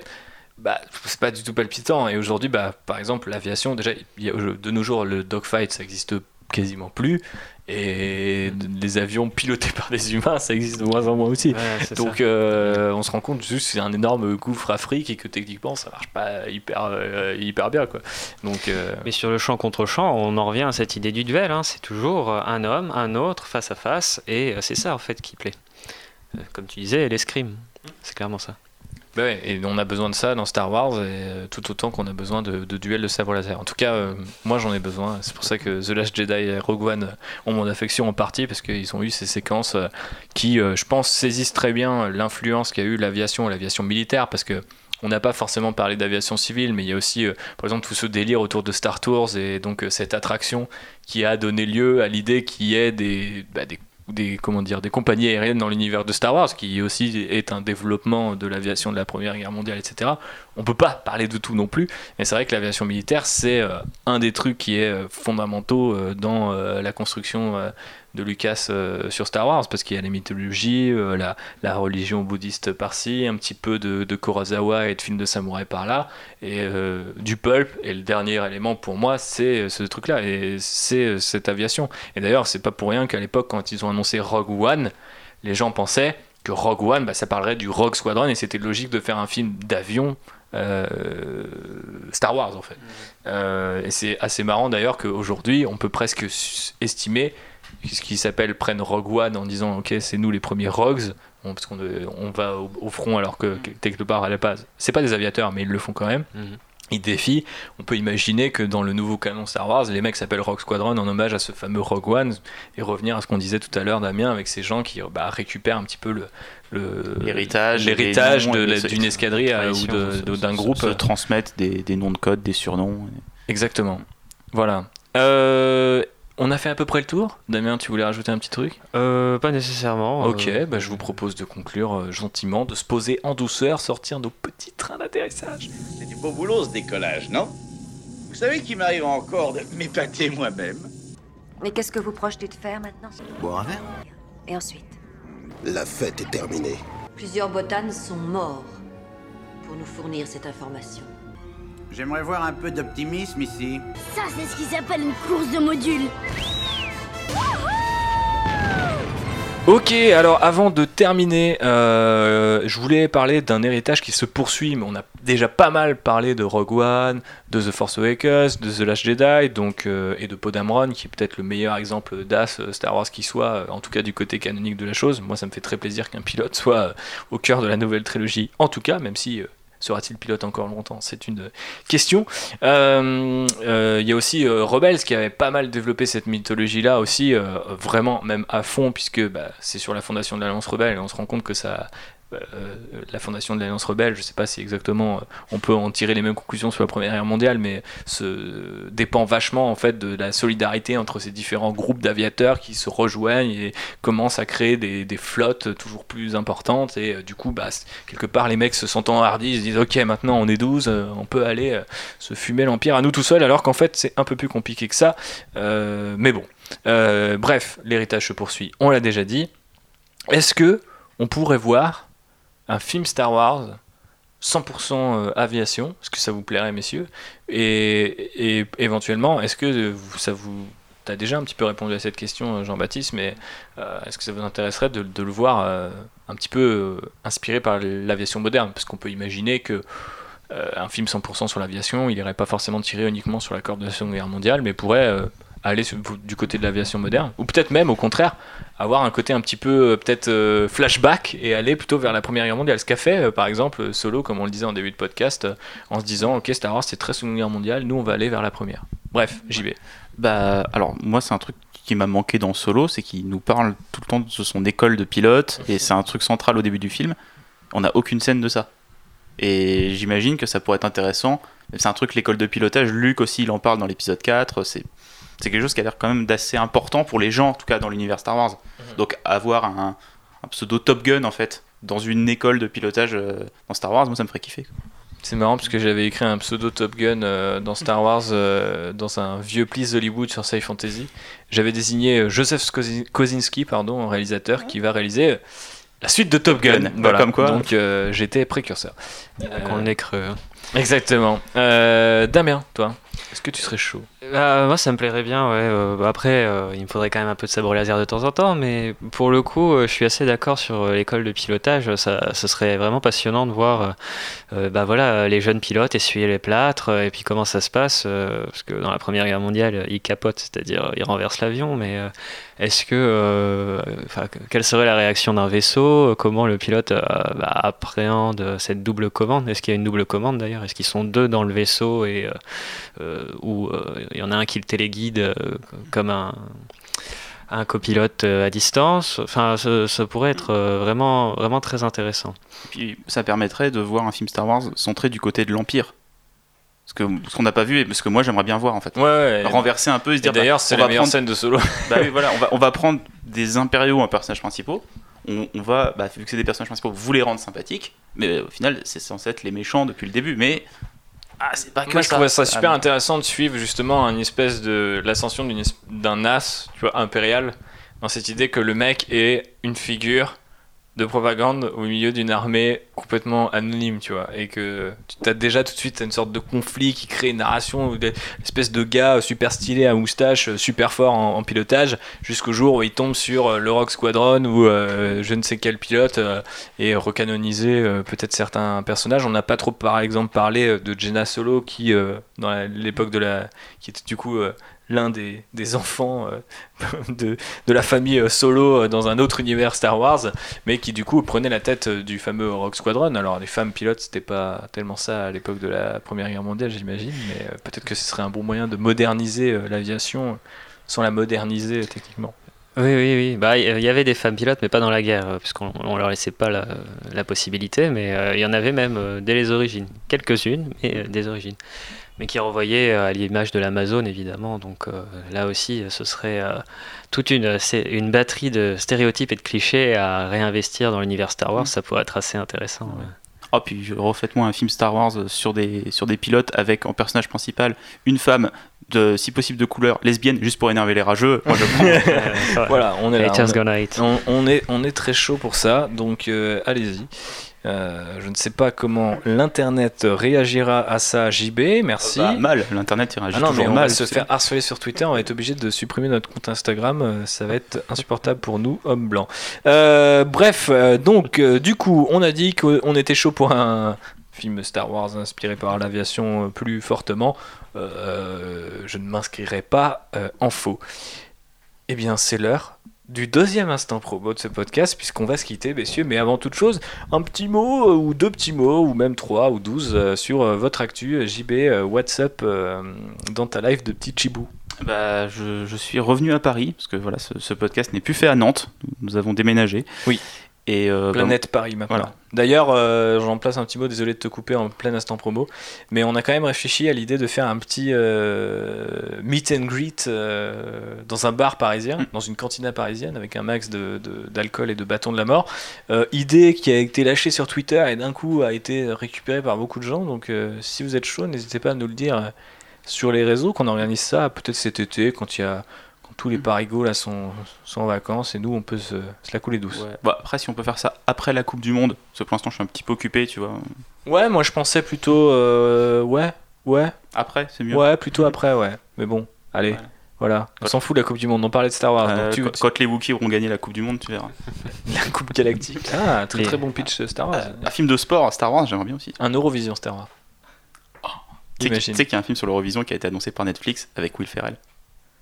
Bah, c'est pas du tout palpitant. Et aujourd'hui, bah, par exemple, l'aviation, déjà, il y a- de nos jours, le dogfight, ça existe quasiment plus. Et les avions pilotés par des humains, ça existe de moins en moins aussi. Ouais, Donc euh, on se rend compte juste que c'est un énorme gouffre afrique et que techniquement ça marche pas hyper, euh, hyper bien. Quoi. Donc euh, Mais sur le champ contre champ, on en revient à cette idée du duel. hein. C'est toujours un homme, un autre, face à face, et c'est ça en fait qui plaît. Comme tu disais, l'escrime, c'est clairement ça. Bah et on a besoin de ça dans Star Wars, euh, tout autant qu'on a besoin de, de duels de sabre laser. En tout cas, euh, moi j'en ai besoin. C'est pour ça que The Last Jedi et Rogue One euh, ont mon affection en partie, parce qu'ils ont eu ces séquences qui, je pense, saisissent très bien l'influence qu'a eu l'aviation, l'aviation militaire, parce que on n'a pas forcément parlé d'aviation civile, mais il y a aussi, par exemple, tout ce délire autour de Star Tours et donc cette attraction qui a donné lieu à l'idée qu'il y ait des, bah, des, des- des compagnies aériennes dans l'univers de Star Wars, qui aussi est un développement de l'aviation de la Première Guerre mondiale, etc. On peut pas parler de tout non plus, mais c'est vrai que l'aviation militaire, c'est euh, un des trucs qui est euh, fondamentaux euh, dans la construction de Lucas euh, sur Star Wars, parce qu'il y a les mythologies, euh, la, la religion bouddhiste par-ci, un petit peu de, de Kurosawa et de films de samouraï par-là, et euh, du pulp. Et le dernier élément pour moi, c'est ce truc-là, et c'est cette aviation. Et d'ailleurs, c'est pas pour rien qu'à l'époque, quand ils ont annoncé Rogue One, les gens pensaient que Rogue One, bah, ça parlerait du Rogue Squadron, et c'était logique de faire un film d'avion. euh, Star Wars en fait. Euh, et c'est assez marrant d'ailleurs qu'aujourd'hui on peut presque estimer ce qui s'appelle prennent Rogue One en disant ok c'est nous les premiers Rogues parce qu'on on va au, au front alors que, que quelque part à la base c'est pas des aviateurs mais ils le font quand même Mhm. il défie. On peut imaginer que dans le nouveau canon Star Wars, les mecs s'appellent Rogue Squadron en hommage à ce fameux Rogue One et revenir à ce qu'on disait tout à l'heure, Damien, avec ces gens qui bah, récupèrent un petit peu le L'héritage, d'une escadrille ou d'un groupe. se transmettent des, des noms de code, des surnoms. Exactement. Voilà. Euh, on a fait à peu près le tour. Damien, tu voulais rajouter un petit truc? Euh, pas nécessairement. Ok, euh, bah, je vous propose de conclure euh, gentiment, de se poser en douceur, sortir nos petits trains d'atterrissage. C'est du beau boulot ce décollage, non? Vous savez qu'il m'arrive encore de m'épater moi-même Mais qu'est-ce que vous projetez de faire maintenant? Boire un verre Et ensuite? La fête est terminée. Plusieurs botanes sont morts pour nous fournir cette information. J'aimerais voir un peu d'optimisme ici. Ça, c'est ce qui s'appelle une course de modules. Ok, alors avant de terminer, euh, je voulais parler d'un héritage qui se poursuit, mais on a déjà pas mal parlé de Rogue One, de The Force Awakens, de The Last Jedi, donc, euh, et de Poe Dameron, qui est peut-être le meilleur exemple d'As euh, Star Wars qui soit, en tout cas du côté canonique de la chose. Moi, ça me fait très plaisir qu'un pilote soit au cœur de la nouvelle trilogie, en tout cas, même si... Sera-t-il pilote encore longtemps? C'est une question. Euh, euh, Il y a aussi euh, Rebels qui avait pas mal développé cette mythologie-là aussi, vraiment même à fond, puisque bah, c'est sur la fondation de l'Alliance Rebelle et on se rend compte que ça. Euh, la fondation de l'Alliance Rebelle, je sais pas si exactement euh, on peut en tirer les mêmes conclusions sur la Première Guerre mondiale, mais se dépend vachement en fait de la solidarité entre ces différents groupes d'aviateurs qui se rejoignent et commencent à créer des, flottes toujours plus importantes. Et euh, du coup bah, quelque part les mecs se sentant hardis ils se disent ok maintenant on est 12 euh, on peut aller se fumer l'empire à nous tout seuls alors qu'en fait c'est un peu plus compliqué que ça. Mais bon. Bref l'héritage se poursuit. On l'a déjà dit. Est-ce que on pourrait voir un film Star Wars 100% euh, aviation, est-ce que ça vous plairait messieurs? Et, éventuellement est-ce que ça vous T'as déjà un petit peu répondu à cette question, euh, Jean-Baptiste, mais euh, est-ce que ça vous intéresserait de, le voir un petit peu inspiré par l'aviation moderne? Parce qu'on peut imaginer que un film 100% sur l'aviation, il irait pas forcément tiré uniquement sur la corde de la Seconde Guerre mondiale, mais pourrait aller sur- du côté de l'aviation moderne, ou peut-être même au contraire avoir un côté un petit peu euh, peut-être euh, flashback et aller plutôt vers la Première Guerre mondiale. Ce qu'a fait euh, par exemple Solo, comme on le disait en début de podcast, euh, en se disant ok Star Wars c'est très Seconde Guerre mondiale, nous on va aller vers la première. Bref, j'y vais. Bah, alors, moi, c'est un truc qui m'a manqué dans Solo, c'est qu'il nous parle tout le temps de son école de pilote, et c'est un truc central au début du film. On n'a aucune scène de ça. Et j'imagine que ça pourrait être intéressant. C'est un truc, l'école de pilotage, Luc aussi, il en parle dans l'épisode 4. C'est c'est quelque chose qui a l'air quand même d'assez important pour les gens, en tout cas dans l'univers Star Wars. Donc, avoir un, un pseudo Top Gun, en fait, dans une école de pilotage euh, dans Star Wars, moi, ça me ferait kiffer. C'est marrant parce que j'avais écrit un pseudo Top Gun euh, dans Star Wars euh, dans un vieux Please Hollywood sur Sci Fantasy. J'avais désigné Joseph Kosinski, pardon, réalisateur, qui va réaliser la suite de Top Gun. Gun. Bah, comme quoi. Donc euh, j'étais précurseur. Qu'on l'ait cru. Exactement. Euh, Damien, toi, est-ce que tu serais chaud? Bah, moi, ça me plairait bien, ouais. euh, après, euh, il me faudrait quand même un peu de sabre laser de temps en temps, mais pour le coup, euh, je suis assez d'accord sur euh, l'école de pilotage. Ça, serait vraiment passionnant de voir euh, euh, bah, voilà, les jeunes pilotes essuyer les plâtres euh, et puis comment ça se passe. euh, parce que dans la Première Guerre mondiale, ils capotent, c'est-à-dire euh, ils renversent l'avion, mais euh, est-ce que. euh, enfin, quelle serait la réaction d'un vaisseau? Comment le pilote euh, bah, appréhende cette double commande? Est-ce qu'il y a une double commande d'ailleurs? Est-ce qu'ils sont deux dans le vaisseau et. euh, euh, euh, il y en a un qui le téléguide comme un, copilote à distance? Enfin, ça, pourrait être vraiment, vraiment très intéressant. Et puis ça permettrait de voir un film Star Wars centré du côté de l'Empire. Ce que- ce qu'on n'a pas vu et ce que moi j'aimerais bien voir en fait. Ouais, ouais. Renverser un peu et se dire. d'ailleurs, bah, c'est la meilleure prendre- scène de Solo. bah oui, voilà, on va, on va prendre des impériaux en personnages principaux. On, on va, bah, vu que c'est des personnages principaux, vous les rendre sympathiques. Mais au final, c'est censé être les méchants depuis le début. Mais ah, c'est pas que Moi, je ça. trouvais ça super Ah, intéressant de suivre justement une espèce de l'ascension d'un as, tu vois, impérial, dans cette idée que le mec est une figure de propagande au milieu d'une armée complètement anonyme, tu vois, et que tu as déjà tout de suite une sorte de conflit qui crée une narration, ou des espèces de gars super stylés à moustache, super fort en, pilotage, jusqu'au jour où il tombe sur euh, le Rock Squadron ou euh, je ne sais quel pilote euh, et recanoniser peut-être certains personnages. On n'a pas trop, par exemple, parlé de Jenna Solo qui, dans l'époque de la, qui était du coup l'un des, des enfants euh, de, de la famille euh, Solo euh, dans un autre univers Star Wars, mais qui du coup prenait la tête du fameux Rogue Squadron. Alors les femmes pilotes, c'était pas tellement ça à l'époque de la Première Guerre mondiale, j'imagine, mais peut-être que ce serait un bon moyen de moderniser l'aviation sans la moderniser techniquement. Oui, oui, oui. Bah, il y avait des femmes pilotes, mais pas dans la guerre, puisqu'on on leur laissait pas la, la possibilité. Mais il y en avait même dès les origines. Quelques-unes, mais des origines. Mais qui renvoyaient euh, à l'image de l'Amazon, évidemment. Donc euh, là aussi, euh, ce serait euh, toute une, batterie de stéréotypes et de clichés à réinvestir dans l'univers Star Wars. Ça pourrait être assez intéressant. ouais. Oh, puis refaites-moi un film Star Wars sur des, sur des pilotes avec en personnage principal une femme, de, si possible de couleur, lesbienne, juste pour énerver les rageux. Moi, je prends. voilà, on est là. On, on- on est, on est très chaud pour ça, donc euh, allez-y. Euh, je ne sais pas comment l'internet réagira à ça, JB. Merci. Bah, mal, l'internet réagit Ah non, toujours mais on mal. va se faire harceler sur Twitter, on va être obligé de supprimer notre compte Instagram, euh, ça va être insupportable pour nous, hommes blancs. Euh, bref, donc du coup, on a dit qu'on était chaud pour un film Star Wars inspiré par l'aviation plus fortement. Euh, je ne m'inscrirai pas en faux. Eh bien, c'est l'heure du deuxième instant promo de ce podcast, puisqu'on va se quitter, messieurs. Mais avant toute chose, un petit mot, euh, ou deux petits mots, ou même trois ou douze, euh, sur euh, votre actu. JB, what's up euh, dans ta life de petit chibou Bah, je, je suis revenu à Paris, parce que voilà, ce, ce podcast n'est plus fait à Nantes. Nous avons déménagé. Oui. Et, euh, bah, Planète Paris maintenant. voilà. D'ailleurs, euh, j'en place un petit mot, désolé de te couper en plein instant promo, mais on a quand même réfléchi à l'idée de faire un petit euh, meet and greet dans un bar parisien, Mm. dans une cantina parisienne, avec un max de- de- d'alcool et de bâtons de la mort. Idée qui a été lâchée sur Twitter et d'un coup a été récupérée par beaucoup de gens, donc si vous êtes chaud, n'hésitez pas à nous le dire sur les réseaux, qu'on organise ça peut-être cet été, quand il y a... Tous les parigots là sont, sont en vacances et nous on peut se, se la couler douce. Ouais. Bah, après, si on peut faire ça après la Coupe du Monde, parce que pour l'instant, je suis un petit peu occupé, tu vois. Ouais, moi je pensais plutôt. euh, ouais, ouais. Après, c'est mieux. Ouais, plutôt après, ouais. Mais bon, allez, Ouais. voilà. On s'en fout de la Coupe du Monde, on parlait de Star Wars. Euh, donc tu, quand, quand les Wookiees auront gagné la Coupe du Monde, tu verras. La Coupe Galactique. Ah, très Les- très bon pitch euh, Star Wars. Un film de sport, Star Wars, j'aimerais bien aussi. Un Eurovision Star Wars. Imagine. tu sais qu'il y a un film sur l'Eurovision qui a été annoncé par Netflix avec Will Ferrell.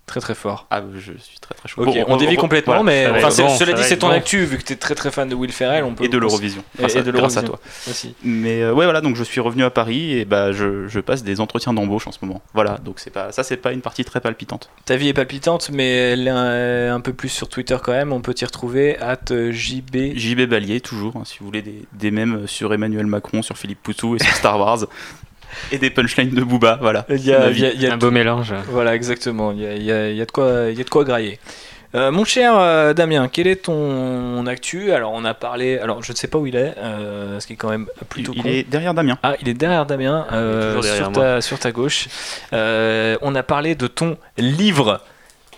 Très très fort. Ah, je suis très très chaud. Ok, Bon, on dévie complètement, voilà. mais enfin, bon, cela dit, c'est ton bon. actu, vu que tu es très très fan de Will Ferrell. On peut Et de l'Eurovision. Grâce, à, grâce toi. aussi. Mais euh, ouais, voilà, donc je suis revenu à Paris et bah je, je passe des entretiens d'embauche en ce moment. Voilà, donc c'est pas ça, c'est pas une partie très palpitante. Ta vie est palpitante, mais elle est un, un peu plus sur Twitter quand même. On peut t'y retrouver at euh, JB. JB Balier, toujours, hein, si vous voulez des, des mèmes sur Emmanuel Macron, sur Philippe Poutou et sur Star Wars. Et des punchlines de Booba, voilà. Il y a- Ma il y a- vie. il y a Un beau mélange. Voilà, exactement. Il y a, il y a- il y a de quoi, il y a de quoi grailler. Euh, mon cher euh, Damien, quel est ton actu? Alors, on a parlé. Alors, je ne sais pas où il est, euh, ce qui est quand même plutôt Il con. est derrière Damien. Ah, il est derrière Damien, euh, derrière sur, ta, sur ta gauche. Euh, on a parlé de ton livre,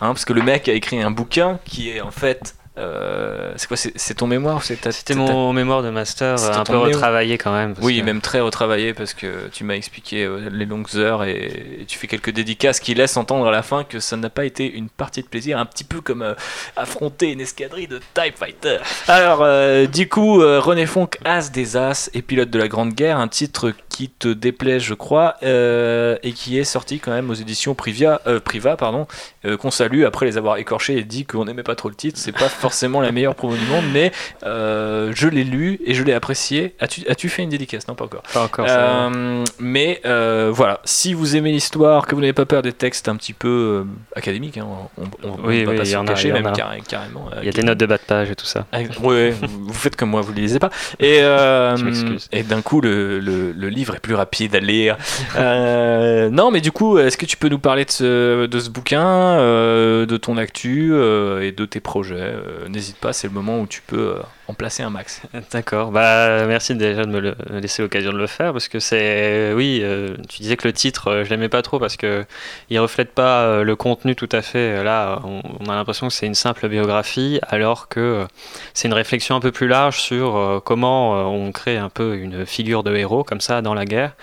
hein, parce que le mec a écrit un bouquin qui est en fait. Euh, c'est quoi C'est ton mémoire C'était ta- mon mémoire de master, C'était un peu retravaillé quand même. parce Oui, que- même très retravaillé parce que tu m'as expliqué euh, les longues heures et, et tu fais quelques dédicaces qui laissent entendre à la fin que ça n'a pas été une partie de plaisir, un petit peu comme euh, affronter une escadrille de TIE Fighter. Alors, euh, du coup, euh, René Fonck, As des As et pilote de la Grande Guerre, un titre qui te déplaît, je crois, euh, et qui est sorti quand même aux éditions Privia, euh, Priva, pardon, euh, qu'on salue après les avoir écorchés et dit qu'on n'aimait pas trop le titre. C'est pas forcément la meilleure promo du monde, mais euh, je l'ai lu et je l'ai apprécié. As-tu as fait une dédicace? Non, pas encore. Pas encore. Euh, mais euh, voilà, si vous aimez l'histoire, que vous n'avez pas peur des textes un petit peu académiques, hein, on, on, Oui, va oui, pas se cacher, même carré- carrément. Il y a des notes de bas de page et tout ça. ah, ouais, vous faites comme moi, vous ne les lisez pas. Et, d'un coup, le, le- le livre est plus rapide à lire. Non, mais du coup, est-ce que tu peux nous parler de ce, de ce bouquin, de ton actu et de tes projets N'hésite pas, c'est le moment où tu peux euh, placer un max. D'accord. Bah, merci déjà de me le- laisser l'occasion de le faire parce que c'est, oui, euh, tu disais que le titre, euh, je l'aimais pas trop parce que il reflète pas euh, le contenu tout à fait. Là, on, a l'impression que c'est une simple biographie alors que c'est une réflexion un peu plus large sur comment on crée un peu une figure de héros comme ça dans la guerre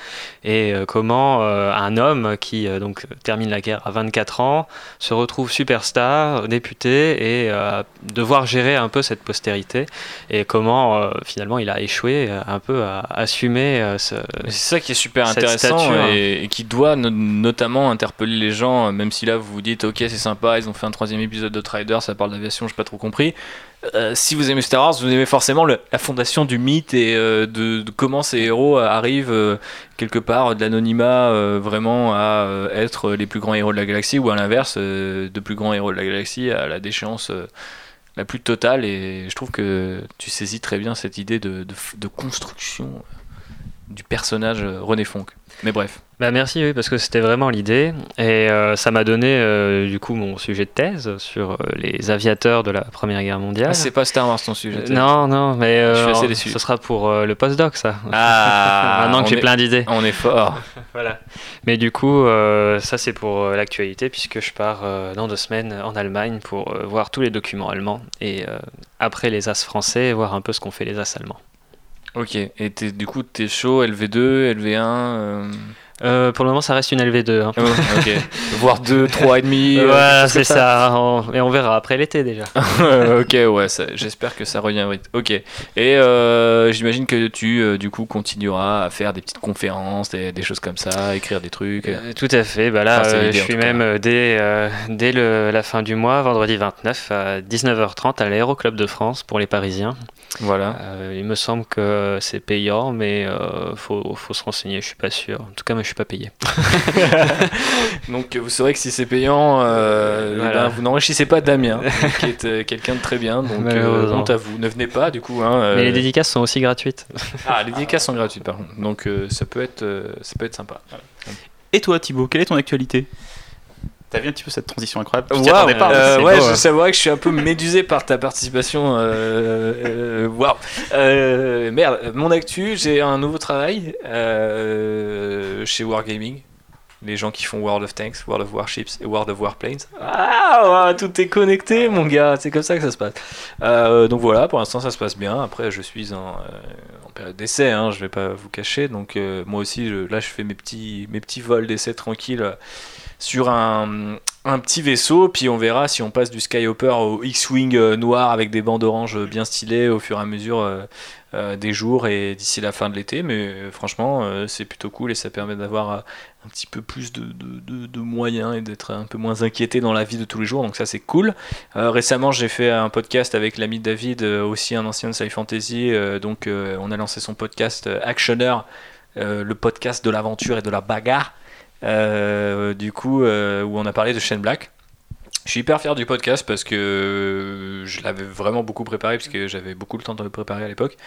et comment un homme qui donc termine la guerre à 24 ans se retrouve superstar, député et devoir gérer un peu cette postérité. Et comment euh, finalement il a échoué euh, un peu à assumer euh, ce. C'est ça qui est super cette intéressant et, et qui doit no- notamment interpeller les gens, même si là vous vous dites ok c'est sympa, ils ont fait un troisième épisode de Trider, ça parle d'aviation, j'ai pas trop compris. Si vous aimez Star Wars, vous aimez forcément le- la fondation du mythe et de, de comment ces héros arrivent quelque part de l'anonymat vraiment à être les plus grands héros de la galaxie ou à l'inverse de plus grands héros de la galaxie à la déchéance la plus totale et je trouve que tu saisis très bien cette idée de, de, construction du personnage euh, René Fonck. Mais bref. Bah merci, oui, parce que c'était vraiment l'idée. Et euh, ça m'a donné euh, du coup mon sujet de thèse sur euh, les aviateurs de la Première Guerre mondiale. Ah, c'est pas Star Wars ton sujet. Euh, non, non, mais Je suis assez déçu. ce sera pour le postdoc, ça. Ah, Maintenant que j'ai plein d'idées. On est fort. voilà. Mais du coup, ça c'est pour l'actualité, puisque je pars dans deux semaines en Allemagne pour voir tous les documents allemands et après les as français, voir un peu ce qu'ont fait les as allemands. Ok, et t'es- du coup, t'es chaud, LV2, LV1 euh... Euh, pour le moment, ça reste une LV2. hein. Ah ouais, ok. Voire 2, 3 et demi. euh, Voilà, quelque chose c'est ça. On- Et on verra après l'été déjà. ok, ouais, j'espère que ça revient vite. Ok. Et euh, j'imagine que tu, euh, du coup, continueras à faire des petites conférences, des, des choses comme ça, écrire des trucs. Tout à fait. Bah là, Enfin, je suis même dès, dès le- la fin du mois, vendredi 29, à 19h30 à l'Aéroclub de France pour les Parisiens. Voilà. Euh, il me semble que c'est payant, mais euh, faut, faut se renseigner. Je suis pas sûr. En tout cas, moi, je suis pas payé. Donc vous saurez que si c'est payant, euh, Voilà. ben, vous n'enrichissez pas Damien, qui est euh, quelqu'un de très bien. Donc euh, honte à vous. Ne venez pas, du coup. hein, Mais les dédicaces sont aussi gratuites. Ah, les dédicaces sont gratuites, par contre. Donc euh, ça peut être, euh, ça peut être sympa. Et toi, Thibaut, quelle est ton actualité? T'as vu un petit peu cette transition incroyable Tu t'y Waouh, attendais pas euh, c'est ouais, je hein. vrai que je suis un peu médusé par ta participation. euh, euh, Waouh. Euh, merde, mon actu, j'ai un nouveau travail euh, chez Wargaming. Les gens qui font World of Tanks, World of Warships et World of Warplanes. Ah, tout est connecté, mon gars. C'est comme ça que ça se passe. Euh, donc voilà, pour l'instant, ça se passe bien. Après, je suis en, euh, en période d'essai, hein, je vais pas vous cacher. Donc euh, moi aussi, je- là, je fais mes petits, mes petits vols d'essai tranquilles euh, sur un, petit vaisseau, puis on verra si on passe du Skyhopper au X-Wing euh, noir avec des bandes oranges bien stylées au fur et à mesure euh, euh, des jours et d'ici la fin de l'été. Mais franchement, c'est plutôt cool et ça permet d'avoir un petit peu plus de, moyens et d'être un peu moins inquiété dans la vie de tous les jours. Donc ça, c'est cool. Récemment, j'ai fait un podcast avec l'ami David, aussi un ancien de Sci Fantasy. donc on a lancé son podcast Actioner, le podcast de l'aventure et de la bagarre. Euh, du coup, euh, où on a parlé de Shane Black. Je suis hyper fier du podcast parce que je l'avais vraiment beaucoup préparé parce que j'avais beaucoup le temps de le préparer à l'époque.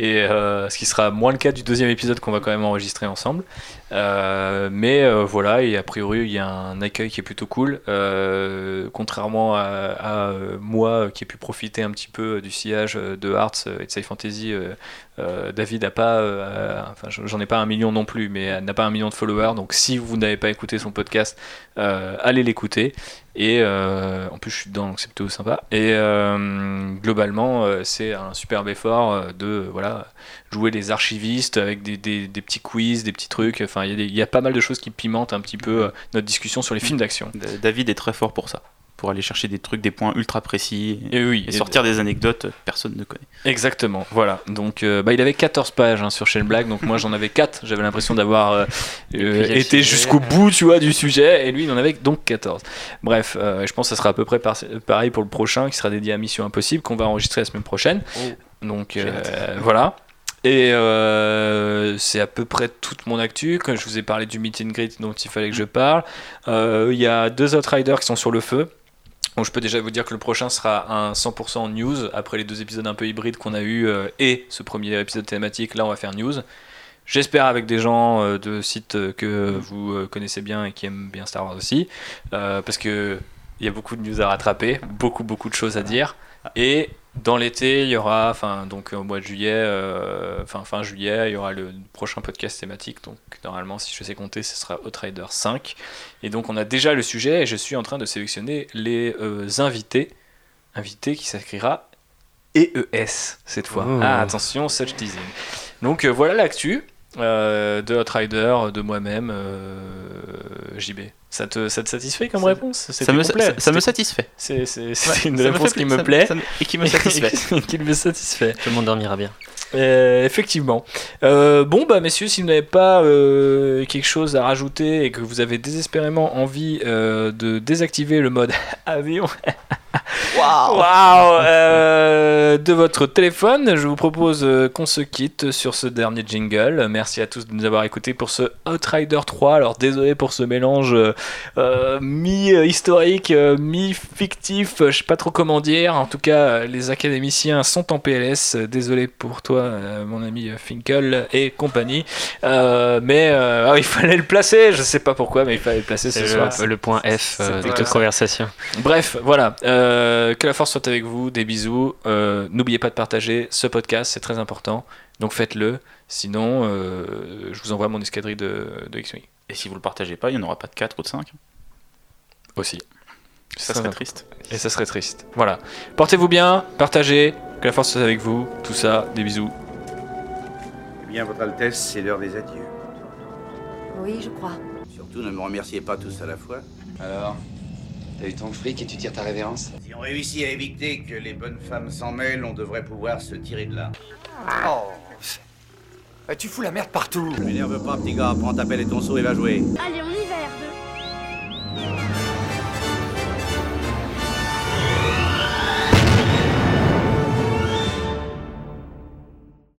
Et euh, ce qui sera moins le cas du deuxième épisode qu'on va quand même enregistrer ensemble. Mais voilà et a priori il y a un accueil qui est plutôt cool. Contrairement à, moi qui ai pu profiter un petit peu du sillage de Hearts et de Sci Fantasy euh, euh, David a pas euh, enfin j'en ai pas un million non plus mais elle n'a pas un million de followers. Donc si vous n'avez pas écouté son podcast euh, allez l'écouter. Et euh, en plus je suis dedans donc c'est plutôt sympa. Et euh, globalement euh, c'est un superbe effort euh, de euh, voilà jouer les archivistes avec des, des- des petits quiz des petits trucs. Enfin il y, a y pas mal de choses qui pimentent un petit peu euh, notre discussion sur les films d'action. David est très fort pour ça. Pour aller chercher des trucs, des points ultra précis. Et oui, Et et- sortir des anecdotes, personne ne connaît. Exactement, voilà. Donc, euh, bah, il avait 14 pages hein, sur Black, donc moi j'en avais 4. J'avais l'impression d'avoir euh, euh, été jusqu'au bout, tu vois, du sujet, et lui il en avait donc 14. Bref, euh, je pense que ça sera à peu près par- pareil pour le prochain, qui sera dédié à Mission Impossible, qu'on va enregistrer la semaine prochaine. Donc, euh, voilà. Et euh, c'est à peu près toute mon actu. Je vous ai parlé du meet and greet dont il fallait que je parle, Euh, il y a deux Outriders qui sont sur le feu. Donc je peux déjà vous dire que le prochain sera un 100% news après les deux épisodes un peu hybrides qu'on a eu euh, et ce premier épisode thématique. Là, on va faire news. J'espère avec des gens euh, de sites que vous euh, connaissez bien et qui aiment bien Star Wars aussi, Euh, parce que il y a beaucoup de news à rattraper, beaucoup beaucoup de choses à dire. Et dans l'été, il y aura, enfin donc au mois de juillet, euh, fin juillet, il y aura le prochain podcast thématique. Donc normalement, si je sais compter, ce sera Outrider 5. Et donc on a déjà le sujet et je suis en train de sélectionner les euh, invités, invités qui s'écrira EES cette fois. Oh. Ah attention, such teasing. Donc euh, voilà l'actu euh, de Outrider, de moi-même, euh, JB. Ça te, ça te satisfait comme réponse? Ça me, ça, ça me satisfait. C'est Ouais, une me réponse qui me plaît. me- et qui me satisfait. qui me satisfait. Tout le monde dormira bien. Euh, effectivement. Euh, bon, bah, messieurs, si vous n'avez pas euh, quelque chose à rajouter et que vous avez désespérément envie de désactiver le mode avion. Waouh Waouh euh, De votre téléphone, je vous propose euh, qu'on se quitte sur ce dernier jingle. Merci à tous de nous avoir écoutés pour ce Outrider 3. Alors désolé pour ce mélange euh, mi-historique, mi-fictif, je sais pas trop comment dire. En tout cas, les académiciens sont en PLS. Désolé pour toi, mon ami Finkel et compagnie. Euh, mais euh, ah, il fallait le placer, je sais pas pourquoi, mais il fallait le placer ce C'est soir. le, le point F euh, de toute conversation. Bref, voilà. Euh, que la force soit avec vous. Des bisous. Euh, N'oubliez pas de partager ce podcast, c'est très important. Donc faites-le. Sinon, euh, je vous envoie mon escadrille de, de X-Wing. Et si vous le partagez pas, il n'y en aura pas de 4 ou de 5. Aussi. Ça serait triste. Et ça serait triste. Voilà. Portez-vous bien, partagez. Que la force soit avec vous. Tout ça, des bisous. Eh bien, Votre Altesse, c'est l'heure des adieux. Oui, je crois. Surtout, ne me remerciez pas tous à la fois. Alors, T'as eu ton fric et tu tires ta révérence? Si on réussit à éviter que les bonnes femmes s'en mêlent, on devrait pouvoir se tirer de là. Oh eh, Tu fous la merde partout Je m'énerve pas, petit gars. Prends ta pelle et ton seau et va jouer. Allez, on y va, R2.